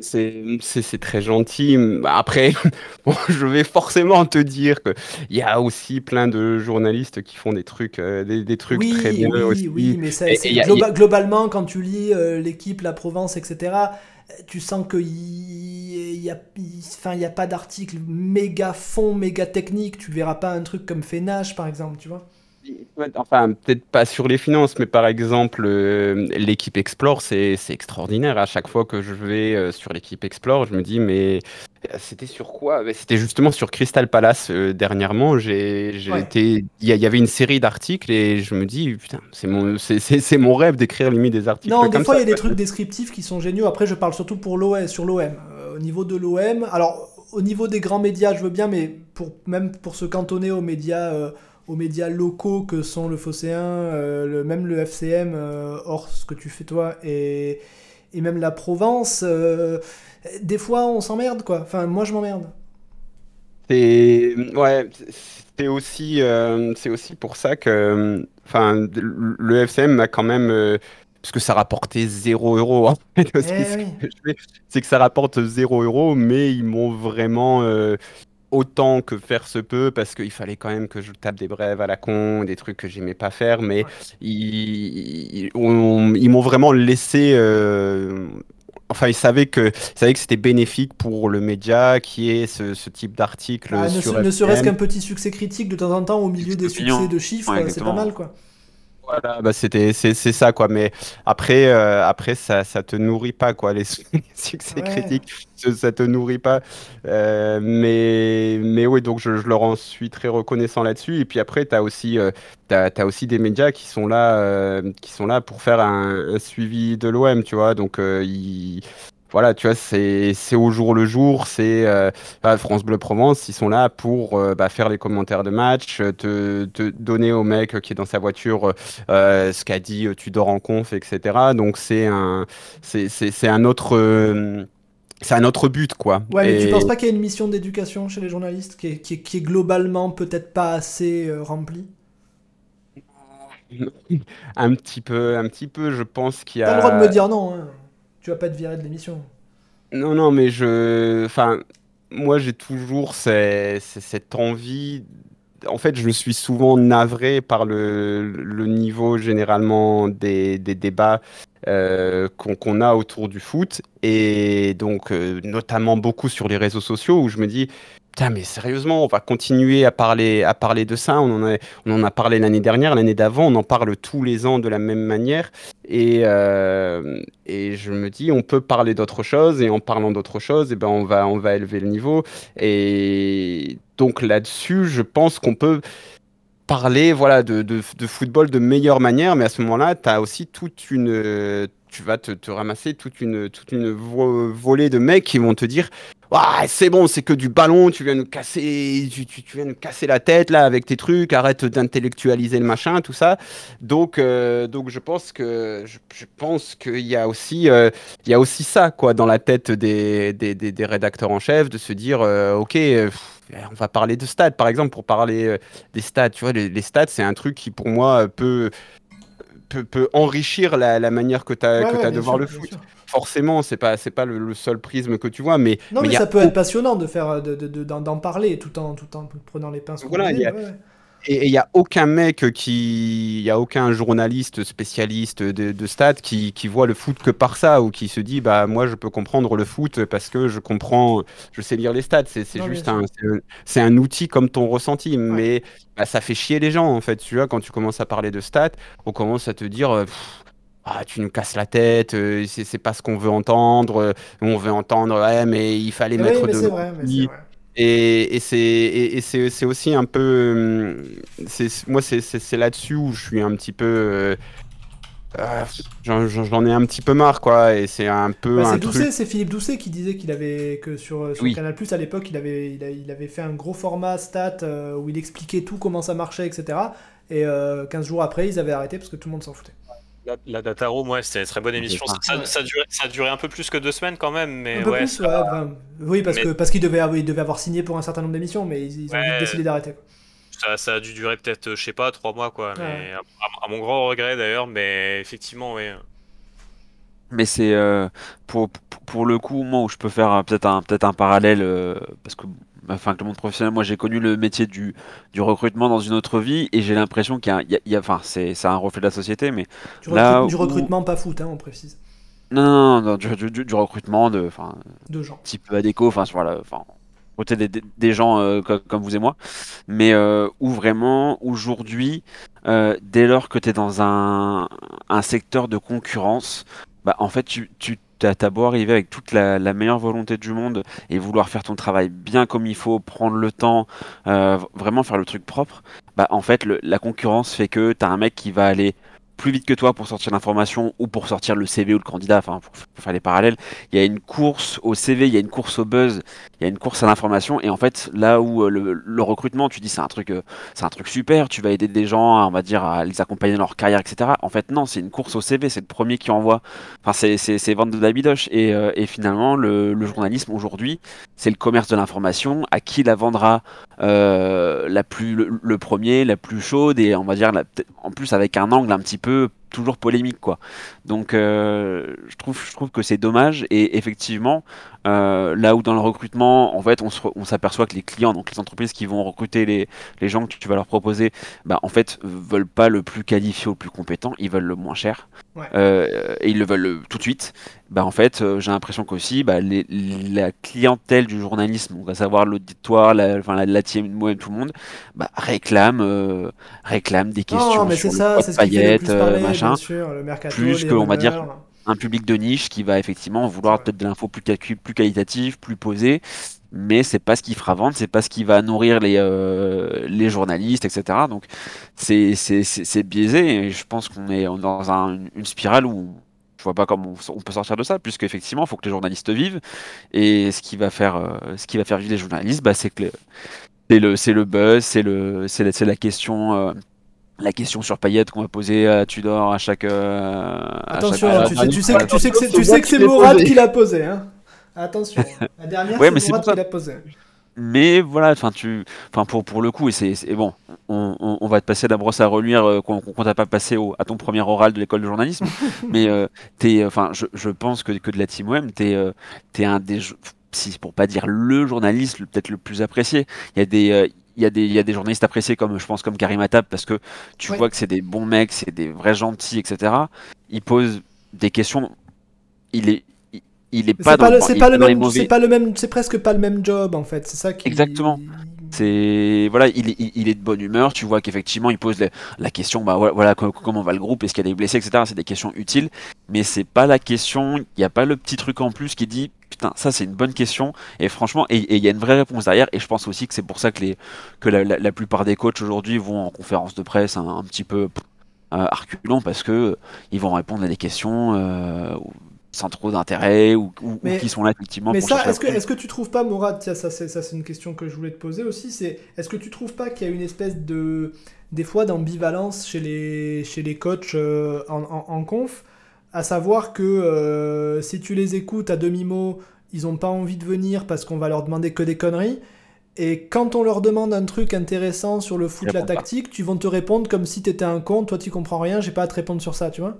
C'est très gentil. Après, je vais forcément te dire qu'il y a aussi plein de journalistes qui font des trucs, euh, des, trucs très bien oui, aussi. Oui, mais ça, globalement, quand tu lis euh, l'équipe, la Provence, etc., tu sens qu'il n'y a, a pas d'article méga fond, méga technique. Tu verras pas un truc comme Fenache, par exemple, tu vois. Enfin, peut-être pas sur les finances, mais par exemple, euh, l'équipe Explore, c'est extraordinaire. À chaque fois que je vais euh, sur l'équipe Explore, je me dis, mais euh, c'était sur quoi? C'était justement sur Crystal Palace dernièrement. J'ai été, il y, avait une série d'articles et je me dis, putain, c'est mon, c'est mon rêve d'écrire limite des articles. Non, des fois il y a des trucs descriptifs qui sont géniaux. Après, je parle surtout pour l'OM, sur l'OM. au niveau de l'OM, alors au niveau des grands médias, je veux bien, mais pour, même pour se cantonner aux médias, aux médias locaux que sont le Phocéen, euh, le, même le FCM, euh, hors ce que tu fais toi, et, et même la Provence, euh, des fois on s'emmerde quoi. Enfin, moi je m'emmerde. C'est ouais, c'est aussi euh, c'est aussi pour ça que enfin le FCM m'a quand même parce que ça rapportait 0 euros aussi, Eh oui. que c'est que ça rapporte 0 euros mais ils m'ont vraiment euh, autant que faire se peut parce qu'il fallait quand même que je tape des brèves à la con, des trucs que j'aimais pas faire mais Ouais. ils, ils- on- ils m'ont vraiment laissé euh, Enfin, ils savaient que, ils savaient que c'était bénéfique pour le média qui est ce, ce type d'article Ah, ne, serait-ce qu'un petit succès critique de temps en temps au milieu des succès de chiffres, Ouais, c'est pas mal quoi. Voilà, bah c'était c'est c'est ça quoi. Mais après euh, après ça ça te nourrit pas quoi les, su- les succès Ouais. critiques ça, ça te nourrit pas. Euh, mais mais oui donc je, je leur en suis très reconnaissant là-dessus. Et puis après t'as aussi euh, t'as t'as aussi des médias qui sont là euh, qui sont là pour faire un, un suivi de l'OM tu vois. Donc euh, ils voilà, tu vois, c'est au jour le jour, c'est euh, bah, France Bleu Provence, ils sont là pour euh, bah, faire les commentaires de match, euh, te, te donner au mec qui est dans sa voiture euh, ce qu'a dit tu dors en conf, etc. Donc c'est un, c'est un autre, c'est un autre but quoi. Ouais, mais tu Et- penses pas qu'il y a une mission d'éducation chez les journalistes qui est, qui est- qui est globalement peut-être pas assez remplie? Un petit peu, un petit peu, je pense qu'il y a. T'as le droit de me dire non, hein. Tu vas pas te virer de l'émission. Non, non, mais je. Enfin, moi, j'ai toujours cette envie. En fait, je suis souvent navré par le, niveau généralement des, débats euh, qu'on qu'on a autour du foot. Et donc, euh, notamment beaucoup sur les réseaux sociaux où je me dis. Putain, mais sérieusement, on va continuer à parler, à parler de ça. On en a, on en a parlé l'année dernière, l'année d'avant, on en parle tous les ans de la même manière. Et, euh, et je me dis, on peut parler d'autre chose, et en parlant d'autre chose, eh ben, on va, on va élever le niveau. Et donc là-dessus, je pense qu'on peut parler voilà, de, de, football de meilleure manière, mais à ce moment-là, tu aussi toute une... Tu vas te, ramasser toute une, toute une vo- volée de mecs qui vont te dire ah, c'est bon, c'est que du ballon, tu viens nous casser, tu, viens casser la tête là avec tes trucs, arrête d'intellectualiser le machin, tout ça. Donc, euh, donc je pense que je, pense qu'il y a aussi euh, il y a aussi ça quoi dans la tête des, des, des- des rédacteurs en chef de se dire euh, ok pff, on va parler de stats par exemple pour parler des stats tu vois les, les stats c'est un truc qui pour moi peut peut, peut enrichir la, la manière que tu as, Ouais, que ouais, de voir le foot sûr. forcément c'est pas c'est pas le, le seul prisme que tu vois mais Non, mais a ça peut être passionnant de faire, de, de- de- d'en, d'en parler tout en, tout en prenant les. Voilà, il y a- ouais. Et il n'y a aucun mec qui. Il n'y a aucun journaliste spécialiste de, de stats qui, qui voit le foot que par ça ou qui se dit bah moi je peux comprendre le foot parce que je comprends, je sais lire les stats. C'est juste un, c'est un, outil comme ton ressenti. Mais bah, ça fait chier les gens en fait. Tu vois, quand tu commences à parler de stats, on commence à te dire. euh, Pff, ah, tu nous casses la tête, euh, c'est pas ce qu'on veut entendre. on veut entendre, ouais, mais il fallait Oui, mettre de vrai, mais. Et, et c'est aussi un peu c'est moi c'est là-dessus où je suis un petit peu euh, euh, j'en ai un petit peu marre quoi et c'est un peu Bah, c'est truc Doucet, c'est Philippe Doucet qui disait qu'il avait que sur, sur Oui. Canal Plus à l'époque, il avait, il, a- il avait fait un gros format stat euh, où il expliquait tout comment ça marchait, etc. Et euh, 15 jours après, ils avaient arrêté parce que tout le monde s'en foutait. La, la Data Room, ouais, c'était une très bonne émission. Ça, ça, ça a duré, ça a duré un peu plus que deux semaines quand même, mais un peu ouais. plus, ça- ouais. enfin, oui, parce mais- que parce qu'ils devaient, avoir- ils devaient avoir signé pour un certain nombre d'émissions, mais ils, ils ont Ouais. décidé d'arrêter. Ça, ça a dû durer peut-être, je sais pas, trois mois, quoi. Mais à, à- à mon grand regret d'ailleurs, mais effectivement, oui. Mais c'est euh, pour, pour, le coup, moi, où je peux faire euh, peut-être un, peut-être un parallèle, euh, parce que enfin, que le monde professionnel, moi, j'ai connu le métier du, du recrutement dans une autre vie, et j'ai l'impression qu'il y a, il y a- il y a- enfin, c'est, c'est un reflet de la société, mais Du, Là du où- recrutement pas foot, hein, on précise. non, non, non, non, du, du- du- du recrutement, de, enfin, De gens. type ADECO, enfin, voilà, enfin, côté des, des- gens euh, co- comme, vous et moi, mais euh, où vraiment, aujourd'hui, euh, dès lors que tu es dans un, un secteur de concurrence, bah, en fait, tu, tu t'as t'as beau arriver avec toute la, meilleure volonté du monde et vouloir faire ton travail bien comme il faut, prendre le temps, euh, vraiment faire le truc propre, bah, en fait, le- la concurrence fait que tu as un mec qui va aller plus vite que toi pour sortir l'information ou pour sortir le CV ou le candidat, enfin pour, faire les parallèles. Il y a une course au CV, il y a une course au buzz, il y a une course à l'information et en fait là où euh, le, recrutement, tu dis c'est un truc, euh, c'est un truc super, tu vas aider des gens, on va dire à les accompagner dans leur carrière, etc. En fait non, c'est une course au CV, c'est le premier qui envoie. Enfin c'est vendre de la euh, et finalement le, le journalisme aujourd'hui c'est le commerce de l'information. À qui la vendra la plus le, premier, la plus chaude et on va dire en plus avec un angle un petit peu toujours polémique quoi. Donc euh, je trouve je trouve que c'est dommage. Et effectivement euh, là où dans le recrutement en fait on s'aperçoit que les clients donc les entreprises qui vont recruter les, les gens que tu vas leur proposer bah en fait veulent pas le plus qualifié ou le plus compétent. Ils veulent le moins cher. Euh, et ils le veulent tout de suite. Bah en fait j'ai l'impression qu'aussi bah, la clientèle du journalisme on va savoir l'auditoire la, enfin la, la team, tout le monde bah, réclame réclame des questions mais sur le ça, c'est paillettes machin plus que, on va dire, un public de niche qui va effectivement vouloir peut-être de l'info plus, plus qualitative, plus posée, mais c'est pas ce qui fera vendre, c'est pas ce qui va nourrir les, euh, les journalistes, etc. Donc c'est biaisé et je pense qu'on est dans une spirale où je vois pas comment on, peut sortir de ça, puisque effectivement, il faut que les journalistes vivent. Et ce qui va faire, euh, ce qui va faire vivre les journalistes, bah, c'est que c'est le, le buzz, c'est le, c'est la, question. Euh, la question sur Payette qu'on va poser à Tudor à chaque. Euh, Attention, tu, sais, tu, sais, que, tu sais que c'est, tu Mourad qui l'a posé. Hein. Attention, la dernière ouais, c'est Mourad qui l'a posé. Mais voilà, enfin tu, enfin pour pour le coup et c'est bon, on, on, va te passer la brosse à reluire euh, qu'on qu t'a pas passé au, à ton premier oral de l'école de journalisme, mais euh, t'es, enfin je, je, pense que, que de la team web, t'es euh, es un des, si pour pas dire le journaliste peut-être le plus apprécié. Il y a des euh, il y, a des, il y a des journalistes appréciés comme je pense comme Karim Attab parce que tu vois que c'est des bons mecs, c'est des vrais gentils, etc. Ils posent des questions. Il est, il, est pas dans, pas, le même, c'est pas le même, c'est presque pas le même job en fait. C'est ça qui. Exactement. C'est voilà, il, est de bonne humeur. Tu vois qu'effectivement, il pose la, question, bah voilà, comment va le groupe, est-ce qu'il y a des blessés, etc. C'est des questions utiles, mais c'est pas la question. Il n'y a pas le petit truc en plus qui dit putain, ça c'est une bonne question. Et franchement, et il y a une vraie réponse derrière. Et je pense aussi que c'est pour ça que que la, plupart des coachs aujourd'hui vont en conférence de presse un, petit peu euh, parce que ils vont répondre à des questions. Euh, sans trop d'intérêt ou, qui sont là effectivement mais ça est-ce que tu trouves pas Mourad ça c'est ça c'est une question que je voulais te poser aussi c'est est-ce que tu trouves pas qu'il y a une espèce de des fois d'ambivalence chez les chez les coachs euh, en, conf? À savoir que euh, si tu les écoutes à demi-mot ils ont pas envie de venir parce qu'on va leur demander que des conneries et quand on leur demande un truc intéressant sur le foot, la tactique, tu vont te répondre comme si tu étais un con, toi tu comprends rien, j'ai pas à te répondre sur ça, tu vois?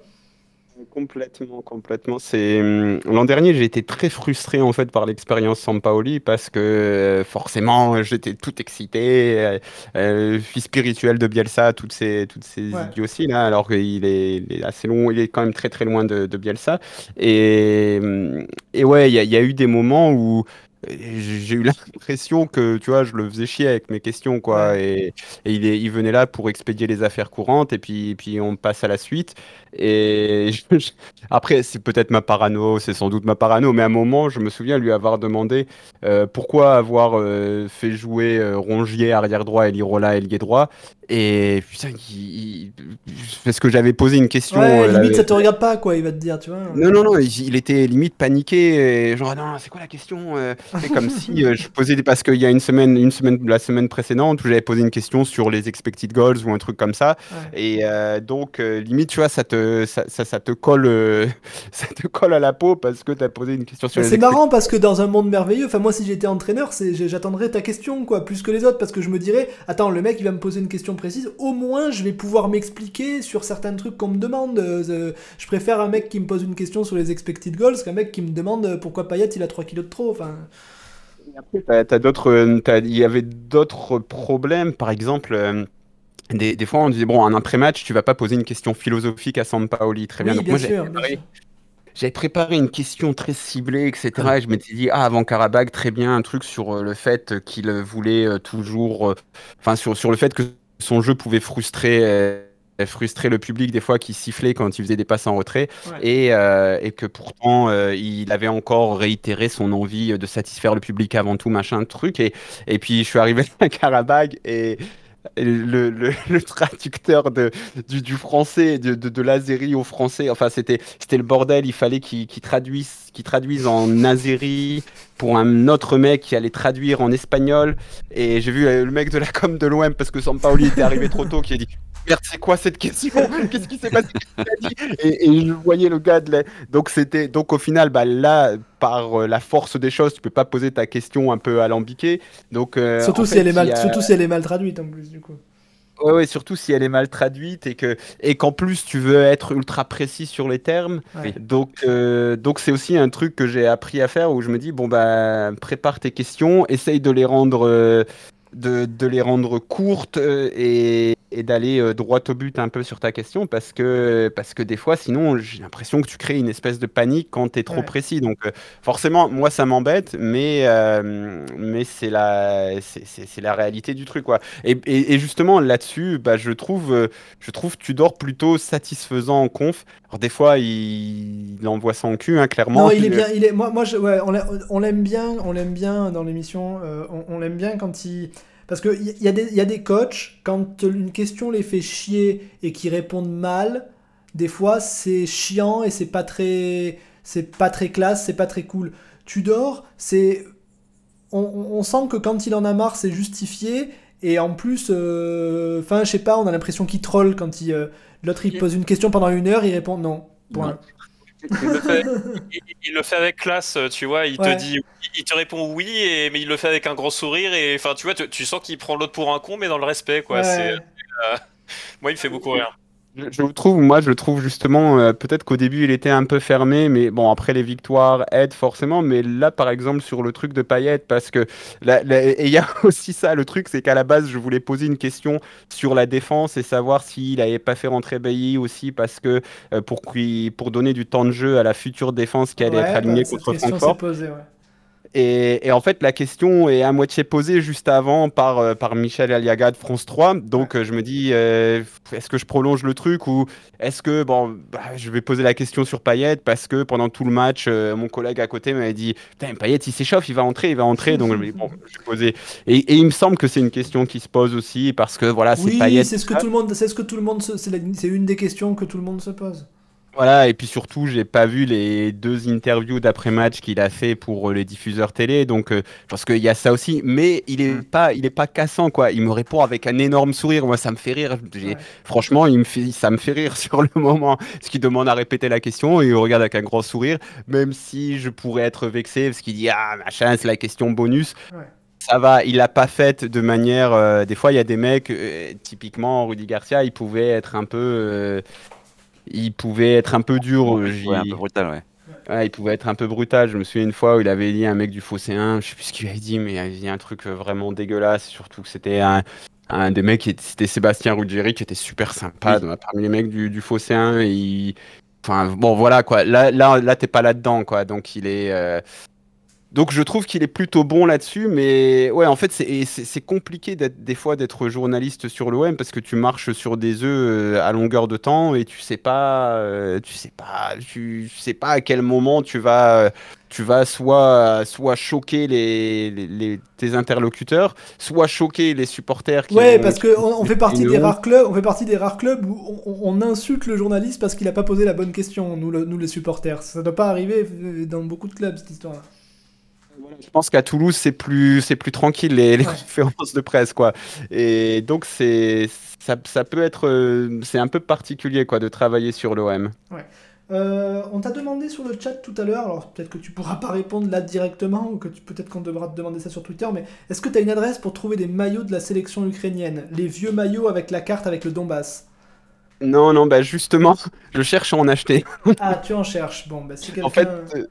Complètement, complètement. C'est hum, l'an dernier, j'ai été très frustré en fait par l'expérience Sampaoli parce que euh, forcément, j'étais tout excité, euh, euh, fils spirituel de Bielsa, toutes ces toutes ces idioties là, alors qu'il est, assez long, il est quand même très très loin de, Bielsa. Et, hum, et ouais, il y, y, a eu des moments où j'ai eu l'impression que tu vois je le faisais chier avec mes questions quoi et, il, est, il venait là pour expédier les affaires courantes et puis, puis on passe à la suite et après c'est peut-être ma parano c'est sans doute ma parano mais à un moment je me souviens lui avoir demandé euh, pourquoi avoir euh, fait jouer euh, Rongier arrière droit et Lirola ailier droit et putain, il, parce que j'avais posé une question. Ouais, limite, ça te regarde pas, quoi, il va te dire, tu vois. Non, non, non, il, était limite paniqué. Et genre, non, c'est quoi la question comme si euh, je posais parce qu'il y a une semaine, une semaine, la semaine précédente où j'avais posé une question sur les expected goals ou un truc comme ça. Et euh, donc euh, limite, tu vois, ça te, ça, ça, te colle, ça te colle à la peau parce que tu as posé une question sur. C'est marrant parce que dans un monde merveilleux, enfin moi si j'étais entraîneur, j'attendrais ta question quoi, plus que les autres parce que je me dirais, attends, le mec il va me poser une question précise, au moins je vais pouvoir m'expliquer sur certains trucs qu'on me demande. je préfère un mec qui me pose une question sur les expected goals qu'un mec qui me demande pourquoi Payet il a 3 kilos de trop. Enfin euh, il y avait d'autres problèmes, par exemple. Euh, des, des, fois, on disait, bon, en après-match, tu vas pas poser une question philosophique à Sampaoli. Très bien. Donc, moi, j'avais préparé, une question très ciblée, etc. Et je m'étais dit, ah, avant Karabag, très bien, un truc sur euh, le fait qu'il voulait toujours. Enfin, sur, sur le fait que son jeu pouvait frustrer frustrer le public des fois qui sifflait quand il faisait des passes en retrait et, euh, et, que pourtant euh, il avait encore réitéré son envie de satisfaire le public avant tout machin truc et, et puis je suis arrivé à Karabag et le, le, traducteur de, du, français, de, de, l'azéri au français, enfin c'était c'était le bordel, il fallait qu'il qu'il traduise, qu'il traduise en azéri pour un autre mec qui allait traduire en espagnol. Et j'ai vu euh, le mec de la com de l'OM parce que Sampaoli était arrivé trop tôt qui a dit Merde, c'est quoi cette question? Qu'est-ce qui s'est passé? Dit? Et, et je voyais le gars de la... Donc c'était donc au final bah là par euh, la force des choses, tu peux pas poser ta question un peu alambiquée. Donc euh, surtout, si fait, elle est mal, a- surtout si elle est mal traduite en plus, du coup. Ouais, ouais, surtout si elle est mal traduite et que et qu'en plus tu veux être ultra précis sur les termes. Ouais. Donc euh, donc c'est aussi un truc que j'ai appris à faire où je me dis bon bah prépare tes questions, essaye de les rendre euh, de, de les rendre courtes euh, et, et d'aller euh, droit au but un peu sur ta question parce que parce que des fois sinon j'ai l'impression que tu crées une espèce de panique quand tu es trop Ouais. précis. Donc euh, forcément moi ça m'embête mais euh, mais c'est la c'est la réalité du truc quoi. Et, et- et justement là-dessus, bah, je trouve, je trouve Tudor plutôt satisfaisant en conf. Alors des fois, il, il envoie son cul, hein, clairement. Non, il est bien. Il est. Moi, moi, je- ouais, on l'aime bien. On l'aime bien dans l'émission. euh, on on l'aime bien quand il. Parce que il y, a des- il y a des coachs quand une question les fait chier et qui répondent mal. Des fois, c'est chiant et c'est pas très. C'est pas très classe. C'est pas très cool. Tudor, c'est. On, sent que quand il en a marre, c'est justifié. Et en plus, euh, enfin, je sais pas, on a l'impression qu'il troll quand il, euh, l'autre il pose une question pendant une heure, il répond non. Point. Il le, fait, il- il le fait avec classe, tu vois. Il Ouais. te dit, il te répond oui, et, mais il le fait avec un grand sourire. Et enfin, tu vois, tu, tu sens qu'il prend l'autre pour un con, mais dans le respect, quoi. Ouais. C'est, moi, il me fait beaucoup rire. Je, je trouve, moi, je trouve justement, euh, peut-être qu'au début, il était un peu fermé, mais bon, après les victoires aident forcément. Mais là, par exemple, sur le truc de Payet, parce que il y a aussi ça, le truc, c'est qu'à la base, je voulais poser une question sur la défense et savoir s'il n'avait pas fait rentrer Bailly aussi, parce que euh, pour, pour donner du temps de jeu à la future défense qui allait Ouais, être alignée bah, contre Francfort. s'est posée, ouais. Et, et en fait, la question est à moitié posée juste avant par, euh, par Michel Aliaga de France 3. Donc, euh, je me dis, euh, est-ce que je prolonge le truc ou est-ce que, bon, bah, je vais poser la question sur Payet parce que pendant tout le match, euh, mon collègue à côté m'avait dit, putain, Payet, il s'échauffe, il va entrer, il va entrer. Donc, je me dis, bon, je vais poser. Et, et il me semble que c'est une question qui se pose aussi parce que, voilà, c'est Oui, Payet. c'est ce que tout le monde, c'est ce que tout le monde, c'est une des questions que tout le monde se pose. Voilà, et puis surtout, j'ai pas vu les deux interviews d'après-match qu'il a fait pour euh, les diffuseurs télé, donc euh, je pense qu'il y a ça aussi, mais il est Mm. pas, il est pas cassant quoi. Il me répond avec un énorme sourire, moi ça me fait rire. Ouais. Franchement, il me fait, ça me fait rire sur le moment, parce qu'il demande à répéter la question et il regarde avec un grand sourire, même si je pourrais être vexé parce qu'il dit ah machin, c'est la question bonus. Ouais. Ça va, il l'a pas faite de manière. euh, des fois, il y a des mecs, euh, typiquement Rudy Garcia, il pouvait être un peu. euh, il pouvait être un peu dur. Ouais, un peu brutal, ouais. Ouais, il pouvait être un peu brutal. Je me souviens une fois où il avait dit à un mec du Phocéen, je sais plus ce qu'il avait dit, mais il avait dit un truc euh, vraiment dégueulasse. Surtout que c'était un, un des mecs, c'était Sébastien Ruggieri, qui était super sympa Oui. parmi les mecs du, du. Et il- Enfin, bon, voilà quoi. Là, là, là t'es pas là-dedans, quoi. Donc, il est. euh, Donc, je trouve qu'il est plutôt bon là-dessus, mais ouais, en fait, c'est compliqué des fois d'être journaliste sur l'OM parce que tu marches sur des œufs euh, à longueur de temps et tu sais pas, euh, tu sais pas, tu sais pas à quel moment tu vas, tu vas soit, soit choquer les, les- les- tes interlocuteurs, soit choquer les supporters. Qui Ouais, parce que on, on fait partie des rares clubs, on fait partie des rares clubs où on, on insulte le journaliste parce qu'il a pas posé la bonne question. Nous, le- nous les supporters, ça doit pas arriver euh, dans beaucoup de clubs cette histoire-là. Voilà, Je pense qu'à Toulouse, c'est plus, c'est plus tranquille les, les Ouais. conférences de presse, quoi. Et donc, c'est, ça, ça peut être, euh, c'est un peu particulier, quoi, de travailler sur l'OM. Euh, on t'a demandé sur le chat tout à l'heure, alors peut-être que tu pourras pas répondre là directement, ou que tu- peut-être qu'on devra te demander ça sur Twitter, mais est-ce que tu as une adresse pour trouver des maillots de la sélection ukrainienne? Les vieux maillots avec la carte avec le Donbass? Non, non, bah justement, je cherche à en acheter. Ah, tu en cherches. Bon, bah si quelqu'un. En fait, euh,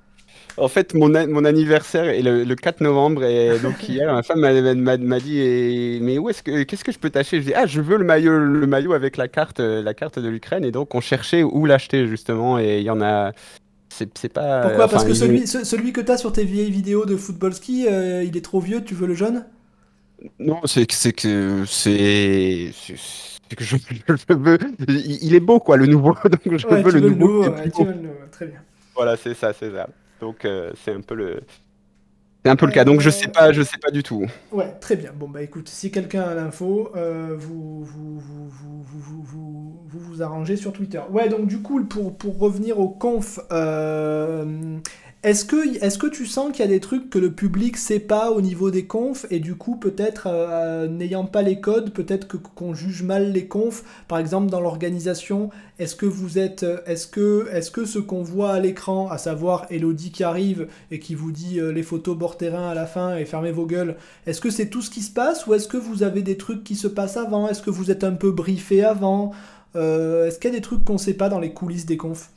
en fait mon, mon anniversaire est le, le 4 novembre et donc hier, ma femme m'a- dit et- mais où est-ce que qu'est-ce que je peux t'acheter? Je dis ah je veux le maillot le maillot avec la carte la carte de l'Ukraine. Et donc on cherchait où l'acheter justement et il y en a c'est c'est pas Pourquoi? Parce que celui, ce- celui que t'as sur tes vieilles vidéos de football ski, euh, il est trop vieux, tu veux le jaune? Non, c'est que c'est que c'est que je, je veux il, est beau quoi le nouveau donc je Ouais, veux le veux nouveau nouveau, ouais, tu veux le nouveau, très bien. Voilà, c'est ça, c'est ça. Donc euh, c'est un peu le. C'est un peu le cas, donc je sais pas, je sais pas du tout. Ouais, très bien. Bon bah écoute, si quelqu'un a l'info, euh, vous, vous, arrangez sur Twitter. Ouais, donc du coup, pour, revenir au conf, euh, est-ce que, est que tu sens qu'il y a des trucs que le public sait pas au niveau des confs et du coup, peut-être, euh, n'ayant pas les codes, peut-être qu'on juge mal les confs, par exemple dans l'organisation, est-ce que vous êtes, est-ce que, est-ce que ce qu'on voit à l'écran, à savoir Elodie qui arrive et qui vous dit euh, les photos bord terrain à la fin et fermez vos gueules, est-ce que c'est tout ce qui se passe ou est-ce que vous avez des trucs qui se passent avant? Est-ce que vous êtes un peu briefé avant? Euh, Est-ce qu'il y a des trucs qu'on sait pas dans les coulisses des confs?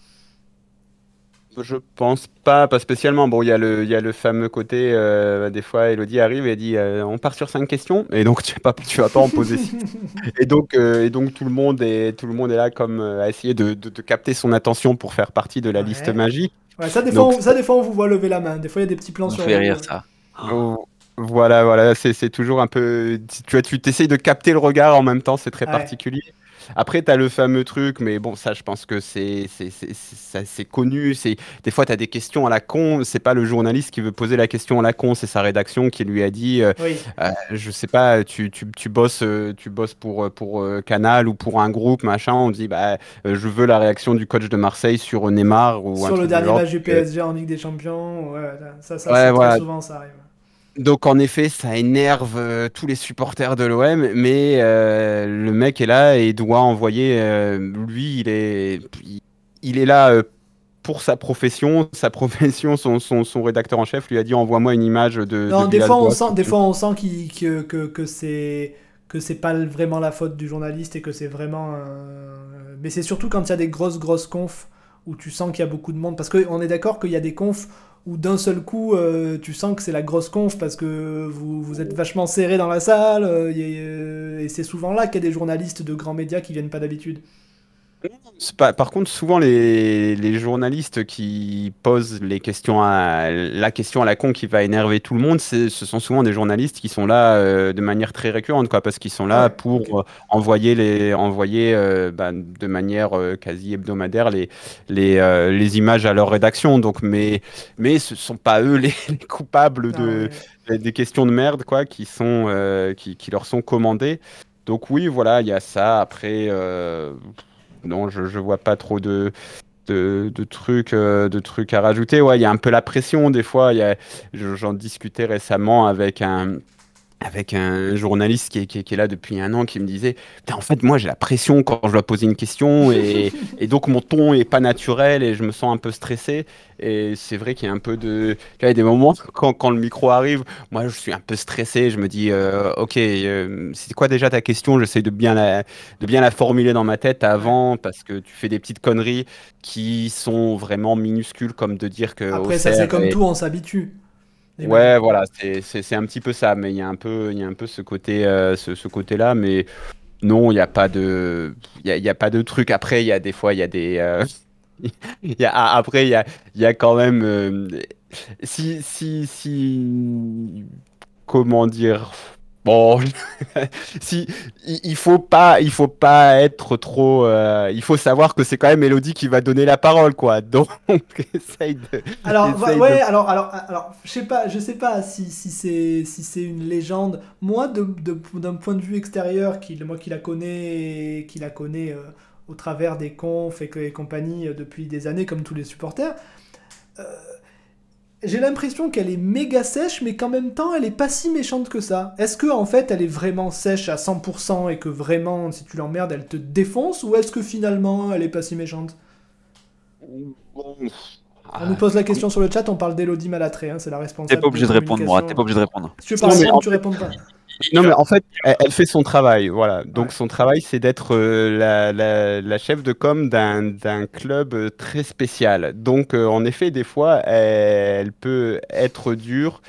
Je pense pas, pas spécialement. Bon, il y a le, il y a le fameux côté, euh, des fois, Elodie arrive et dit, euh, on part sur cinq questions, et donc tu vas pas, tu vas pas en poser six. Et donc, euh, et donc tout le monde est, tout le monde est là comme euh, à essayer de, de- de capter son attention pour faire partie de la Ouais. liste magique. Ouais, ça, des Donc- fois, on, ça, des fois, on vous voit lever la main. Des fois, il y a des petits plans Ça sur fait le- rire ça. Oh, Voilà, voilà, c'est c'est toujours un peu. Tu vois, tu t'essayes de capter le regard en même temps, c'est très Ouais. particulier. Après, tu as le fameux truc, mais bon, ça, je pense que c'est connu. C'est Des fois, tu as des questions à la con. C'est pas le journaliste qui veut poser la question à la con, c'est sa rédaction qui lui a dit euh, Oui. euh, Je sais pas, tu, tu, tu bosses, euh, tu bosses pour, euh, pour euh, Canal ou pour un groupe, machin. On dit bah, Je veux la réaction du coach de Marseille sur Neymar ou un Sur le dernier match du PSG en Ligue des Champions. Ouais, ça, ça, Ouais, voilà. très souvent, ça arrive. Donc en effet, ça énerve euh, tous les supporters de l'OM, mais euh, le mec est là et doit envoyer. euh, lui, il est, il, est là euh, pour sa profession. Sa profession, son, son, son rédacteur en chef lui a dit envoie-moi une image de. Non, de des fois, on Villas-Boas. sent, des fois, on sent qu'il- que, que, que c'est que c'est pas vraiment la faute du journaliste et que c'est vraiment. un- Mais c'est surtout quand il y a des grosses grosses confs où tu sens qu'il y a beaucoup de monde parce qu'on est d'accord qu'il y a des confs où d'un seul coup euh, tu sens que c'est la grosse conf parce que vous, êtes vachement serré dans la salle et, euh, et c'est souvent là qu'il y a des journalistes de grands médias qui viennent pas d'habitude. Pas- par contre, souvent les, les journalistes qui posent les questions à la question à la con qui va énerver tout le monde, ce sont souvent des journalistes qui sont là euh, de manière très récurrente, quoi, parce qu'ils sont là Ouais, pour euh, envoyer les envoyer euh, bah, de manière quasi hebdomadaire les les, les images à leur rédaction. Donc, mais mais ce sont pas eux les, les coupables Ah ouais. des- questions de merde quoi qui sont qui, qui leur sont commandées. Donc oui, voilà, il y a ça. Après, non, je, je vois pas trop de de, de trucs euh, de trucs à rajouter. Ouais, il y a un peu la pression des fois. J'en discutais récemment avec un avec un journaliste qui est, qui est- qui est là depuis un an qui me disait en fait moi j'ai la pression quand je dois poser une question et, et donc mon ton est pas naturel et je me sens un peu stressé et c'est vrai qu'il y a un peu de il y a des moments quand, quand le micro arrive moi je suis un peu stressé je me dis euh, ok euh, c'est quoi déjà ta question? J'essaie de bien la de bien la formuler dans ma tête avant parce que tu fais des petites conneries qui sont vraiment minuscules comme de dire que Après ça c'est comme tout, on s'habitue. Les Ouais, mecs. voilà, c'est un petit peu ça, mais il y a un peu, il y a un peu ce côté, euh, ce, ce côté-là, mais non, il n'y a pas de, il y a, il y a pas de truc. Après, il y a des fois, il y a des, euh, il y a, ah, après, il y a, il y a quand même, euh, si, si, si, comment dire, bon, si, il, faut pas, il faut pas être trop, euh, il faut savoir que c'est quand même Elodie qui va donner la parole, quoi. Donc, essaye de. Alors, Essaye ouais, de- alors, alors, alors, je sais pas, je sais pas si, si c'est si c'est une légende. Moi, de, de- d'un point de vue extérieur, qui, moi qui la connais, qui la connais euh, au travers des confs et, compagnie euh, depuis des années, comme tous les supporters, euh, j'ai l'impression qu'elle est méga sèche, mais qu'en même temps, elle est pas si méchante que ça. Est-ce que en fait, elle est vraiment sèche à 100% et que vraiment, si tu l'emmerdes, elle te défonce, ou est-ce que finalement, elle est pas si méchante? Bon, On nous pose la question sur le chat, on parle d'Elodie Malatré, hein, c'est la responsable. T'es pas obligé de répondre, moi. T'es pas obligé de répondre. Si tu en tu réponds pas. Non, mais en fait, elle, elle fait son travail, voilà. Donc Ouais. son travail, c'est d'être euh, la, la- la chef de com d'un d'un club euh, très spécial. Donc, euh, en effet, des fois, elle, elle peut être dure.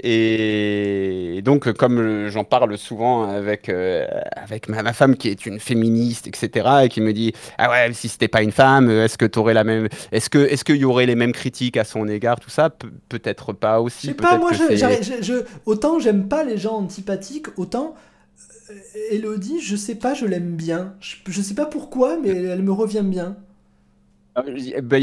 Et donc, comme j'en parle souvent avec, euh, avec ma, ma femme qui est une féministe, etc., et qui me dit Ah ouais, si c'était pas une femme, est-ce que tu aurais la même. Est-ce que est-ce qu'il y aurait les mêmes critiques à son égard, tout ça? Pe- Peut-être pas Je aussi. sais pas, moi, je, je- je- autant j'aime pas les gens antipathiques, autant euh, Elodie, je sais pas, je l'aime bien. Je, je sais pas pourquoi, mais elle, elle me revient bien. Euh,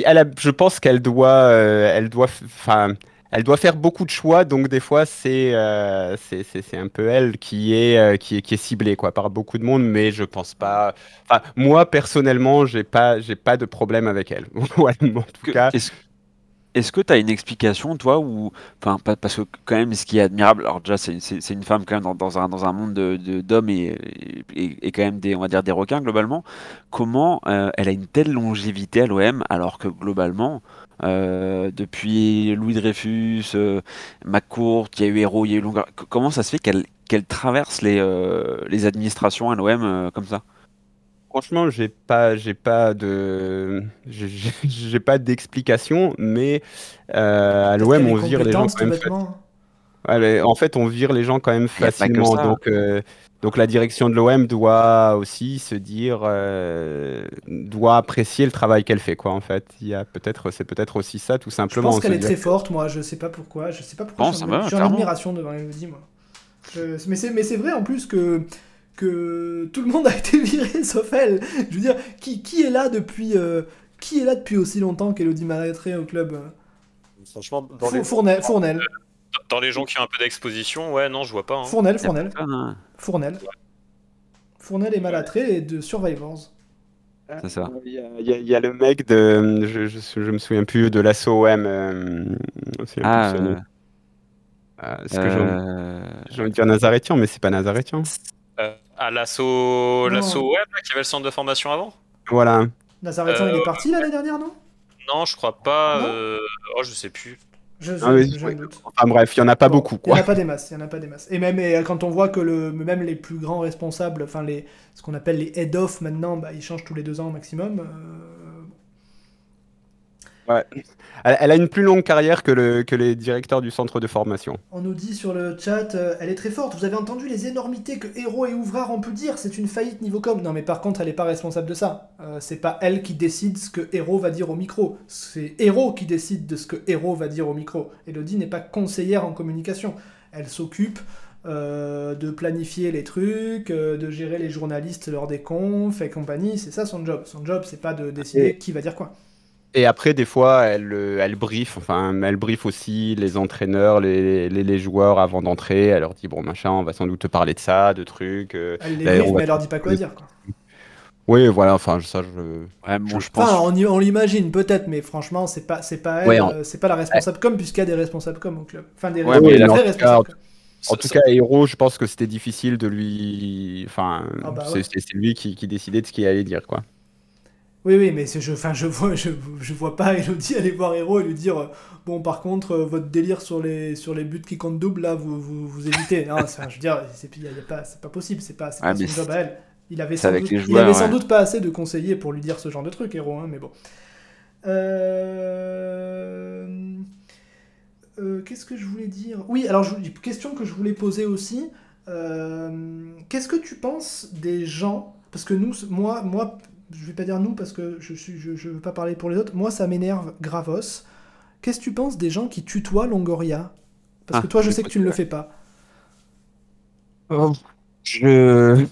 elle a- je pense qu'elle doit, euh, elle doit, enfin, elle doit faire beaucoup de choix, donc des fois c'est euh, c'est un peu elle qui est euh, qui est qui est ciblée quoi par beaucoup de monde, mais je pense pas. Enfin, moi personnellement, j'ai pas j'ai pas de problème avec elle. En tout cas, Est-ce que tu as une explication, toi, ou enfin parce que quand même, ce qui est admirable, alors déjà c'est une femme quand même dans, dans un, dans un monde de de- d'hommes et, et, et quand même des on va dire des requins globalement. Comment euh, elle a une telle longévité à l'OM alors que globalement euh, depuis Louis Dreyfus, euh, McCourt, il y a eu Hérault, il y a eu Longueur. c- Comment ça se fait qu'elle traverse les euh, les administrations à l'OM euh, comme ça? franchement, j'ai pas j'ai pas de j'ai pas d'explication, mais euh, à l'OM on vire les gens quand même. Ouais, mais en fait, on vire les gens quand même facilement. ça. Donc, euh, donc la direction de l'OM doit aussi se dire, euh, doit apprécier le travail qu'elle fait, quoi. En fait, il y a peut-être, c'est peut-être aussi ça, tout Je simplement. pense qu'elle est très forte, moi. Je sais pas pourquoi. Je sais pas pourquoi. Bon, je suis ça en, va, je suis en admiration devant Elodie, moi. Je- Mais c'est mais c'est vrai en plus que que tout le monde a été viré sauf elle. Je veux dire, qui, qui est là depuis euh, qui est là depuis aussi longtemps qu'Elodie Malétré au club? Franchement, dans Four- les, Fournel, Fournel, dans les gens qui ont un peu d'exposition, ouais, non, je vois pas. hein. Fournel, Fournel, hein. Fournel. Fournel et Malétré et de Survivors. C'est ça. Il y, a, il y a- il y a le mec de, je, je, je me souviens plus de l'assaut OM. euh, Ah, euh, Euh, est-ce que j'ai envie- euh, j'ai envie de dire Nazaretian, mais c'est pas Nazaretian. Euh, à l'assaut, là, qui avait le centre de formation avant? Voilà. Nazaretian, il est parti l'année dernière, non? Non, je crois pas. Euh, Oh, je sais plus. Je, je, Ah je oui. doute. Enfin bref, il y en a pas Bon, beaucoup, Il n'y en a pas des masses, il y en a pas des masses. Et même et quand on voit que le, même les plus grands responsables, enfin les, ce qu'on appelle les head-off maintenant, bah, ils changent tous les deux ans au maximum. euh, Elle, elle a une plus longue carrière que, le, que les directeurs du centre de formation. on nous dit sur le chat, euh, elle est très forte. Vous avez entendu les énormités que Héros et Ouvrard ont pu dire? C'est une faillite niveau com. Non, mais par contre, elle n'est pas responsable de ça. Euh, c'est pas elle qui décide ce que Héros va dire au micro. C'est Héros qui décide de ce que Héros va dire au micro. Elodie n'est pas conseillère en communication. Elle s'occupe euh, de planifier les trucs, euh, de gérer les journalistes lors des confs et compagnie. C'est ça son job. Son job, c'est pas de décider Et- qui va dire quoi. Et après, des fois, elle, euh, elle brief, enfin, elle brief aussi les entraîneurs, les, les, les joueurs avant d'entrer. Elle leur dit, bon, machin, on va sans doute te parler de ça, de trucs. euh. Elle les Ben, briefe, on va- mais elle leur dit pas quoi dire. Quoi. Oui, voilà, enfin, ça, je... ouais, bon, je pense. Enfin, on, on l'imagine peut-être, mais franchement, c'est pas, c'est pas elle, Ouais, en- euh, c'est pas la responsable com, puisqu'il y a des responsables com au club. Enfin, des Ouais, responsables- mais des en vrais tout cas, responsables com. En tout cas, Hero, je pense que c'était difficile de lui... Enfin, Ah bah c'est lui qui, qui décidait de ce qu'il allait dire, quoi. Oui, oui, mais je, enfin, je vois, je, je vois pas Elodie aller voir Hero et lui dire, euh, bon, par contre, euh, votre délire sur les, sur les buts qui comptent double, là, vous, vous, vous évitez. Je veux dire, c'est pas, c'est pas possible, c'est pas, Ouais, pas son job c'est- à elle. Il avait, sans doute, il avait sans ouais. doute pas assez de conseillers pour lui dire ce genre de truc, Hero, hein, mais bon. Euh... euh, Qu'est-ce que je voulais dire? Oui, alors, je, question que je voulais poser aussi. Euh, Qu'est-ce que tu penses des gens? Parce que nous, moi, moi, je vais pas dire nous parce que je suis, je, je veux pas parler pour les autres. Moi, ça m'énerve gravos. Qu'est-ce que tu penses des gens qui tutoient Longoria? Parce Ah, que toi, je sais que tu ne le fais pas. Je...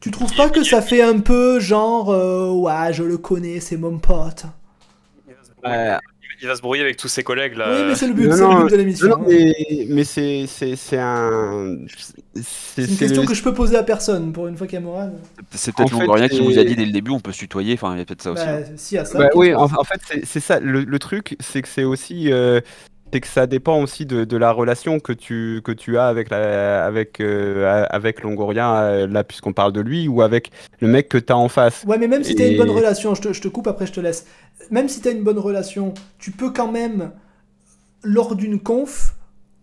Tu trouves pas que ça fait un peu genre, euh, ouais, je le connais, c'est mon pote? Il va se brouiller avec tous ses collègues là. Oui, mais c'est le but, non, c'est le but de l'émission. Non, mais, mais c'est c'est- c'est un... C'est une question que je peux poser à personne pour une fois qu'il y a Morane. C'est peut-être Longoria qui vous a dit dès le début, on peut se tutoyer. Enfin, il y a peut-être ça aussi. hein. Bah, si, à ça. Bah oui, que- en, en fait, c'est- c'est ça. Le, le truc, c'est que c'est aussi, euh, c'est que ça dépend aussi de, de la relation que tu que tu as avec la avec euh, avec Longoria euh, là, puisqu'on parle de lui, ou avec le mec que tu as en face. Ouais, mais même si t'as une Et- bonne relation, je te, je te coupe, après je te laisse. Même si t'as une bonne relation, tu peux quand même, lors d'une conf,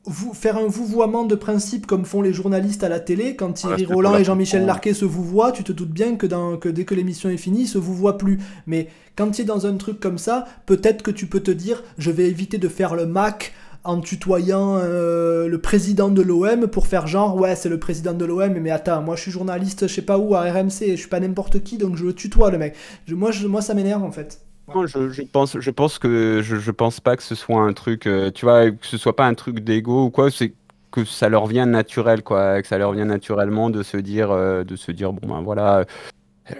vous, faire un vouvoiement de principe comme font les journalistes à la télé. Quand Thierry c'est pour Roland la et Jean-Michel. Larquet se vouvoient, tu te doutes bien que, dans, que dès que l'émission est finie, ils se vouvoient plus. Mais quand tu es dans un truc comme ça, peut-être que tu peux te dire, je vais éviter de faire le Mac en tutoyant euh, le président de l'OM pour faire genre ouais c'est le président de l'OM mais attends moi je suis journaliste je sais pas où à RMC je suis pas n'importe qui donc je le tutoie le mec Je- moi je, moi ça m'énerve en fait Je, pense, je pense que je, je pense pas que ce soit un truc, euh, tu vois, que ce soit pas un truc d'ego ou quoi. C'est que ça leur vient naturel, quoi, que ça leur vient naturellement de se dire, euh, de se dire, bon ben voilà,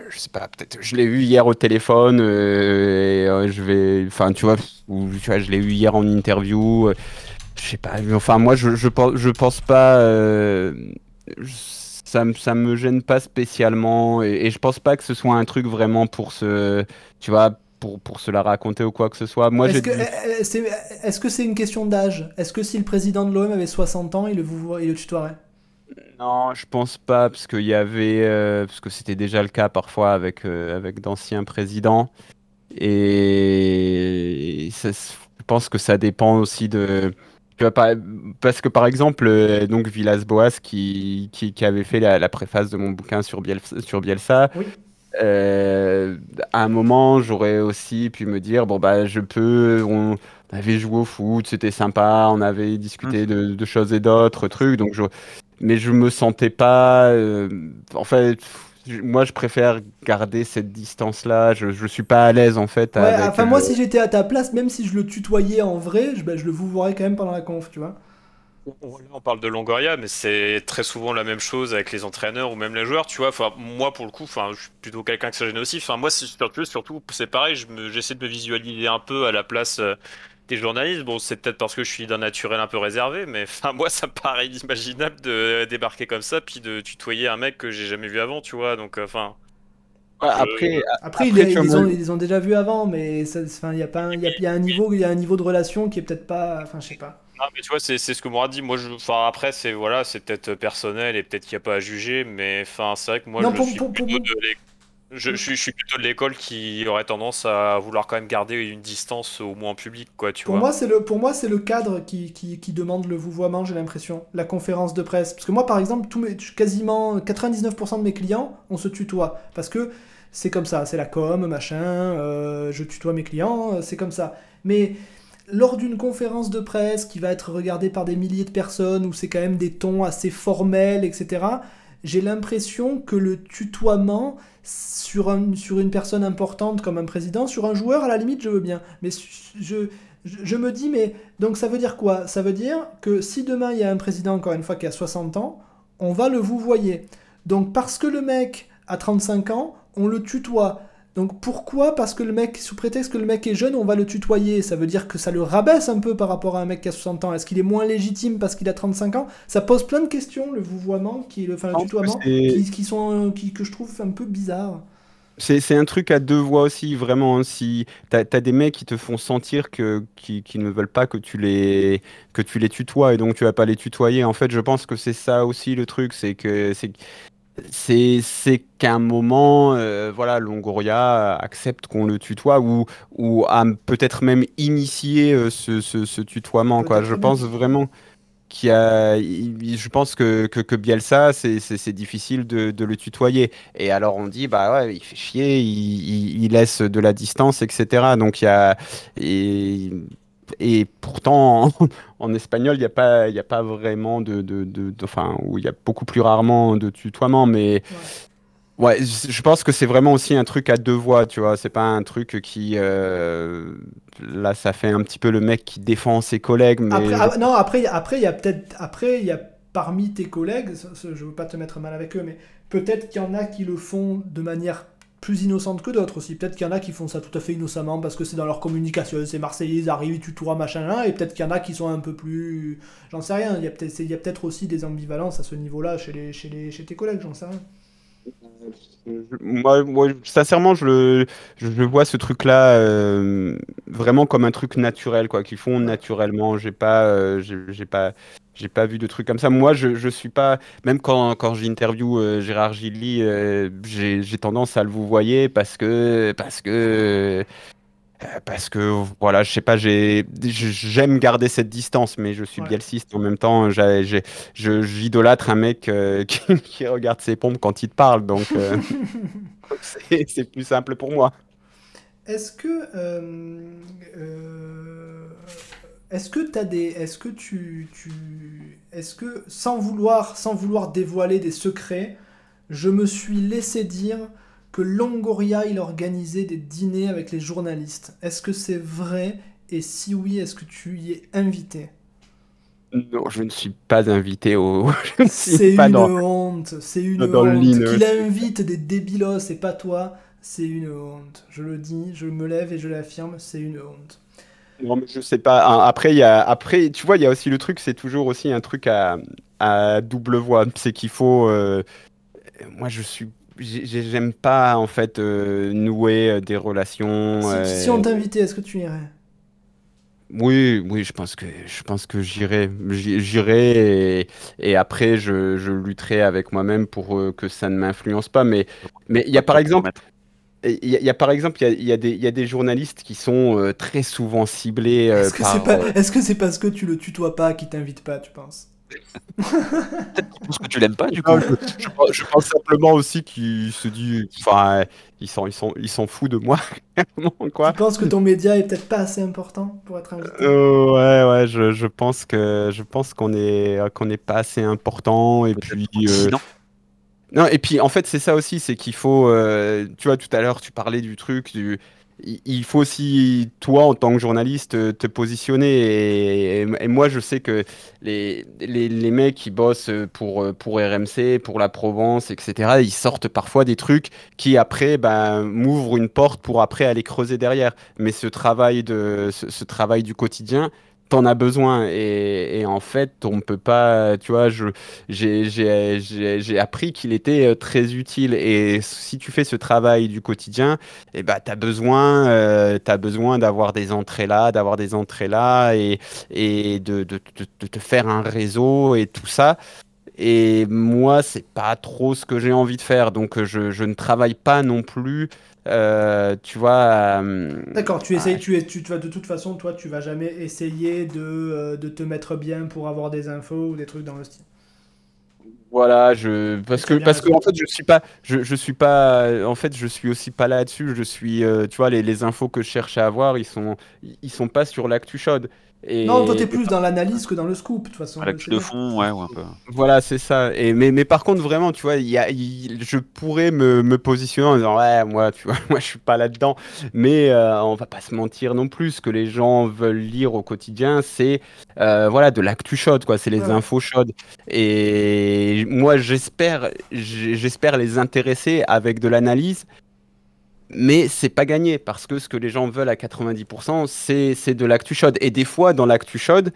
je sais pas, peut-être je l'ai eu hier au téléphone, et, je vais, enfin tu vois, ou, tu vois je l'ai eu hier en interview, je sais pas, enfin moi je, je, pense, je pense pas, ça, ça me gêne pas spécialement, et, et, je pense pas que ce soit un truc vraiment pour se, tu vois, pour, pour se la raconter ou quoi que ce soit. Moi, est-ce que eh, eh, c'est -ce c'est une question d'âge? Est-ce que si le président de l'OM avait 60 ans, il le, il le tutoierait? Non, je pense pas, parce qu'il y avait, euh, parce que c'était déjà le cas parfois avec, euh, avec d'anciens présidents. Et, je pense que ça dépend aussi de. Parce que par exemple, euh, donc Villas-Boas qui, qui, qui, avait fait la, préface de mon bouquin sur Bielsa à un moment, j'aurais aussi pu me dire bon bah je peux, on avait joué au foot, c'était sympa, on avait discuté mmh. de, de choses et d'autres trucs, donc je, mais je me sentais pas. Euh, en fait, moi, je préfère garder cette distance-là. Je, je suis pas à l'aise en fait. Ouais, enfin, moi, si j'étais à ta place, même si je le tutoyais en vrai, je, ben, je le vouvoierais quand même pendant la conf, tu vois. On parle de Longoria, mais c'est très souvent la même chose avec les entraîneurs ou même les joueurs, tu vois. Moi, pour le coup, je suis plutôt quelqu'un qui se gêne aussi. Moi, surtout, surtout c'est pareil. J'essaie de me visualiser un peu à la place euh, des journalistes. Bon, c'est peut-être parce que je suis d'un naturel un peu réservé, mais moi, ça paraît inimaginable de débarquer comme ça, puis de tutoyer un mec que j'ai jamais vu avant, tu vois. Donc, enfin. Après, après, ils, ont, ils, ont, déjà vu avant, mais il y a pas, il y, y, a un niveau, il y a un niveau de relation qui est peut-être pas, enfin, je sais pas. Non, mais tu vois, c'est ce que m'aura dit. Moi, je, enfin, après, c'est voilà, c'est peut-être personnel et peut-être qu'il n'y a pas à juger, mais enfin, c'est vrai que moi, je, suis plutôt de je, je, suis plutôt de l'école qui aurait tendance à vouloir quand même garder une distance au moins en public, quoi, tu pour vois. Moi, c'est le, pour moi, c'est le cadre qui, qui, qui, demande le vouvoiement, j'ai l'impression. La conférence de presse. Parce que moi, par exemple, tous mes, quasiment 99% de mes clients, on se tutoie. Parce que c'est comme ça, c'est la com, machin, euh, je tutoie mes clients, c'est comme ça. Mais lors d'une conférence de presse qui va être regardée par des milliers de personnes, où c'est quand même des tons assez formels, etc., j'ai l'impression que le tutoiement sur, une personne importante comme un président, sur un joueur, à la limite, je veux bien. Mais je, je, me dis, mais donc ça veut dire quoi? Ça veut dire que si demain il y a un président, encore une fois, qui a 60 ans, on va le vous voyez. Donc parce que le mec a 35 ans, on le tutoie. Donc pourquoi Parce que le mec, sous prétexte que le mec est jeune, on va le tutoyer. Ça veut dire que ça le rabaisse un peu par rapport à un mec qui a 60 ans. Est-ce qu'il est moins légitime parce qu'il a 35 ans? Ça pose plein de questions, le vouvoiement, qui, enfin, le tutoiement, qui, sont, qui, que je trouve un peu bizarre. C'est un truc à deux voix aussi, vraiment. Hein. Si t'as as des mecs qui te font sentir que qui, qui, ne veulent pas que tu les que tu les tutoies et donc tu vas pas les tutoyer. En fait, je pense que c'est ça aussi le truc, c'est que c'est qu'à un moment, euh, voilà, Longoria accepte qu'on le tutoie ou, ou a peut-être même initié euh, ce, ce, tutoiement. Quoi. Je pense vraiment qu'il a, je pense que, que, que Bielsa, c'est difficile de, de, le tutoyer. Et alors on dit, bah ouais, il fait chier, il, il, laisse de la distance, etc. Donc il y a, et, et pourtant, en, espagnol, il n'y a, pas, a pas vraiment de, de, Enfin, où il y a beaucoup plus rarement de tutoiement, mais. Ouais, je pense que c'est vraiment aussi un truc à deux voix, tu vois. C'est pas un truc qui. Euh, là, ça fait un petit peu le mec qui défend ses collègues. Mais... Après, ah, non, après, après, il y a peut-être. Après, il y a parmi tes collègues, je veux pas te mettre mal avec eux, mais peut-être qu'il y en a qui le font de manière plus innocentes que d'autres aussi. Peut-être qu'il y en a qui font ça tout à fait innocemment parce que c'est dans leur communication. C'est Marseillais, ils arrivent, ils machin là, et peut-être qu'il y en a qui sont un peu plus. J'en sais rien. Il y a peut-être peut aussi des ambivalences à ce niveau-là chez, les, chez, les, chez tes collègues, j'en sais rien. Moi, moi, sincèrement, je, le, je vois ce truc-là euh, vraiment comme un truc naturel, quoi, qu'ils font naturellement. J'ai pas, euh, j'ai pas, j'ai pas vu de trucs comme ça. Moi, je, je suis pas. Même quand, quand j'interview euh, Gérard Gilly, euh, j'ai tendance à le vous voyez parce que. Parce que. Euh, parce que voilà, je sais pas, j'aime garder cette distance, mais je suis ouais. bielciste en même temps. J'idolâtre un mec qui, qui, regarde ses pompes quand il te parle, donc c'est plus simple pour moi. Est-ce que est-ce que tu as des. Est-ce que tu. tu est-ce que, sans vouloir, sans vouloir dévoiler des secrets, je me suis laissé dire que Longoria, il organisait des dîners avec les journalistes? Est-ce que c'est vrai? Et si oui, est-ce que tu y es invité? Non, je ne suis pas invité au. C'est une dans- honte, c'est une dans honte. Qu'il invite des débilos et pas toi, c'est une honte. Je le dis, je me lève et je l'affirme, c'est une honte. Non, mais je sais pas. Hein, Après, il y a, après, tu vois, il y a aussi le truc, c'est toujours aussi un truc à, à double voie. C'est qu'il faut. euh, moi, je suis. j'ai- j'ai- J'aime pas, en fait, euh, nouer euh, des relations. Si, euh, si on t'invitait, est-ce que tu irais? Oui, oui, je pense que je pense que j'irai, j'irai et, et après je, je lutterai avec moi-même pour euh, que ça ne m'influence pas. Mais mais il y a par exemple, il y a, il y a par exemple, il y a, y des il y a des journalistes qui sont euh, très souvent ciblés euh, Est-ce que par. c'est pas, euh, est-ce que c'est parce que tu le tutoies pas qui t'invite pas, tu penses? Parce que tu l'aimes pas du coup. non, je, je pense- je pense simplement aussi qu'ils se disent, enfin, ils sont ils sont ils s'en foutent de moi, clairement, quoi. Tu penses que ton média est peut-être pas assez important pour être invité? Euh, ouais, ouais, je, je pense que je pense qu'on est qu'on n'est pas assez important et puis euh. Non et puis en fait c'est ça aussi, c'est qu'il faut euh, tu vois tout à l'heure tu parlais du truc du il faut aussi toi en tant que journaliste euh, te positionner et, moi je sais que les, les, les mecs qui bossent pour euh, pour RMC, pour la Provence, etc. Ils sortent parfois des trucs qui après ben m'ouvrent une porte pour après aller creuser derrière mais ce travail de ce travail du quotidien t'en as besoin. Et, en fait on peut pas tu vois j'ai appris qu'il était euh, très utile. Et si tu fais ce travail du quotidien et ben t'as besoin euh, t'as besoin d'avoir des entrées là d'avoir des entrées là et de, de, te faire un réseau et tout ça. Et moi, c'est pas trop ce que j'ai envie de faire. Donc, je ne travaille pas non plus, euh, tu vois. euh, D'accord, tu essayes, tu, es, tu, tu vas de toute façon, toi, tu vas jamais essayer de, euh, de te mettre bien pour avoir des infos ou des trucs dans le style. Voilà, je parce que parce que en fait je suis pas je, je suis pas en fait je suis aussi pas là-dessus, je suis tu vois les, les infos que je cherche à avoir, ils sont ils sont pas sur l'actu chaude. Et Non, toi, t'es plus dans l'analyse que dans le scoop, de toute façon. À de fond, ouais, ou un peu. Voilà, c'est ça. Et mais, mais par contre, vraiment, tu vois, il y a, je pourrais me, me positionner en disant, ouais, moi, tu vois, moi, je suis pas là-dedans. Mais euh, on va pas se mentir non plus. Ce que les gens veulent lire au quotidien, c'est euh, voilà, de l'actu chaude, quoi. C'est les Ouais. infos chaudes. Et moi, j'espère, j'espère les intéresser avec de l'analyse. Mais c'est pas gagné parce que ce que les gens veulent à 90%, c'est de l'actu chaude. Et des fois, dans l'actu chaude,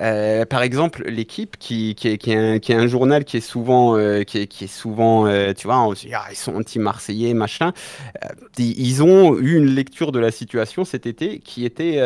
euh, par exemple, l'équipe qui, qui, est, qui, qui est un journal qui est souvent, euh, qui est, est souvent euh, tu vois, ah, ils sont anti-marseillais, machin. Ils ont eu une lecture de la situation cet été qui était,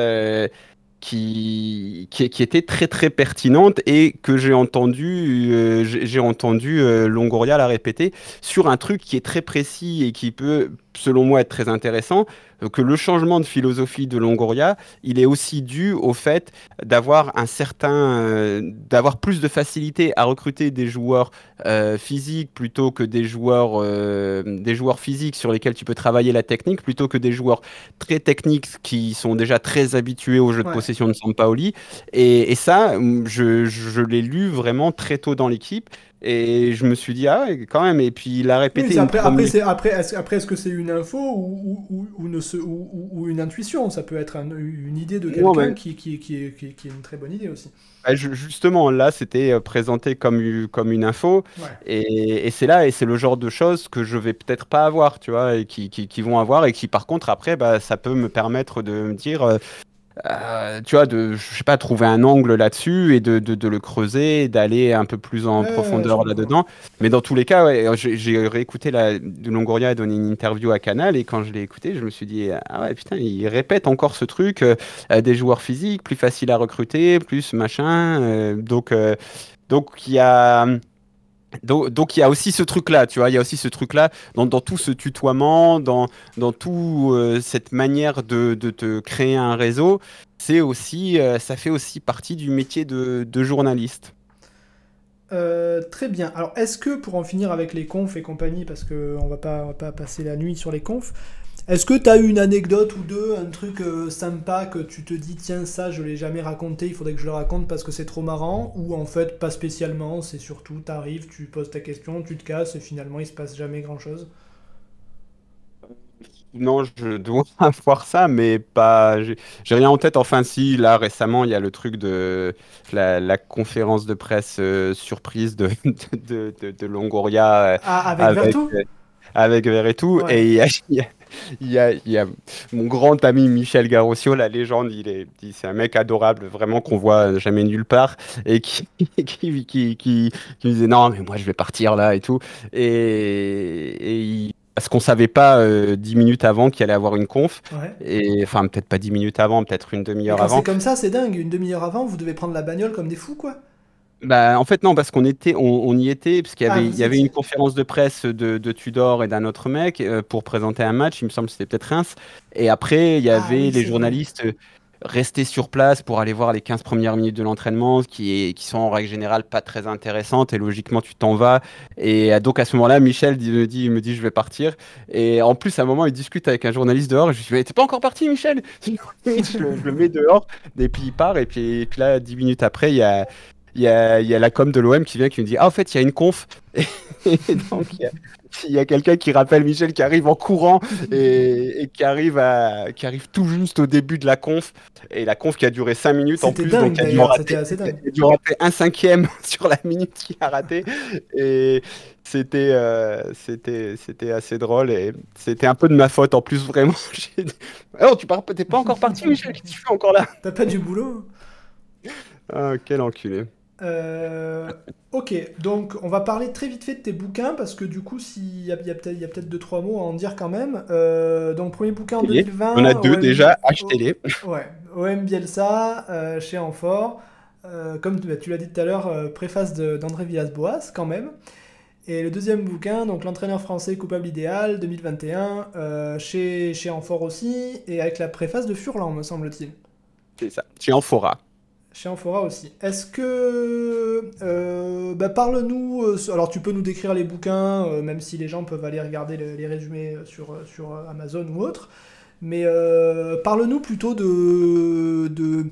qui, qui, était très très pertinente et que j'ai entendu, euh, j'ai entendu Longoria la répéter sur un truc qui est très précis et qui peut, selon moi, être très intéressant. euh, Que le changement de philosophie de Longoria, il est aussi dû au fait d'avoir un certain, euh, d'avoir plus de facilité à recruter des joueurs euh, physiques plutôt que des joueurs, euh, des joueurs physiques sur lesquels tu peux travailler la technique, plutôt que des joueurs très techniques qui sont déjà très habitués au jeu de possession de Sampaoli. Et, et ça, je, je l'ai lu vraiment très tôt dans l'équipe. Et je me suis dit, ah ouais, quand même. Et puis il a Oui, répété. une après, après, c'est- après, est-ce, après, est-ce que c'est une info ou, ou, ou, ou ne se- ou- ou- ou une intuition? Ça peut être un- une idée de quelqu'un qui, qui, qui, est, qui, est une très bonne idée aussi. Ah, ju- Justement, là, c'était euh, présenté comme, comme une info. Ouais. Et, et c'est là, et c'est le genre de choses que je vais peut-être pas avoir, tu vois, et qui, qui, qui vont avoir, et qui par contre, après, bah, ça peut me permettre de me dire, euh, tu vois, de, je sais pas, trouver un angle là-dessus et de, de, de le creuser, d'aller un peu plus en Ouais, profondeur là-dedans. Mais dans tous les cas, ouais, j'ai réécouté la, de Longoria a donné une interview à Canal, et quand je l'ai écouté, je me suis dit, ah ouais, putain, il répète encore ce truc, euh, des joueurs physiques, plus facile à recruter, plus machin. euh, donc, donc il y a. Donc, il y a aussi ce truc-là, tu vois, il y a aussi ce truc-là dans, tout ce tutoiement, dans, dans tout euh, cette manière de, de te créer un réseau, c'est aussi, euh, ça fait aussi partie du métier de, de journaliste. Euh, très bien. Alors, est-ce que pour en finir avec les confs et compagnie, parce qu'on va pas, on va pas passer la nuit sur les confs, est-ce que tu as une anecdote ou deux, un truc euh, sympa que tu te dis, tiens, ça, je l'ai jamais raconté, il faudrait que je le raconte parce que c'est trop marrant, ou en fait, pas spécialement, c'est surtout, t'arrives, tu poses ta question, tu te casses, et finalement, il se passe jamais grand-chose? Non, je dois avoir ça, mais pas. J'ai rien en tête. Enfin, si, là, récemment, il y a le truc de la, la conférence de presse euh, surprise de, de, de, de Longoria euh, Ah, avec, avec, Vertu avec Verretou. Ouais. Et il y a- il y a- il y a mon grand ami Michel Garossio, la légende, il est, c'est un mec adorable, vraiment qu'on voit jamais nulle part, et qui, qui, qui, qui, qui me disait non, mais moi je vais partir là et tout. Et, et il- parce qu'on savait pas euh, dix minutes avant qu'il allait avoir une conf, Ouais. et enfin peut-être pas dix minutes avant, peut-être une demi-heure avant. c'est comme ça, c'est dingue. Une demi-heure avant, vous devez prendre la bagnole comme des fous, quoi. Bah, en fait, non, parce qu'on était, on, on y était, parce qu'il y Ah, avait, vous il y avait étiez. une conférence de presse de, de Tudor et d'un autre mec euh, pour présenter un match, il me semble que c'était peut-être Reims. Et après, il y Ah avait oui, les journalistes euh, restés sur place pour aller voir les 15 premières minutes de l'entraînement, qui, est, qui sont en règle générale pas très intéressantes, et logiquement, tu t'en vas. Et euh, donc, à ce moment-là, Michel dit- me dit, me dit, je vais partir. Et en plus, à un moment, il discute avec un journaliste dehors, et je lui dis, mais t'es pas encore parti, Michel? je, le, je le mets dehors, et puis il part, et puis, et puis là, 10 minutes après, il y a il y a, il y a la com de l'OM qui vient qui me dit Ah, en fait, il y a une conf. Et donc, il y a, il y a quelqu'un qui rappelle Michel qui arrive en courant et, et qui, arrive à, qui arrive tout juste au début de la conf. Et la conf qui a duré 5 minutes en plus. dingue, donc, il a dû rater- un cinquième sur la minute qu'il a raté. Et c'était euh, c'était c'était assez drôle. Et c'était un peu de ma faute en plus, vraiment. Ah non, tu pars, t'es pas encore parti, Michel tu fais encore là? T'as pas du boulot Ah, quel enculé. Euh, ok, donc on va parler très vite fait de tes bouquins parce que du coup, s'il y a, il y a peut-être peut-être deux trois mots à en dire quand même. Euh, donc premier bouquin en Ça y est, 2020. On a deux OM déjà, achetez-les. Ouais, OM Bielsa euh, chez Amphore. Comme tu, bah, tu l'as dit tout à l'heure, préface d'André Villas-Boas quand même. Et le deuxième bouquin, donc l'entraîneur français coupable idéal 2021 euh, chez chez Amphore aussi et avec la préface de Furlan me semble-t-il. C'est ça. Chez Amphora. Chez Amphora aussi. Est-ce que... euh, bah, Parle-nous... euh, alors tu peux nous décrire les bouquins, euh, même si les gens peuvent aller regarder le- les résumés sur, Amazon ou autre. Mais parle-nous plutôt de... de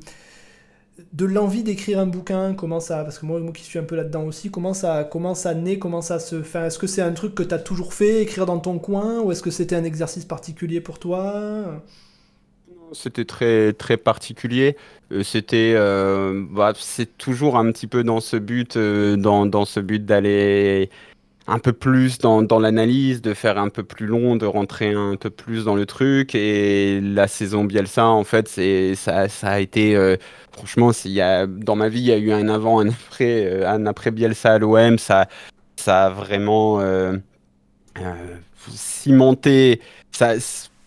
de l'envie d'écrire un bouquin, comment ça, parce que moi, qui suis un peu là-dedans aussi, comment ça, comment ça naît, comment ça se est-ce que c'est un truc que tu as toujours fait, écrire dans ton coin, ou est-ce que c'était un exercice particulier pour toi? C'était très très particulier. Euh, C'était, euh, bah, c'est toujours un petit peu dans ce but, euh, dans, dans ce but d'aller un peu plus dans, dans l'analyse, de faire un peu plus long, de rentrer un peu plus dans le truc. Et la saison Bielsa, en fait, c'est ça, ça a été, euh, franchement, y a, dans ma vie, il y a eu un avant, un après, un après Bielsa à l'OM. Ça, ça a vraiment cimenté, ça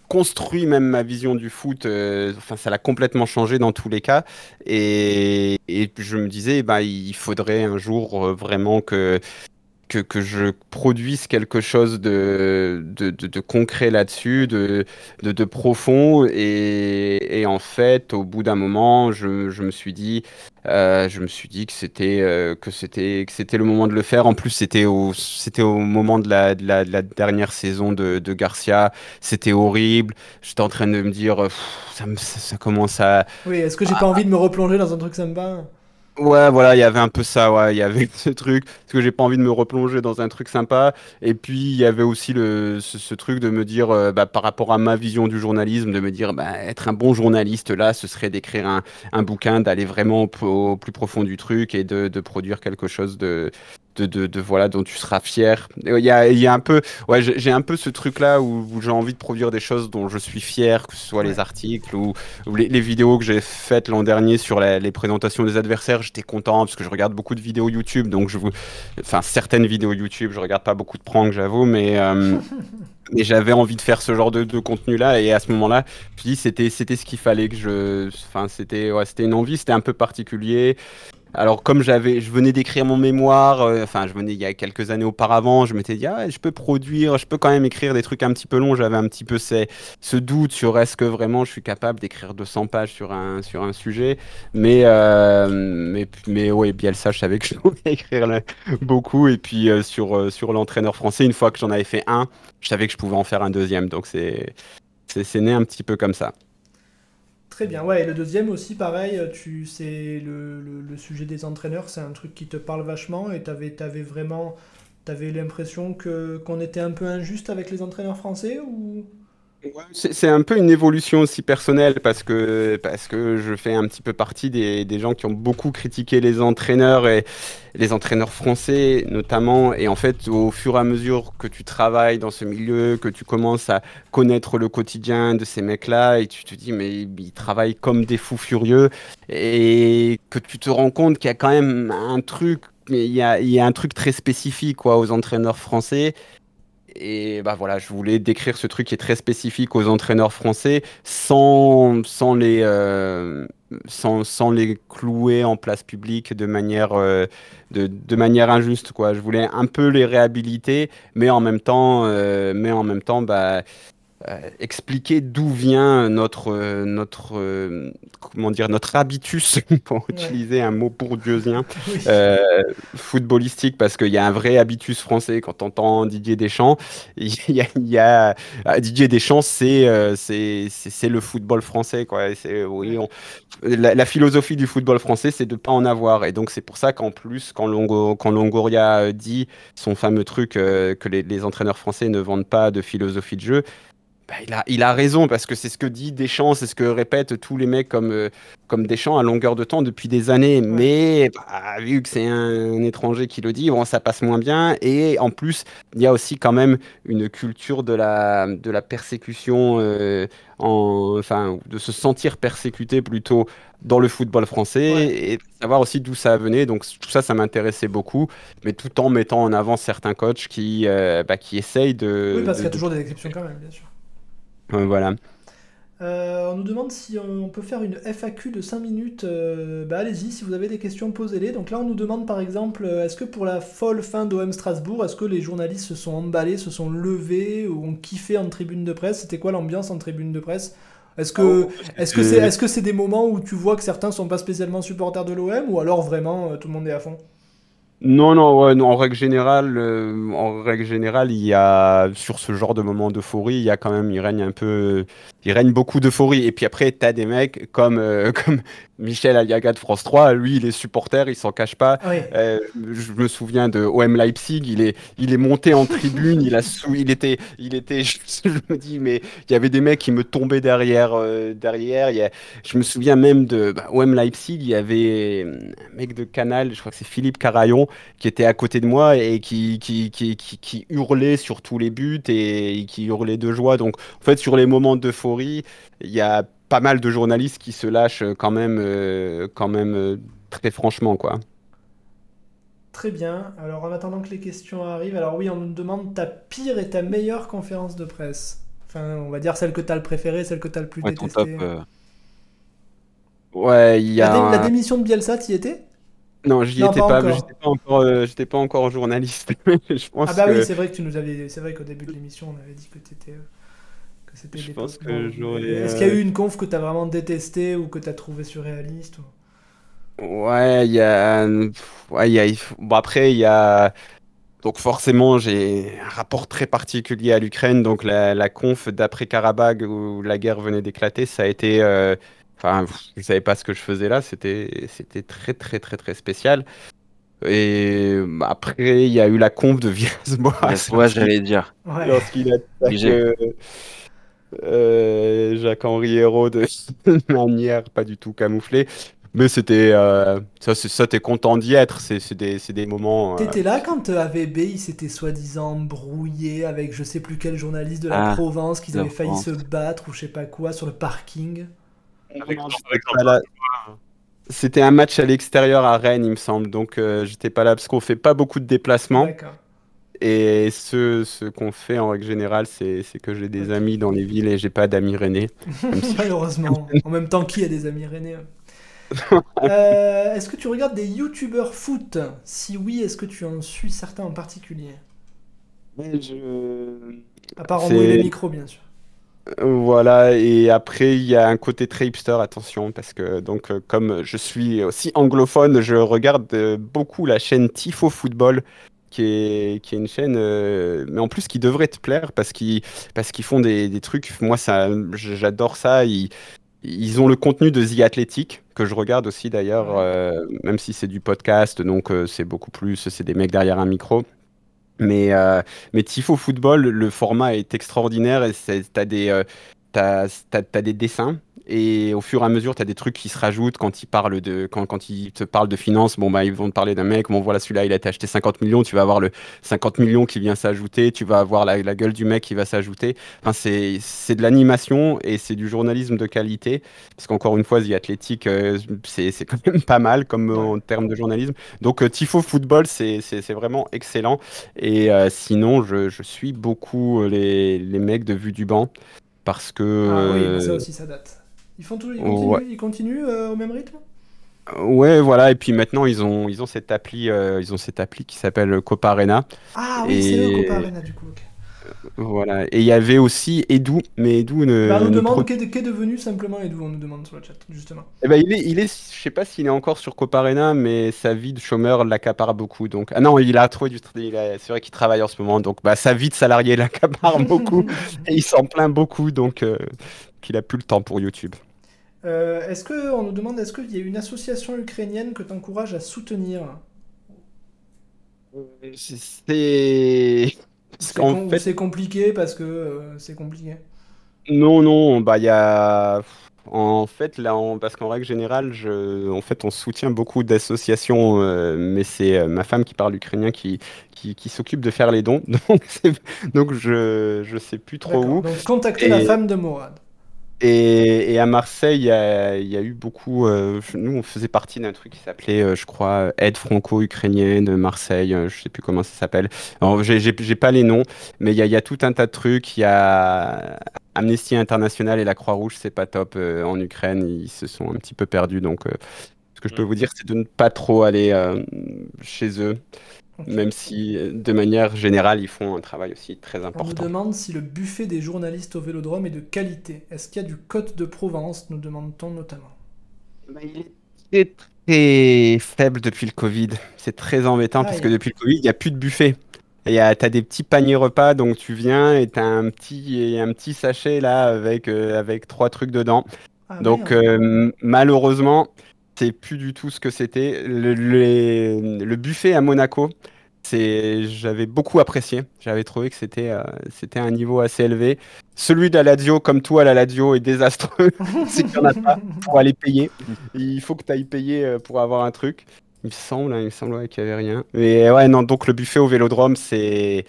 construit même ma vision du foot. euh, enfin, ça l'a complètement changé dans tous les cas. Et, et je me disais, bah, il faudrait un jour euh, vraiment que que, que je produise quelque chose de, de, de- de concret là-dessus, de, de, profond. Et, et en fait, au bout d'un moment, je, je me suis dit, euh, je me suis dit que c'était euh, que c'était que c'était le moment de le faire. En plus, c'était au c'était au moment de la, de la, de la dernière saison de, de Garcia. C'était horrible. J'étais en train de me dire, ça, me- ça, ça commence à Oui, est-ce que j'ai pas envie de me replonger dans un truc sympa? Ouais, voilà, il y avait un peu ça, ouais, il y avait ce truc, parce que j'ai pas envie de me replonger dans un truc sympa, et puis il y avait aussi le, ce, truc de me dire, euh, bah, par rapport à ma vision du journalisme, de me dire, bah, être un bon journaliste, là, ce serait d'écrire un, un bouquin, d'aller vraiment au, au plus profond du truc, et de, de produire quelque chose de, de, de, de, voilà, dont tu seras fier. Il y a, il y a un peu, ouais, j'ai un peu ce truc-là où, où j'ai envie de produire des choses dont je suis fier, que ce soit Ouais. les articles ou, ou les, les vidéos que j'ai faites l'an dernier sur la- les présentations des adversaires, j'étais content parce que je regarde beaucoup de vidéos YouTube, donc je vous, enfin certaines vidéos YouTube, je regarde pas beaucoup de pranks, j'avoue, mais euh, mais j'avais envie de faire ce genre de, de contenu-là et à ce moment-là, je me dis c'était c'était ce qu'il fallait que je, enfin c'était ouais, c'était une envie, c'était un peu particulier. Alors comme j'avais, je venais d'écrire mon mémoire, euh, enfin je venais il y a quelques années auparavant, je m'étais dit ah je peux produire, je peux quand même écrire des trucs un petit peu longs. J'avais un petit peu ce doute sur est-ce que vraiment je suis capable d'écrire 200 pages sur un sur un sujet. Mais euh, mais mais ouais Bielsa, je savais que je pouvais écrire beaucoup et puis euh, sur euh, sur l'entraîneur français, une fois que j'en avais fait un, je savais que je pouvais en faire un deuxième. Donc c'est c'est né un petit peu comme ça. Très bien, ouais, et le deuxième aussi, pareil, tu c'est le, sujet des entraîneurs, c'est un truc qui te parle vachement et t'avais avais vraiment l'impression qu'on était un peu injuste avec les entraîneurs français ou? C'est un peu une évolution aussi personnelle parce que, parce que je fais un petit peu partie des, des gens qui ont beaucoup critiqué les entraîneurs et les entraîneurs français notamment. Et en fait, au fur et à mesure que tu travailles dans ce milieu, que tu commences à connaître le quotidien de ces mecs-là et tu te dis, mais ils travaillent comme des fous furieux et que tu te rends compte qu'il y a quand même un truc, il y a, il y a un truc très spécifique quoi, aux entraîneurs français et bah voilà, je voulais décrire ce truc qui est très spécifique aux entraîneurs français sans, sans, les, euh, sans, sans les clouer en place publique de manière, euh, de, manière injuste. Quoi. Je voulais un peu les réhabiliter, mais en même temps, euh, mais en même temps bah, expliquer d'où vient notre, euh, notre, euh, comment dire, notre habitus, pour Ouais. utiliser un mot bourdieusien, Oui. euh, footballistique, parce qu'il y a un vrai habitus français. Quand on entend Didier Deschamps, il y a, il y a- Didier Deschamps, c'est euh, c'est le football français. Quoi. Oui, on- la, la philosophie du football français, c'est de ne pas en avoir. Et donc, c'est pour ça qu'en plus, quand, Longo, quand Longoria euh, dit son fameux truc euh, que les, les entraîneurs français ne vendent pas de philosophie de jeu, bah, il a, il a raison parce que c'est ce que dit Deschamps, c'est ce que répètent tous les mecs comme, euh, comme Deschamps à longueur de temps depuis des années. Mais bah, vu que c'est un, un étranger qui le dit, bon, ça passe moins bien. Et en plus, il y a aussi quand même une culture de la, de la persécution, euh, en, enfin, de se sentir persécuté plutôt dans le football français Ouais. et savoir aussi d'où ça venait. Donc tout ça, ça m'intéressait beaucoup, mais tout en mettant en avant certains coachs qui, euh, bah, qui essayent de... Oui, parce qu'il y a de- toujours des exceptions quand même, bien sûr. Voilà. Euh, on nous demande si on peut faire une FAQ de 5 minutes. Euh, bah allez-y, si vous avez des questions, posez-les. Donc là, on nous demande par exemple, euh, est-ce que pour la folle fin d'OM Strasbourg, est-ce que les journalistes se sont emballés, se sont levés ou ont kiffé en tribune de presse? C'était quoi l'ambiance en tribune de presse? Est-ce que est-ce que c'est est-ce que c'est des moments où tu vois que certains sont pas spécialement supporters de l'OM ou alors vraiment tout le monde est à fond? Non, non, ouais, non, en règle générale, euh, en règle générale, il y a sur ce genre de moment d'euphorie, il y a quand même, il règne un peu, il règne beaucoup d'euphorie. Et puis après, t'as des mecs comme euh, comme Michel Aliaga de France 3, lui, il est supporter, il s'en cache pas. Oui. Euh, je me souviens de OM Leipzig, il est, il est monté en tribune, il a sou- il était, il était, je, je me dis, mais il y avait des mecs qui me tombaient derrière, euh, derrière. Il y a- je me souviens même de bah, OM Leipzig, il y avait un mec de Canal, je crois que c'est Philippe Carayon, qui était à côté de moi et qui, qui, qui, qui, qui hurlait sur tous les buts et, qui hurlait de joie. Donc, en fait, sur les moments d'euphorie, il y a pas mal de journalistes qui se lâchent quand même, euh, quand même euh, très franchement, quoi. Très bien. Alors en attendant que les questions arrivent, alors oui, on nous demande ta pire et ta meilleure conférence de presse. Enfin, on va dire celle que t'as le préféré, celle que t'as le plus Ouais, ton top. détesté. euh, Ouais, il y La, a. la démission de Bielsa, t'y étais? Non, j'y étais pas j'étais pas encore, euh, pas encore journaliste. Je pense Ah bah que, oui, c'est vrai que tu nous avais, c'est vrai qu'au début de l'émission, on avait dit que t'étais, euh, Je pense que j'aurais, Est-ce qu'il y a euh, eu une conf que t'as vraiment détestée ou que t'as trouvé surréaliste ou- ouais, il y a, ouais, il y a, bon après il y a, donc forcément j'ai un rapport très particulier à l'Ukraine, donc la, la conf d'après Karabagh où la guerre venait d'éclater, ça a été, euh, enfin, je savais pas ce que je faisais là, c'était, c'était très très très très spécial. Et bah, après il y a eu la conf de Villas-Boas. Ouais, j'allais dire. Ouais. lorsqu'il attaque. Euh, Jacques-Henri Hérault de manière pas du tout camouflée. Mais c'était euh, ça, t'es content d'y être. C'est des, moments. euh, T'étais là quand euh, AVB il s'était soi-disant brouillé avec je sais plus quel journaliste de la Ah, Provence, qu'ils avaient failli France. se battre ou je sais pas quoi sur le parking. C'était un match à l'extérieur à Rennes, il me semble. Donc euh, j'étais pas là parce qu'on fait pas beaucoup de déplacements. D'accord. Et ce, ce qu'on fait en règle générale, c'est que j'ai des amis dans les villes et j'ai pas d'amis rennais. si- Malheureusement. En même temps, qui a des amis rennais hein Euh, Est-ce que tu regardes des youtubeurs foot? Si oui, est-ce que tu en suis certains en particulier? Je- À part envoyer les micros, bien sûr. Voilà, et après il y a un côté très hipster, attention, parce que donc euh, comme je suis aussi anglophone, je regarde euh, beaucoup la chaîne Tifo Football, qui est, qui est une chaîne, euh, mais en plus qui devrait te plaire parce qu'ils parce qu'ils font des, des trucs, moi ça, j'adore ça, ils, ils ont le contenu de The Athletic, que je regarde aussi d'ailleurs, euh, même si c'est du podcast, donc euh, c'est beaucoup plus, c'est des mecs derrière un micro. Mais, mais Tifo Football, le format est extraordinaire et tu as t'as- t'as des dessins. Et au fur et à mesure, tu as des trucs qui se rajoutent quand ils parlent de, quand, quand ils te parlent de finances. Bon, bah, ils vont te parler d'un mec. Bon, voilà, celui-là, il a été acheté 50 millions. Tu vas avoir le 50 millions qui vient s'ajouter. Tu vas avoir la, la gueule du mec qui va s'ajouter. Enfin, c'est, de l'animation et c'est du journalisme de qualité. Parce qu'encore une fois, The Athletic, euh, c'est, quand même pas mal comme euh, en termes de journalisme. Donc, euh, Tifo Football, c'est, vraiment excellent. Et euh, sinon, je, je suis beaucoup euh, les, les mecs de Vue du banc. Parce que. Ah oui, ça aussi, ça date. Ils font tout, ils Ouais. continuent, ils continuent euh, au même rythme? Ouais, voilà. Et puis maintenant, ils ont, ils ont cette appli, euh, ils ont cette appli qui s'appelle Copa Arena. Ah oui, c'est eux, Et- Copa Arena, du coup. Voilà. Et il y avait aussi Edu, mais Edu ne. Bah, on nous demande pro- qu'est devenu simplement Edu, on nous demande sur le chat, justement. Eh ben, il est, il est, je sais pas s'il est encore sur Copa Arena, mais sa vie de chômeur l'accapare beaucoup. Donc, ah non, il a trouvé du, il a- c'est vrai qu'il travaille en ce moment. Donc, bah, sa vie de salarié l'accapare beaucoup et il s'en plaint beaucoup. Donc, euh, qu'il a plus le temps pour YouTube. Euh, est-ce que, on nous demande, est-ce qu'il y a une association ukrainienne que tu encourages à soutenir? C'est. Parce C'est com- fait, compliqué parce que euh, c'est compliqué. Non, non, bah il y a. En fait, là, en- parce qu'en règle générale, je... en fait, on soutient beaucoup d'associations, euh, mais c'est euh, ma femme qui parle ukrainien qui, qui, qui s'occupe de faire les dons. Donc, c'est- donc je je sais plus trop D'accord. où. Donc contactez la femme de Morad. Et, et à Marseille, il y a, il y a eu beaucoup. euh, nous, on faisait partie d'un truc qui s'appelait, euh, je crois, Aide franco-ukrainienne Marseille. euh, je sais plus comment ça s'appelle. J'ai pas les noms, mais il y a, il y a tout un tas de trucs. Il y a Amnesty International et la Croix-Rouge, c'est pas top euh, en Ukraine. Ils se sont un petit peu perdus. Donc, euh, ce que je peux Mm. vous dire, c'est de ne pas trop aller euh, chez eux, Même si, euh, de manière générale, ils font un travail aussi très On nous important. demande si le buffet des journalistes au Vélodrome est de qualité. Est-ce qu'il y a du Côte de Provence Nous demande-t-on notamment. Bah, il est très, faible depuis le Covid. C'est très embêtant parce Aïe. que depuis le Covid, il n'y a plus de buffet. Tu as des petits paniers repas, donc tu viens et tu as un petit, un petit sachet là avec, euh, avec trois trucs dedans. Ah, Donc euh, malheureusement, c'est plus du tout ce que c'était. Le, buffet à Monaco, c'est, j'avais beaucoup apprécié. J'avais trouvé que c'était, euh, c'était un niveau assez élevé. Celui de la Lazio, comme toi, la Lazio est désastreux. c'est qu'il n'y en a pas pour aller payer. Il faut que tu ailles payer euh, pour avoir un truc. Il me semble, hein, il me semble qu'il n'y avait rien. Mais ouais, non, donc le buffet au Vélodrome, c'est,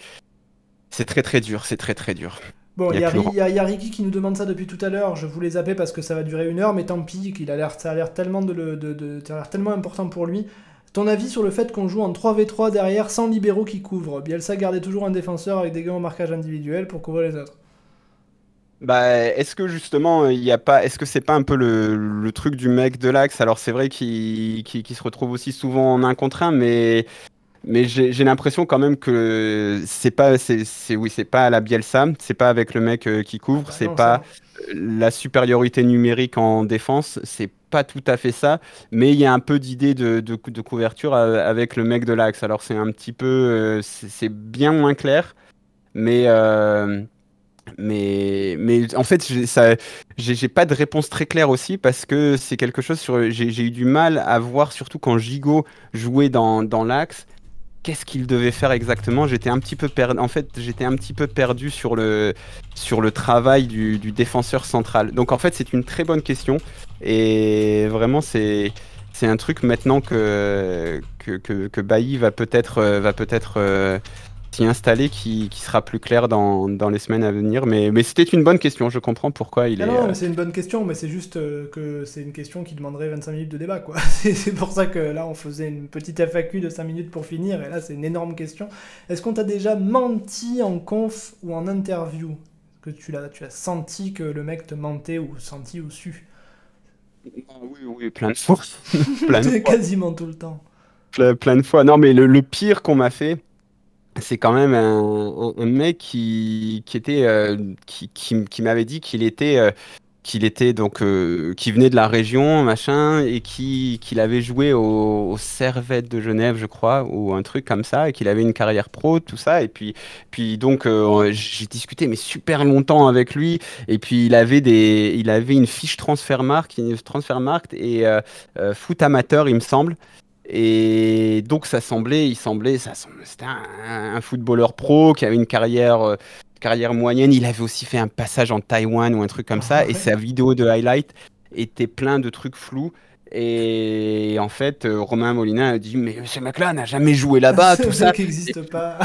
c'est très très dur. C'est très très dur. Bon, il y, a y y Ricky qui nous demande ça depuis tout à l'heure. Je voulais zapper parce que ça va durer une heure, mais tant pis, qu'il a l'air, ça a l'air tellement de, le- de, de- ça a l'air tellement important pour lui. Ton avis sur le fait qu'on joue en 3v3 derrière sans libéraux qui couvrent? Bielsa gardait toujours un défenseur avec des gars au marquage individuel pour couvrir les autres. Bah, est-ce que justement, il y a pas, est-ce que c'est pas un peu le, le truc du mec de l'axe? Alors c'est vrai qu'il qu'il- qu'il se retrouve aussi souvent en un contre un, mais mais j'ai l'impression quand même que c'est pas, c'est oui, c'est pas à la Bielsa, c'est pas avec le mec euh, qui couvre, Bah c'est pas ça- la supériorité numérique en défense, c'est pas tout à fait ça, mais il y a un peu d'idée de, de, cou- de couverture euh, avec le mec de l'axe. Alors c'est un petit peu, euh, c'est bien moins clair, mais euh, mais mais en fait j'ai pas de réponse très claire aussi parce que c'est quelque chose sur, j'ai j'ai eu du mal à voir surtout quand Gigot jouait dans dans l'axe. Qu'est-ce qu'il devait faire exactement? J'étais un petit peu perdu. En fait, j'étais un petit peu perdu sur le sur le travail du, défenseur central. Donc en fait, c'est une très bonne question et vraiment c'est c'est un truc maintenant que que que, que Bailly va peut-être euh, va peut-être euh, s'y installer qui, qui sera plus clair dans, dans les semaines à venir. Mais mais c'était une bonne question. Je comprends pourquoi il Ah est. non, euh, mais c'est une bonne question, mais c'est juste euh, que c'est une question qui demanderait 25 minutes de débat, quoi. C'est c'est pour ça que là, on faisait une petite FAQ de 5 minutes pour finir, et là, c'est une énorme question. Est-ce qu'on t'a déjà menti en conf ou en interview? Que tu l'as, tu as senti que le mec te mentait ou senti ou su? Ah oui oui plein de fois. plein de fois. Quasiment tout le temps. Ple- plein de fois. Non, mais le, le pire qu'on m'a fait, c'est quand même un, mec qui, était, euh, qui, qui, m'avait dit qu'il était, euh, qu'il était donc, euh, qui venait de la région, machin, et qui, qu'il avait joué au, au Servette de Genève, je crois, ou un truc comme ça, et qu'il avait une carrière pro, tout ça. Et puis, puis donc, j'ai discuté mais super longtemps avec lui. Et puis, il avait des, il avait une fiche Transfermarkt, Transfermarkt et foot amateur, il me semble. Et donc ça semblait, il semblait, ça c'était un, un footballeur pro qui avait une carrière, euh, carrière moyenne. Il avait aussi fait un passage en Taïwan ou un truc comme ça. Et sa vidéo de highlight était plein de trucs flous. Et en fait, euh, Romain Molina a dit mais ce mec-là n'a jamais joué là-bas, tout ça. mec n'existe pas.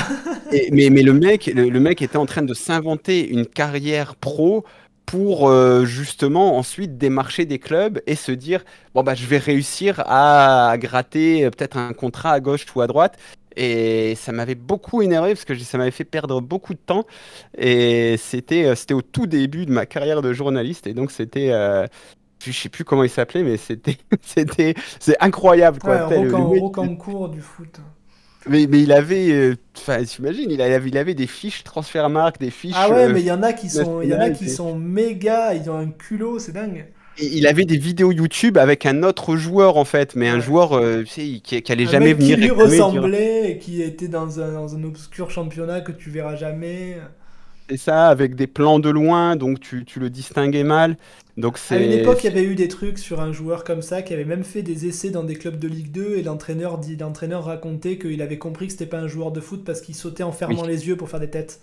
Et- mais, mais le mec, le, le mec était en train de s'inventer une carrière pro pour euh, justement ensuite démarcher des clubs et se dire bon bah je vais réussir à, à gratter euh, peut-être un contrat à gauche ou à droite. Et ça m'avait beaucoup énervé parce que ça m'avait fait perdre beaucoup de temps. Et c'était euh, c'était au tout début de ma carrière de journaliste. Et donc c'était euh, je sais plus comment il s'appelait, mais c'était c'était c'est incroyable quoi. Ouais, le- Rocancourt du foot. Mais, mais il avait, euh, enfin, t'imagines, il avait, il avait des fiches Transfermarkt, des fiches. Ah ouais, euh, mais il y en a qui sont, il y en a qui sont méga, ils ont un culot, c'est dingue. et il avait des vidéos YouTube avec un autre joueur en fait, mais un joueur, euh, tu sais, qui, qui allait Un jamais mec venir qui lui dire, ressemblait et qui était dans un, dans un obscur championnat que tu verras jamais. C'est ça, avec des plans de loin, donc tu, tu le distinguais mal. Donc À une époque, il y avait eu des trucs sur un joueur comme ça qui avait même fait des essais dans des clubs de Ligue 2 et l'entraîneur dit, l'entraîneur racontait qu'il avait compris que c'était pas un joueur de foot parce qu'il sautait en fermant Oui. les yeux pour faire des têtes.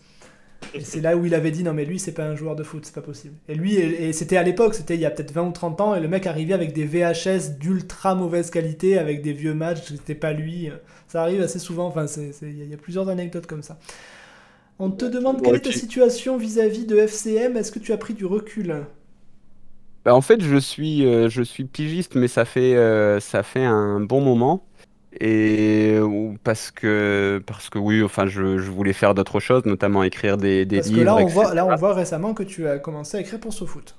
Et c'est là où il avait dit non mais lui c'est pas un joueur de foot, c'est pas possible. Et lui et, et c'était à l'époque, c'était il y a peut-être 20 ou 30 ans et le mec arrivait avec des VHS d'ultra mauvaise qualité avec des vieux matchs, c'était pas lui. Ça arrive assez souvent, enfin y, il y a plusieurs anecdotes comme ça. On te demande quelle est ta tu- situation vis-à-vis de FCM, est-ce que tu as pris du recul? Bah, en fait, je suis, euh, je suis pigiste, mais ça fait, euh, ça fait un bon moment. Et parce que, parce que oui, enfin, je, je voulais faire d'autres choses, notamment écrire des, des Parce que livres, là on, etc. voit, là, on voit récemment que tu as commencé à écrire pour SoFoot.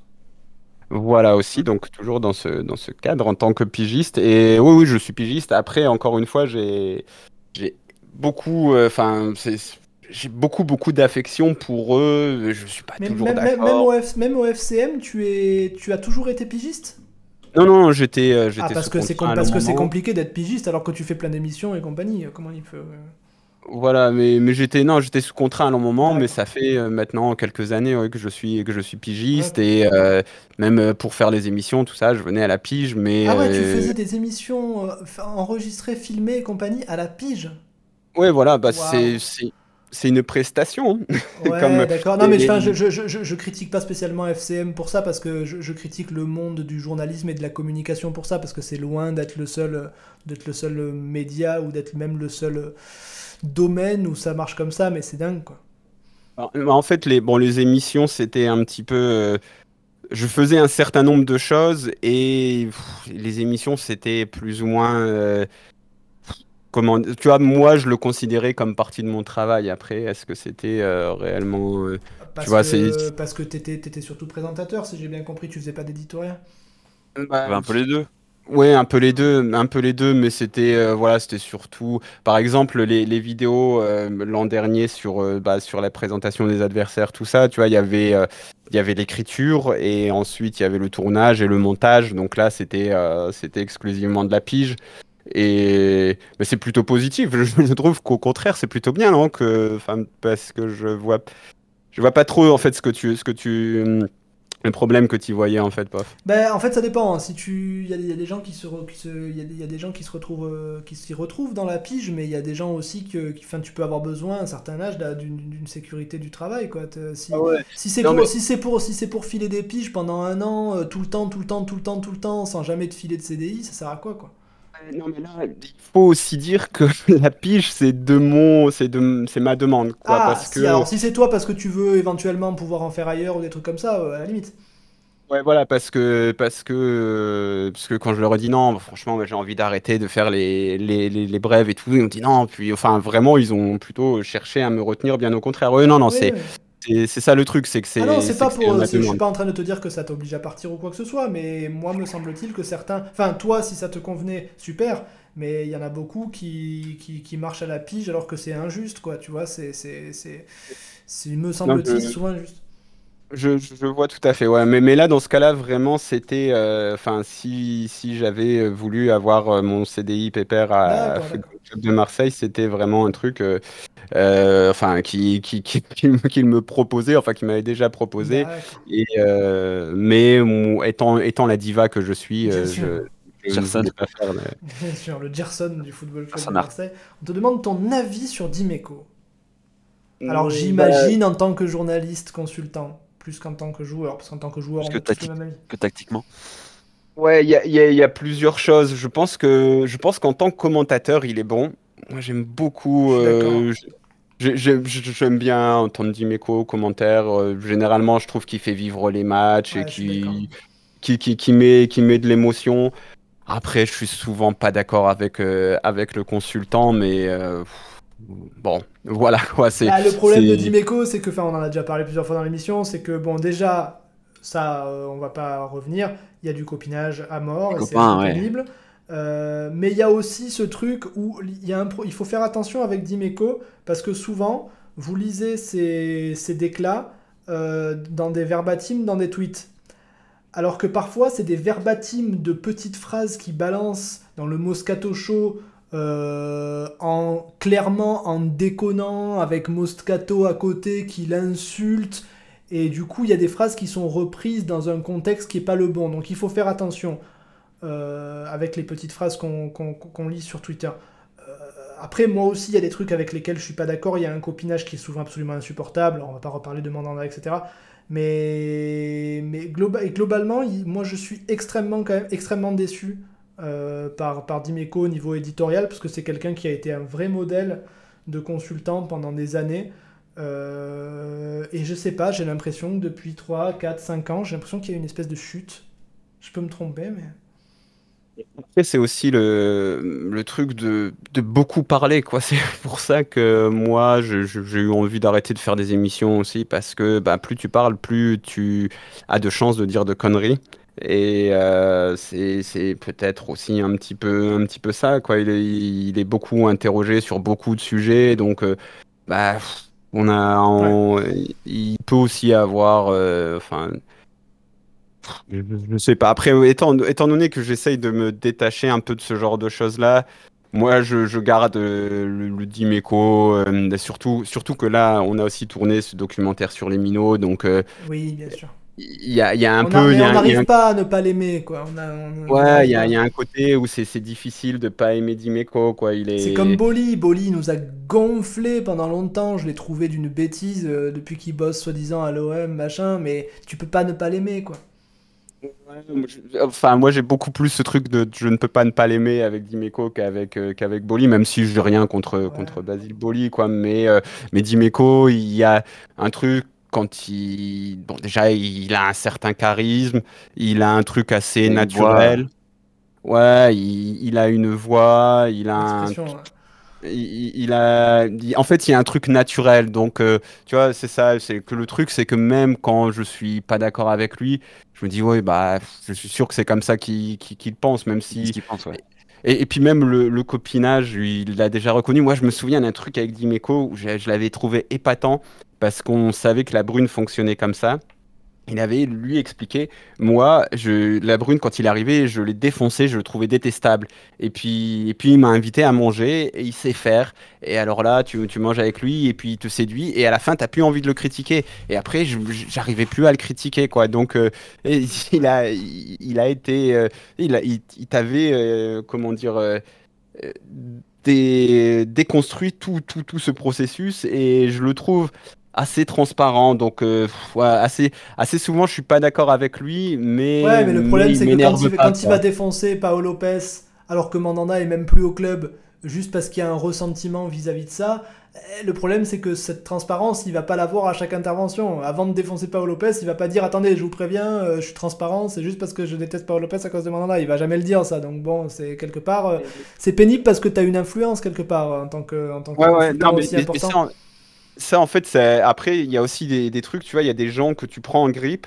Voilà aussi, donc toujours dans ce, dans ce cadre en tant que pigiste. Et oui, oui, je suis pigiste. Après, encore une fois, j'ai, j'ai beaucoup, euh, enfin, c'est, j'ai beaucoup, beaucoup d'affection pour eux. Je suis pas Mais toujours même, même- même d'accord. au F- même au FCM, tu, es, tu as toujours été pigiste? Non, non, j'étais, euh, j'étais Ah, parce que c'est parce que c'est compliqué d'être pigiste alors que tu fais plein d'émissions et compagnie. Comment il peut. euh, Voilà, mais, mais j'étais, non, j'étais sous contrat à un long moment, mais D'accord. ça fait euh, maintenant quelques années ouais, que je suis, que je suis pigiste et euh, même pour faire les émissions, tout ça, je venais à la pige, mais Ah ouais, tu euh, faisais des émissions enregistrées, filmées et compagnie à la pige? Ouais, voilà, bah, c'est, c'est, une prestation. Ouais, Comme d'accord. Non, mais je, je, je, je critique pas spécialement FCM pour ça parce que je, critique le monde du journalisme et de la communication pour ça parce que c'est loin d'être le seul, d'être le seul média ou d'être même le seul domaine où ça marche comme ça, mais c'est dingue quoi. Alors, En fait, les, bon, les émissions, c'était un petit peu. euh, je faisais un certain nombre de choses et pff, les émissions, c'était plus ou moins. euh, comment, tu vois, moi, je le considérais comme partie de mon travail. Après, est-ce que c'était euh, réellement. euh, Parce vois, que, c'est- parce que t'étais, t'étais surtout présentateur, si j'ai bien compris, tu faisais pas d'éditorial. bah, un peu les deux. Ouais, un peu les deux, un peu les deux, mais c'était euh, voilà, c'était surtout, par exemple, les, les vidéos euh, l'an dernier sur euh, bah, sur la présentation des adversaires, tout ça, tu vois, il y avait euh, il y avait l'écriture et ensuite il y avait le tournage et le montage. Donc là, c'était euh, c'était exclusivement de la pige. Et mais c'est plutôt positif. Je, trouve qu'au contraire, c'est plutôt bien, non, que, enfin, parce que je vois je vois pas trop en fait ce que tu ce que tu le problème que tu voyais en fait, pof. Ben, en fait, ça dépend. hein. Si tu, il y, a des- il y a des gens qui se, qui se, y a des, il y a des gens qui se retrouvent, euh, qui s'y retrouvent dans la pige, mais il y a des gens aussi que, qui, enfin, tu peux avoir besoin à un certain âge d'une sécurité du travail, quoi. Si, si c'est pour, mais- si c'est pour, si c'est pour filer des piges pendant un an, euh, tout le temps, tout le temps, tout le temps, tout le temps, sans jamais te filer de CDI, ça sert à quoi, quoi? Non, mais là, il faut aussi dire que la pige, c'est de mon, c'est de, c'est ma demande, quoi, Ah, parce si, que, alors si c'est toi parce que tu veux éventuellement pouvoir en faire ailleurs ou des trucs comme ça, euh, à la limite. ouais, voilà, parce que, parce que, euh, parce que quand je leur ai dit non, franchement, moi, j'ai envie d'arrêter de faire les, les, les, les brèves et tout, ils ont dit non, puis, enfin, vraiment, ils ont plutôt cherché à me retenir, bien au contraire. Non, non, Oui, c'est, oui. C'est, ça le truc, c'est que c'est, Ah non, c'est pas pour. Je suis pas en train de te dire que ça t'oblige à partir ou quoi que ce soit, mais moi, me semble-t-il que certains. Enfin, toi, si ça te convenait, super, mais il y en a beaucoup qui, qui, qui marchent à la pige alors que c'est injuste, quoi, tu vois, c'est. c'est, me semble-t-il, souvent injuste. Je, vois tout à fait, ouais. Mais, mais là, dans ce cas-là, vraiment, c'était. euh, Enfin, si, si j'avais voulu avoir euh, mon CDI pépère à, Football. Club de Marseille, c'était vraiment un truc. euh, euh, enfin, qui, qui, qui, qu'il me qu'il proposait, enfin, qui m'avait déjà proposé. D'accord. Et, euh, mais étant, étant la diva que je suis, euh, je, Gerson. pas faire. le- Bien sûr, le Gerson du football club de. Marseille. On te demande ton avis sur Dimeco. Alors Mm, j'imagine en tant que journaliste consultant, plus qu'en tant que joueur, parce qu'en tant que joueur, Plus on que même tactiquement. Ouais, il y a, il y a- il y a plusieurs choses. Je pense que je pense qu'en tant que commentateur, il est bon. Moi, j'aime beaucoup. Euh, J'aime bien entendre Dimeco aux commentaires. Euh, généralement, je trouve qu'il fait vivre les matchs Ouais, et qui, qui, qui met, qui met de l'émotion. Après, je suis souvent pas d'accord avec, euh, avec le consultant, mais euh, bon, voilà quoi. C'est, Bah, le problème de Dimeco, c'est que, enfin, on en a déjà parlé plusieurs fois dans l'émission, c'est que bon, déjà, ça, euh, on va pas revenir. Il y a du copinage à mort, c'est ouais. pénible. Euh, mais il y a aussi ce truc où il, y a un pro- il faut faire attention avec Dimeco parce que souvent, vous lisez ces, ces déclats euh, dans des verbatims, dans des tweets. Alors que parfois, c'est des verbatims de petites phrases qui balancent dans le Moscato Show euh, en clairement en déconnant avec Moscato à côté qui l'insulte. Et du coup, il y a des phrases qui sont reprises dans un contexte qui n'est pas le bon. Donc il faut faire attention euh, avec les petites phrases qu'on lit sur Twitter. Euh, après, moi aussi, il y a des trucs avec lesquels je suis pas d'accord. Il y a un copinage qui est souvent absolument insupportable. On va pas reparler de Mandanda, etc. Mais, mais et globalement, moi, je suis extrêmement, quand même, extrêmement déçu euh, par, par Dimeco au niveau éditorial, parce que c'est quelqu'un qui a été un vrai modèle de consultant pendant des années. Euh, et je sais pas, j'ai l'impression que depuis 3, 4, 5 ans, j'ai l'impression qu'il y a une espèce de chute. Je peux me tromper, mais. Après, c'est aussi le, le truc de, de beaucoup parler, quoi. C'est pour ça que moi, j'ai eu envie d'arrêter de faire des émissions aussi, parce que bah, plus tu parles, plus tu as de chances de dire de conneries. Et euh, c'est, peut-être aussi un petit peu, un petit peu ça, quoi. Il est, il est beaucoup interrogé sur beaucoup de sujets, donc euh, bah, on a, on- il peut aussi avoir, euh, enfin, je, je sais pas. Après, étant, étant donné que j'essaye de me détacher un peu de ce genre de choses-là, moi, je, je garde euh, le, le Dimeco, euh, surtout, surtout que là, on a aussi tourné ce documentaire sur les minots, donc euh, Oui, bien sûr. Il y a, il y a un on peu... a- y on n'arrive un- pas à ne pas l'aimer, quoi. On a- on- on Ouais, il y a, y un côté où c'est difficile de pas aimer Dimeco, quoi. Il est... C'est comme Boli. Boli nous a gonflé pendant longtemps. Je l'ai trouvé d'une bêtise euh, depuis qu'il bosse soi-disant à l'OM, machin. Mais tu peux pas ne pas l'aimer, quoi. Enfin, moi j'ai beaucoup plus ce truc de je ne peux pas ne pas l'aimer avec Dimeco qu'avec euh, qu'avec Boli, même si je n'ai rien contre, contre Basile Boli, quoi. Mais, euh, mais Dimeco, il y a un truc quand il. Bon, déjà, il a un certain charisme, il a un truc assez une naturel. Ouais, il, il a une voix, il a un, il, il a, il- en fait, il y a un truc naturel. Donc, euh, tu vois, c'est ça. C'est que le truc, c'est que même quand je suis pas d'accord avec lui, je me dis, ouais, bah, je suis sûr que c'est comme ça qu'il pense, même C'est ce si. qu'il pense, ouais. Et, puis même le, copinage, il l'a déjà reconnu. Moi, je me souviens d'un truc avec Dimeco où je l'avais trouvé épatant parce qu'on savait que la brune fonctionnait comme ça. Il avait lui expliqué, moi, je, la brune, quand il arrivé, je l'ai défoncé, je le trouvais détestable. Et puis, et puis il m'a invité à manger, et il sait faire. Et alors là, tu, tu manges avec lui, et puis il te séduit, et à la fin, t'as plus envie de le critiquer. Et après, j'arrivais plus à le critiquer, quoi. Donc, euh, il a, il, a été, euh, il, a- il, t'avait, euh, comment dire, dé- déconstruit tout, tout, tout ce processus, et je le trouve assez transparent. Donc, euh, ouais, assez, assez souvent, je suis pas d'accord avec lui, mais. Ouais, mais le problème, c'est que quand, il, pas, quand il quoi. va défoncer Paolo Lopez, alors que Mandanda est même plus au club, juste parce qu'il y a un ressentiment vis-à-vis de ça, eh, le problème, c'est que cette transparence, il va pas l'avoir à chaque intervention. Avant de défoncer Paolo Lopez, il va pas dire Attendez, je vous préviens, euh, je suis transparent, c'est juste parce que je déteste Paolo Lopez à cause de Mandanda. Il va jamais le dire, ça. Donc bon, c'est quelque part. euh, c'est pénible parce que tu as une influence quelque part en tant que, en tant que Ouais, ouais, non, mais, aussi mais- important. Ça, en fait, c'est- après, il y a aussi des, des trucs, tu vois, il y a des gens que tu prends en grippe.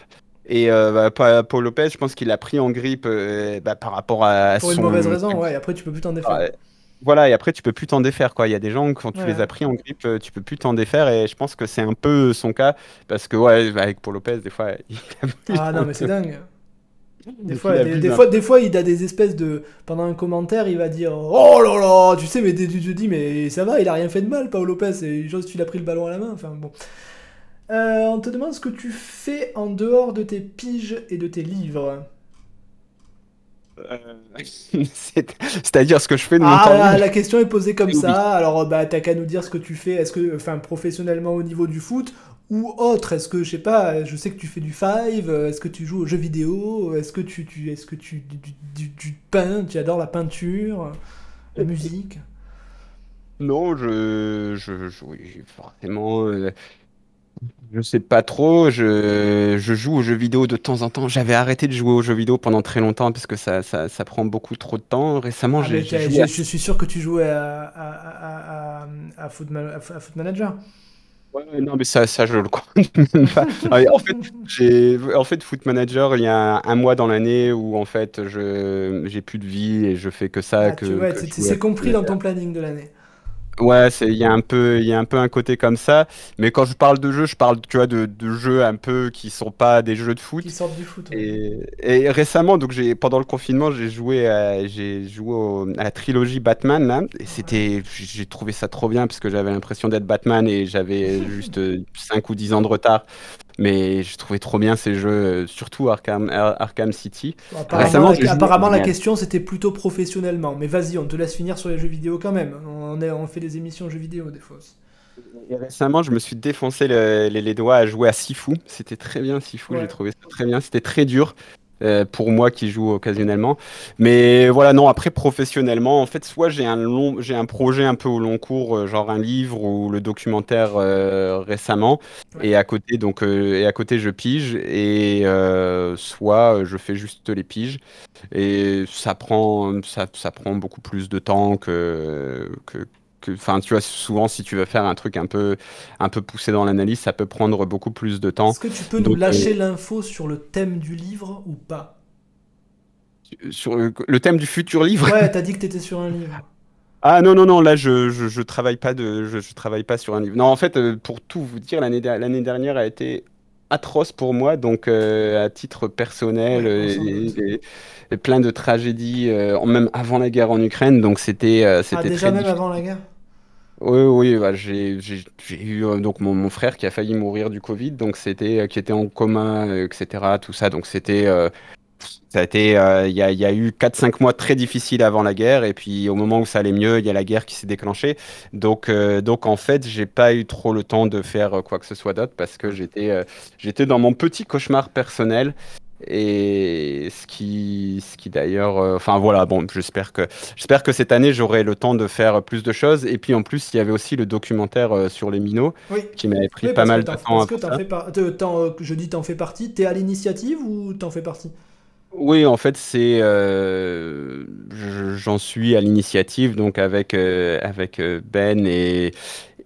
Et euh, bah, Pa- Paul Lopez, je pense qu'il a pris en grippe euh, bah, par rapport à Pour une mauvaise raison, ouais, et après tu peux plus t'en défaire. Ouais. Voilà, et après, tu peux plus t'en défaire, quoi. Il y a des gens, quand tu Ouais. les as pris en grippe, euh, tu peux plus t'en défaire, et je pense que c'est un peu son cas, parce que, ouais, avec Paul Lopez, des fois, il abuse Ah non, mais c'est dingue. Des fois, des, un fois, des fois, il a des espèces de. Pendant un commentaire, il va dire Oh là là Tu sais, mais tu te dis, mais ça va, il a rien fait de mal, Paolo Lopez, et juste il a pris le ballon à la main. Enfin bon. Euh, on te demande ce que tu fais en dehors de tes piges et de tes livres. Euh, c'est- C'est-à-dire ce que je fais de mon Ah, temps la, question est posée comme ça. Alors, bah, t'as qu'à nous dire ce que tu fais. Est-ce que, enfin, professionnellement au niveau du foot ou autre Est-ce que, je sais pas, je sais que tu fais du five. euh, Est-ce que tu joues aux jeux vidéo Est-ce que tu, tu, est-ce que tu, du, du- du peins Tu adores la peinture, la musique? Non, je, je, je- oui, forcément, euh, je sais pas trop. Je, je joue aux jeux vidéo de temps en temps. J'avais arrêté de jouer aux jeux vidéo pendant très longtemps parce que ça, ça, ça prend beaucoup trop de temps. Récemment, Ah, j'ai joué je, à- je suis sûr que tu jouais à, à, à, à, à Foot, Ma- à Foot Manager. Ouais, non, mais ça, ça, je le compte même pas. Mais En fait, j'ai, en fait, Foot Manager, il y a un mois dans l'année où en fait, je, j'ai plus de vie et je fais que ça. Ah, que, tu- ouais, que c'est- compris dans ton planning de l'année. Ouais, c'est, il y a un peu, il y a un peu un côté comme ça. Mais quand je parle de jeux, je parle, tu vois, de, de jeux un peu qui sont pas des jeux de foot. Qui sortent du foot. ouais. Et, et récemment, donc j'ai pendant le confinement, j'ai joué à, j'ai joué au- à la trilogie Batman là, et c'était, j'ai trouvé ça trop bien parce que j'avais l'impression d'être Batman et j'avais juste euh, 5 ou 10 ans de retard. Mais je trouvais trop bien ces jeux, euh, surtout Arkham, Ar- Arkham City. Bon, apparemment, Récemment, la- j'ai apparemment, la question c'était plutôt professionnellement. Mais vas-y, on te laisse finir sur les jeux vidéo quand même. On, est, on fait des émissions jeux vidéo des fois. aussi. Et récemment, je me suis défoncé le- les, les doigts à jouer à Sifu. C'était très bien, Sifu. Ouais. J'ai trouvé ça très bien. C'était très dur euh, pour moi qui joue occasionnellement. Mais voilà, non. Après, professionnellement, en fait, soit j'ai un long, j'ai un projet un peu au long cours, euh, genre un livre ou le documentaire euh, récemment, Ouais. et à côté, donc, et à côté, je pige, et soit je fais juste les piges, et ça prend, ça, ça prend beaucoup plus de temps que, que, que- enfin, tu vois, souvent, si tu veux faire un truc un peu, un peu poussé dans l'analyse, ça peut prendre beaucoup plus de temps. Est-ce que tu peux nous lâcher l'info sur le thème du livre ou pas? Sur le, le thème du futur livre? Ouais, t'as dit que t'étais sur un livre. Ah non, non, non, là, je, je, je travaille pas de, je, je travaille pas sur un livre. Non, en fait, euh, pour tout vous dire, l'année l'année dernière a été atroce pour moi, donc euh, à titre personnel, Ouais, euh, et, doute. et- et plein de tragédies, euh, même avant la guerre en Ukraine, donc c'était euh, Ah, déjà très même difficile. avant la guerre? Oui, oui, bah, j'ai eu euh, donc mon, frère qui a failli mourir du Covid, donc c'était euh, qui était en coma, euh, etc. Tout ça, donc c'était ça a été il y a, eu 4-5 mois très difficiles avant la guerre, et puis au moment où ça allait mieux, il y a la guerre qui s'est déclenchée. Donc donc en fait, j'ai pas eu trop le temps de faire quoi que ce soit d'autre parce que j'étais j'étais dans mon petit cauchemar personnel. Et ce qui, ce qui d'ailleurs, euh, enfin voilà, bon, j'espère que J'espère que cette année, j'aurai le temps de faire plus de choses. Et puis en plus, il y avait aussi le documentaire euh, sur les minots Oui. qui m'avait pris Oui, pas mal de temps. Parce que fais par... euh, je dis t'en fais partie. T'es à l'initiative ou t'en fais partie? Oui, en fait, c'est, euh, je- j'en suis à l'initiative, donc avec, avec Ben et,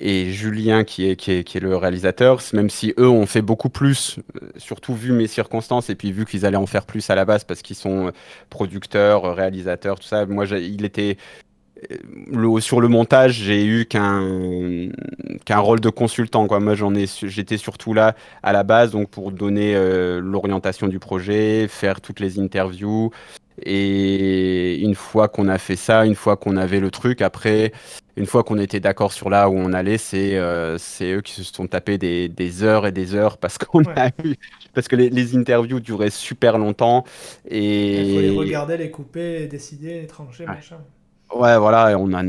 et Julien qui est, qui est, qui est le réalisateur, même si eux ont fait beaucoup plus, euh, surtout vu mes circonstances et puis vu qu'ils allaient en faire plus à la base parce qu'ils sont euh, producteurs, euh, réalisateurs, tout ça. Moi, il était le- sur le montage, j'ai eu qu'un qu'un rôle de consultant, quoi. Moi, j'en ai, j'étais surtout là à la base, donc pour donner l'orientation du projet, faire toutes les interviews. Et une fois qu'on a fait ça, une fois qu'on avait le truc, après, une fois qu'on était d'accord sur là où on allait, c'est euh, c'est eux qui se sont tapés des, des heures et des heures parce qu'on Ouais. a eu, parce que les, les interviews duraient super longtemps et Il faut les regarder, les couper, les décider, les trancher, Ouais. machin. Ouais, voilà, on a,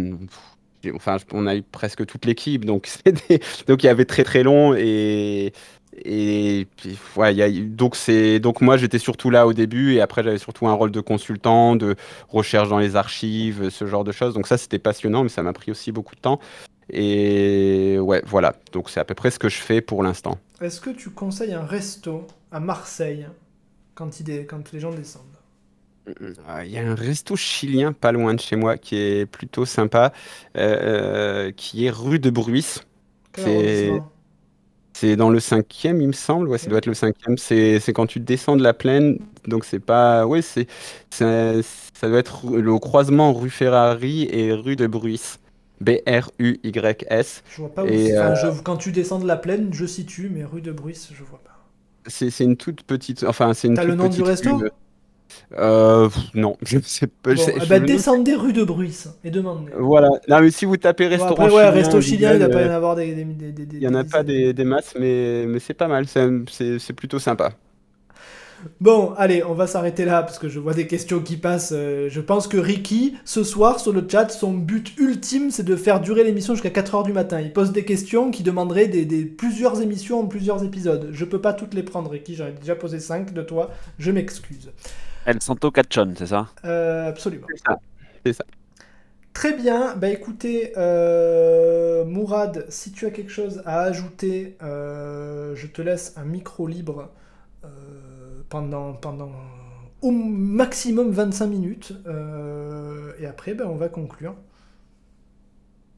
enfin, on a eu presque toute l'équipe, donc c'était, donc il y avait très très long et et puis, ouais, y a, donc c'est, donc moi j'étais surtout là au début et après j'avais surtout un rôle de consultant, de recherche dans les archives, ce genre de choses. Donc ça c'était passionnant, mais ça m'a pris aussi beaucoup de temps. Et ouais, voilà. Donc c'est à peu près ce que je fais pour l'instant. Est-ce que tu conseilles un resto à Marseille quand, il quand les gens descendent? Euh, Il y a un resto chilien pas loin de chez moi qui est plutôt sympa, euh, qui est rue de. Quel C'est- C'est dans le cinquième, il me semble. Ouais, ça doit être le cinquième. C'est c'est quand tu descends de la plaine. Donc c'est pas. Ouais, c'est c'est- ça doit être le croisement rue Ferrari et rue de Bruys. B-R-U-Y-S. Je vois pas où Et. Enfin, euh, je- Quand tu descends de la plaine, je situe, mais rue de Bruys, je vois pas. C'est c'est une toute petite. Enfin, c'est une T'as le toute nom du resto rue. Euh, non, je ne sais pas. Bon, je ben, ne- descendez rue de Bruys et demandez. Voilà. Non, mais si vous tapez Bon, restaurant après, ouais, chilien, resto chilien, il doit Google, pas y en euh, avoir des. des, des, des- il y en a pas des, masses, mais, mais c'est pas mal. C'est plutôt sympa. Bon, allez, on va s'arrêter là parce que je vois des questions qui passent. Euh, je pense que Ricky, ce soir sur le chat, son but ultime, c'est de faire durer l'émission jusqu'à 4h du matin. Il pose des questions qui demanderaient des, des- plusieurs émissions en plusieurs épisodes. Je peux pas toutes les prendre, Ricky. J'en ai déjà posé 5 de toi. Je m'excuse. El Santo Cachon, c'est ça? Euh, absolument. C'est ça. C'est ça. Très bien, bah écoutez, euh, Mourad, si tu as quelque chose à ajouter, euh, je te laisse un micro libre euh, pendant, pendant au maximum 25 minutes, euh, et après ben, on va conclure.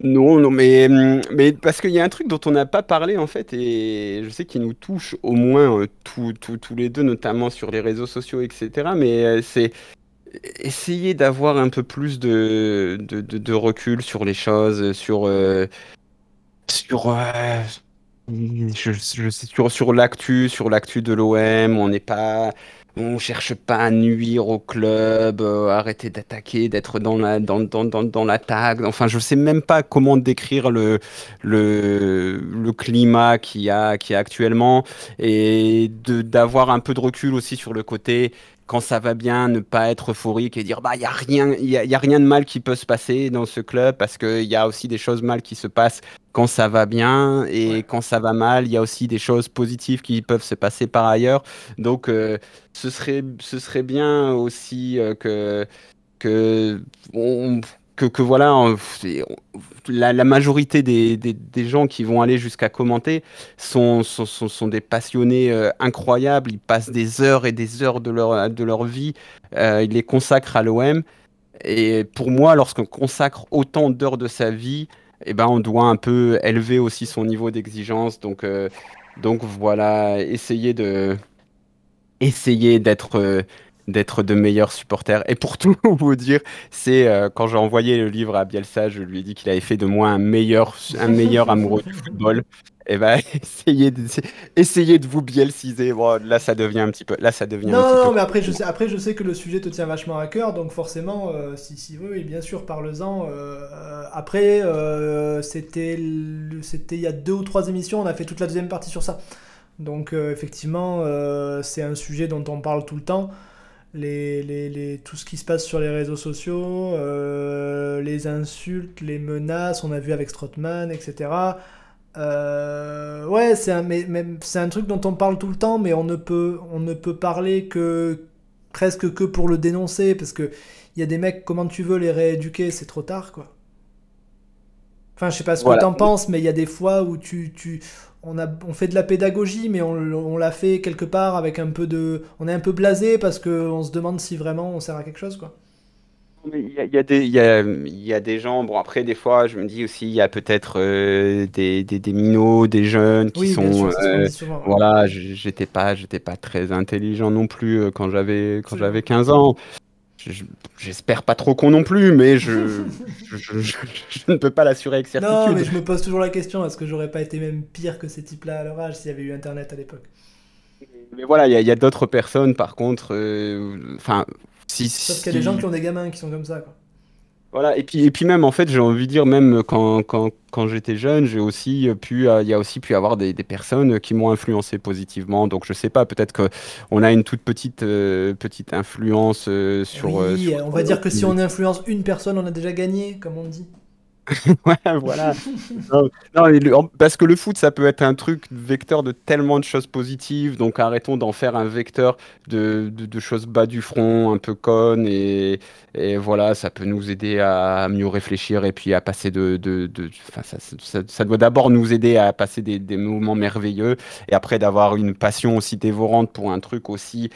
Non, non, mais, hum, mais parce qu'il y a un truc dont on n'a pas parlé en fait, et je sais qu'il nous touche au moins euh, tous les deux, notamment sur les réseaux sociaux, etc. Mais euh, c'est essayer d'avoir un peu plus de, de, recul sur les choses, sur, euh, sur, euh, je, je sur, sur l'actu, sur l'actu de l'OM. On n'est pas, on cherche pas à nuire au club, euh, arrêter d'attaquer, d'être dans la, dans, dans, dans, l'attaque. Enfin, je sais même pas comment décrire le, le, le climat qu'il y a, a actuellement et d'avoir un peu de recul aussi sur le côté quand ça va bien, ne pas être euphorique et dire bah il y a rien, il y a, y a rien de mal qui peut se passer dans ce club parce qu'il y a aussi des choses mal qui se passent quand ça va bien et Ouais. quand ça va mal, il y a aussi des choses positives qui peuvent se passer par ailleurs. Donc euh, ce serait ce serait bien aussi euh, que que on- que, que voilà, on- la, majorité des, des, gens qui vont aller jusqu'à commenter sont, sont, sont, des passionnés euh, incroyables. Ils passent des heures et des heures de leur, de leur vie. euh, ils les consacrent à l'OM. Et pour moi, lorsqu'on consacre autant d'heures de sa vie, eh ben, on doit un peu élever aussi son niveau d'exigence. Donc, euh, donc voilà, essayer de essayer d'être d'être de meilleurs supporters. Et pour tout vous dire, c'est euh, quand j'ai envoyé le livre à Bielsa, je lui ai dit qu'il avait fait de moi un meilleur, un meilleur amoureux du football. Et ben, essayez de, essayez de vous bielciser. Bon, là, ça devient un petit peu. Là, ça devient un Non, petit non, peu. mais après je, sais, après je sais que le sujet te tient vachement à cœur, donc forcément, euh, si, si, oui, bien sûr, parle-en. euh, euh, après, c'était c'était il y a deux ou trois émissions, on a fait toute la deuxième partie sur ça. Donc effectivement, c'est un sujet dont on parle tout le temps. Les, les, les- tout ce qui se passe sur les réseaux sociaux, euh, les insultes, les menaces, on a vu avec Strootman, etc. Euh, ouais, c'est un, mais, mais c'est un truc dont on parle tout le temps, mais on ne peut, on ne peut parler que presque que pour le dénoncer, parce que il y a des mecs, comment tu veux les rééduquer, c'est trop tard, quoi. Enfin, je sais pas ce Voilà. que t'en penses, mais il y a des fois où tu, tu, on a, on fait de la pédagogie, mais on, on l'a fait quelque part avec un peu de, on est un peu blasé parce que on se demande si vraiment on sert à quelque chose, quoi. Il y a, il y a des, il y a, il y a des gens, bon après des fois je me dis aussi il y a peut-être euh, des, des, des minots, des jeunes qui Oui, sont, sûr, qu'on euh, dit souvent. ouais. voilà, j'étais pas, j'étais pas très intelligent non plus euh, quand j'avais, quand j'avais 15 ans. Je- je- J'espère pas trop con non plus, mais je, je, je- je- je ne peux pas l'assurer avec Non, certitude. mais je me pose toujours la question, est-ce que j'aurais pas été même pire que ces types-là à leur âge s'il y avait eu Internet à l'époque? Mais voilà, il y a, d'autres personnes par contre, euh, enfin, si, Sauf qu'il y a des gens qui ont des gamins qui sont comme ça, quoi. Voilà, et puis, et puis même, en fait, j'ai envie de dire, même quand, quand, quand j'étais jeune, j'ai aussi pu, euh, il y a aussi pu avoir des, des personnes qui m'ont influencé positivement. Donc, je sais pas, peut-être que on a une toute petite, euh, petite influence euh, sur. euh, oui, sur- on va dire que si on influence une personne, on a déjà gagné, comme on dit. Voilà. Non, parce que le foot, ça peut être un truc vecteur de tellement de choses positives. Donc, arrêtons d'en faire un vecteur de, choses bas du front, un peu connes. Et, voilà, ça peut nous aider à mieux réfléchir et puis à passer de. ça doit d'abord nous aider à passer des, des moments merveilleux et après d'avoir une passion aussi dévorante pour un truc aussi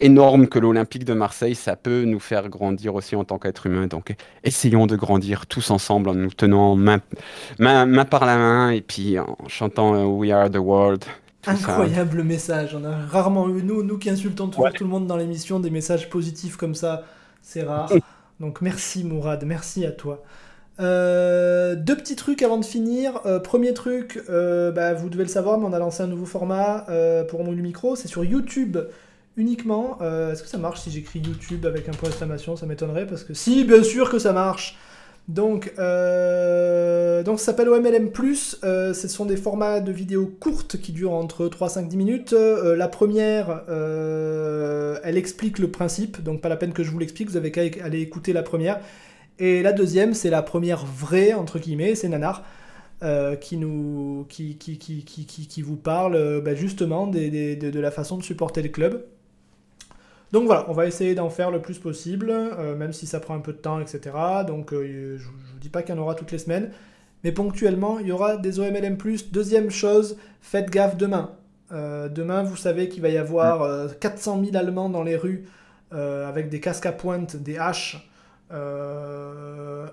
énorme que l'Olympique de Marseille, ça peut nous faire grandir aussi en tant qu'être humain. Donc, essayons de grandir tous ensemble en nous tenant main, main, main par la main et puis en chantant euh, We Are the World. ça. Incroyable message. On a rarement eu, nous, nous qui insultons toujours Ouais. tout le monde dans l'émission, des messages positifs comme ça. C'est rare. Donc merci Mourad, merci à toi. Euh, deux petits trucs avant de finir. Euh, premier truc, euh, bah, vous devez le savoir, mais on a lancé un nouveau format euh, pour mon micro. C'est sur YouTube uniquement. Euh, Est-ce que ça marche si j'écris YouTube avec un point d'exclamation? Ça m'étonnerait parce que si, bien sûr que ça marche. Donc, euh, donc ça s'appelle OMLM+. Euh, ce sont des formats de vidéos courtes qui durent entre 3, 5, 10 minutes. La première, elle explique le principe, donc pas la peine que je vous l'explique, vous avez qu'à aller écouter la première. Et la deuxième, c'est la première vraie, entre guillemets, c'est Nanar. qui, nous, qui, qui, qui, qui, vous parle bah, justement des, des- de, de la façon de supporter le club. Donc voilà, on va essayer d'en faire le plus possible, euh, même si ça prend un peu de temps, etc. Donc euh, je ne vous dis pas qu'il y en aura toutes les semaines, mais ponctuellement, il y aura des OMLM+. Deuxième chose, faites gaffe demain. Euh, demain, vous savez qu'il va y avoir euh, 400 000 Allemands dans les rues avec des casques à pointe, des haches.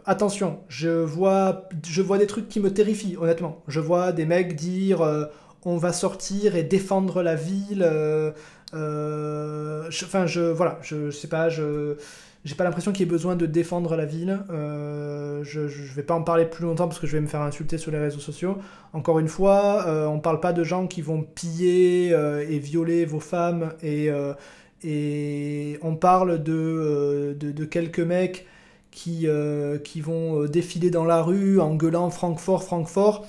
Attention, je vois, je vois des trucs qui me terrifient, honnêtement. Je vois des mecs dire on va sortir et défendre la ville. euh, Enfin, je, voilà, je, sais pas, je, j'ai pas l'impression qu'il y ait besoin de défendre la ville. Euh, je, je vais pas en parler plus longtemps parce que je vais me faire insulter sur les réseaux sociaux. Encore une fois, euh, on parle pas de gens qui vont piller euh, et violer vos femmes et, euh, et on parle de, euh, de, quelques mecs qui, euh, qui vont euh, défiler dans la rue en gueulant Francfort, Francfort.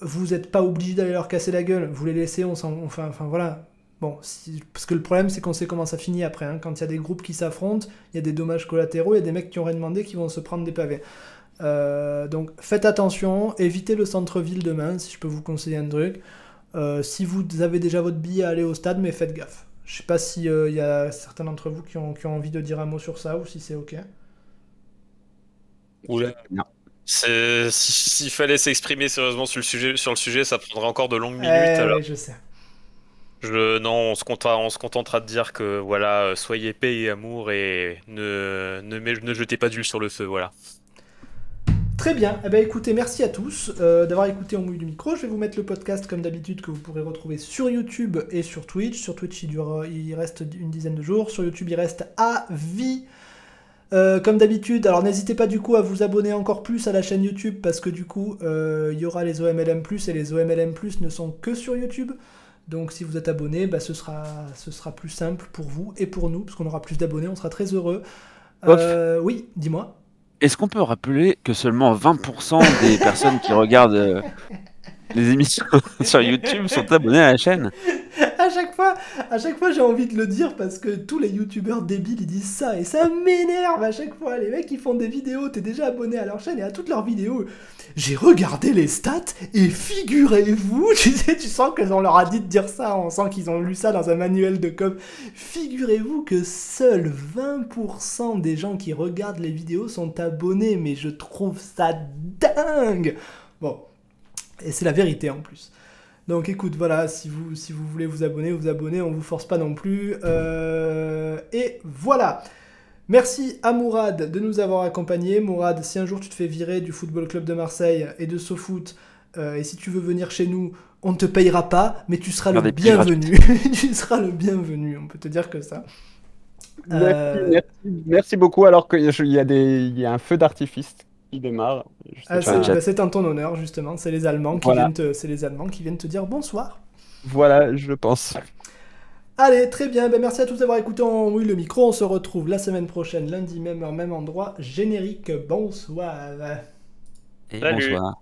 Vous n'êtes pas obligé d'aller leur casser la gueule. Vous les laissez, on s'en, enfin voilà. Bon, si- parce que le problème c'est qu'on sait comment ça finit après. hein. Quand il y a des groupes qui s'affrontent, il y a des dommages collatéraux, il y a des mecs qui ont rien demandé qui vont se prendre des pavés. Euh, donc faites attention, évitez le centre-ville demain si je peux vous conseiller un truc. Euh, si vous avez déjà votre billet, allez au stade, mais faites gaffe. Je sais pas si il y a certains d'entre vous qui ont, qui ont envie de dire un mot sur ça ou si c'est ok. Oula. Non. C'est- si- S'il fallait s'exprimer sérieusement sur le sujet, sur le sujet, ça prendrait encore de longues minutes. Eh, alors, oui, je sais. Je, non, on se, contentera, de dire que voilà, euh, soyez paix et amour et ne, jetez pas d'huile sur le feu. Voilà. Très bien. Eh ben, écoutez, merci à tous euh, d'avoir écouté On mouille du micro. Je vais vous mettre le podcast comme d'habitude que vous pourrez retrouver sur YouTube et sur Twitch. Sur Twitch, il, dure, il reste une dizaine de jours. Sur YouTube, il reste à vie. Euh, comme d'habitude, alors n'hésitez pas du coup à vous abonner encore plus à la chaîne YouTube parce que du coup, il y aura les OMLM+, et les OMLM+, ne sont que sur YouTube. Donc si vous êtes abonné, bah, ce, sera, ce sera plus simple pour vous et pour nous, parce qu'on aura plus d'abonnés, on sera très heureux. Euh, oui, dis-moi. Est-ce qu'on peut rappeler que seulement 20% des personnes qui regardent euh, les émissions sur YouTube sont abonnées à la chaîne? À chaque fois, à chaque fois j'ai envie de le dire parce que tous les youtubeurs débiles ils disent ça et ça m'énerve à chaque fois. Les mecs ils font des vidéos, t'es déjà abonné à leur chaîne et à toutes leurs vidéos. J'ai regardé les stats et figurez-vous, tu sais, tu sens qu'on leur a dit de dire ça, on sent qu'ils ont lu ça dans un manuel de com. Figurez-vous que seuls 20% des gens qui regardent les vidéos sont abonnés, mais je trouve ça dingue. Bon, et c'est la vérité en plus. Donc écoute, voilà, si vous, si vous voulez vous abonner, vous abonnez, on vous force pas non plus. Euh, et voilà. Merci à Mourad de nous avoir accompagnés. Mourad, si un jour tu te fais virer du Football Club de Marseille et de SoFoot, euh, et si tu veux venir chez nous, on ne te payera pas, mais tu seras Faire le bienvenu. tu seras le bienvenu, on peut te dire que ça. Merci, Euh, merci, merci beaucoup. Alors qu'il y, a des- y a un feu d'artifice qui démarre. Ah, c'est bah, en ton honneur, justement. C'est les Allemands qui Voilà. viennent te, c'est les Allemands qui viennent te dire bonsoir. Voilà, je pense. Allez, très bien. Ben, merci à tous d'avoir écouté en oui le micro. On se retrouve la semaine prochaine, lundi même heure, même endroit. Générique. Bonsoir. Bonsoir.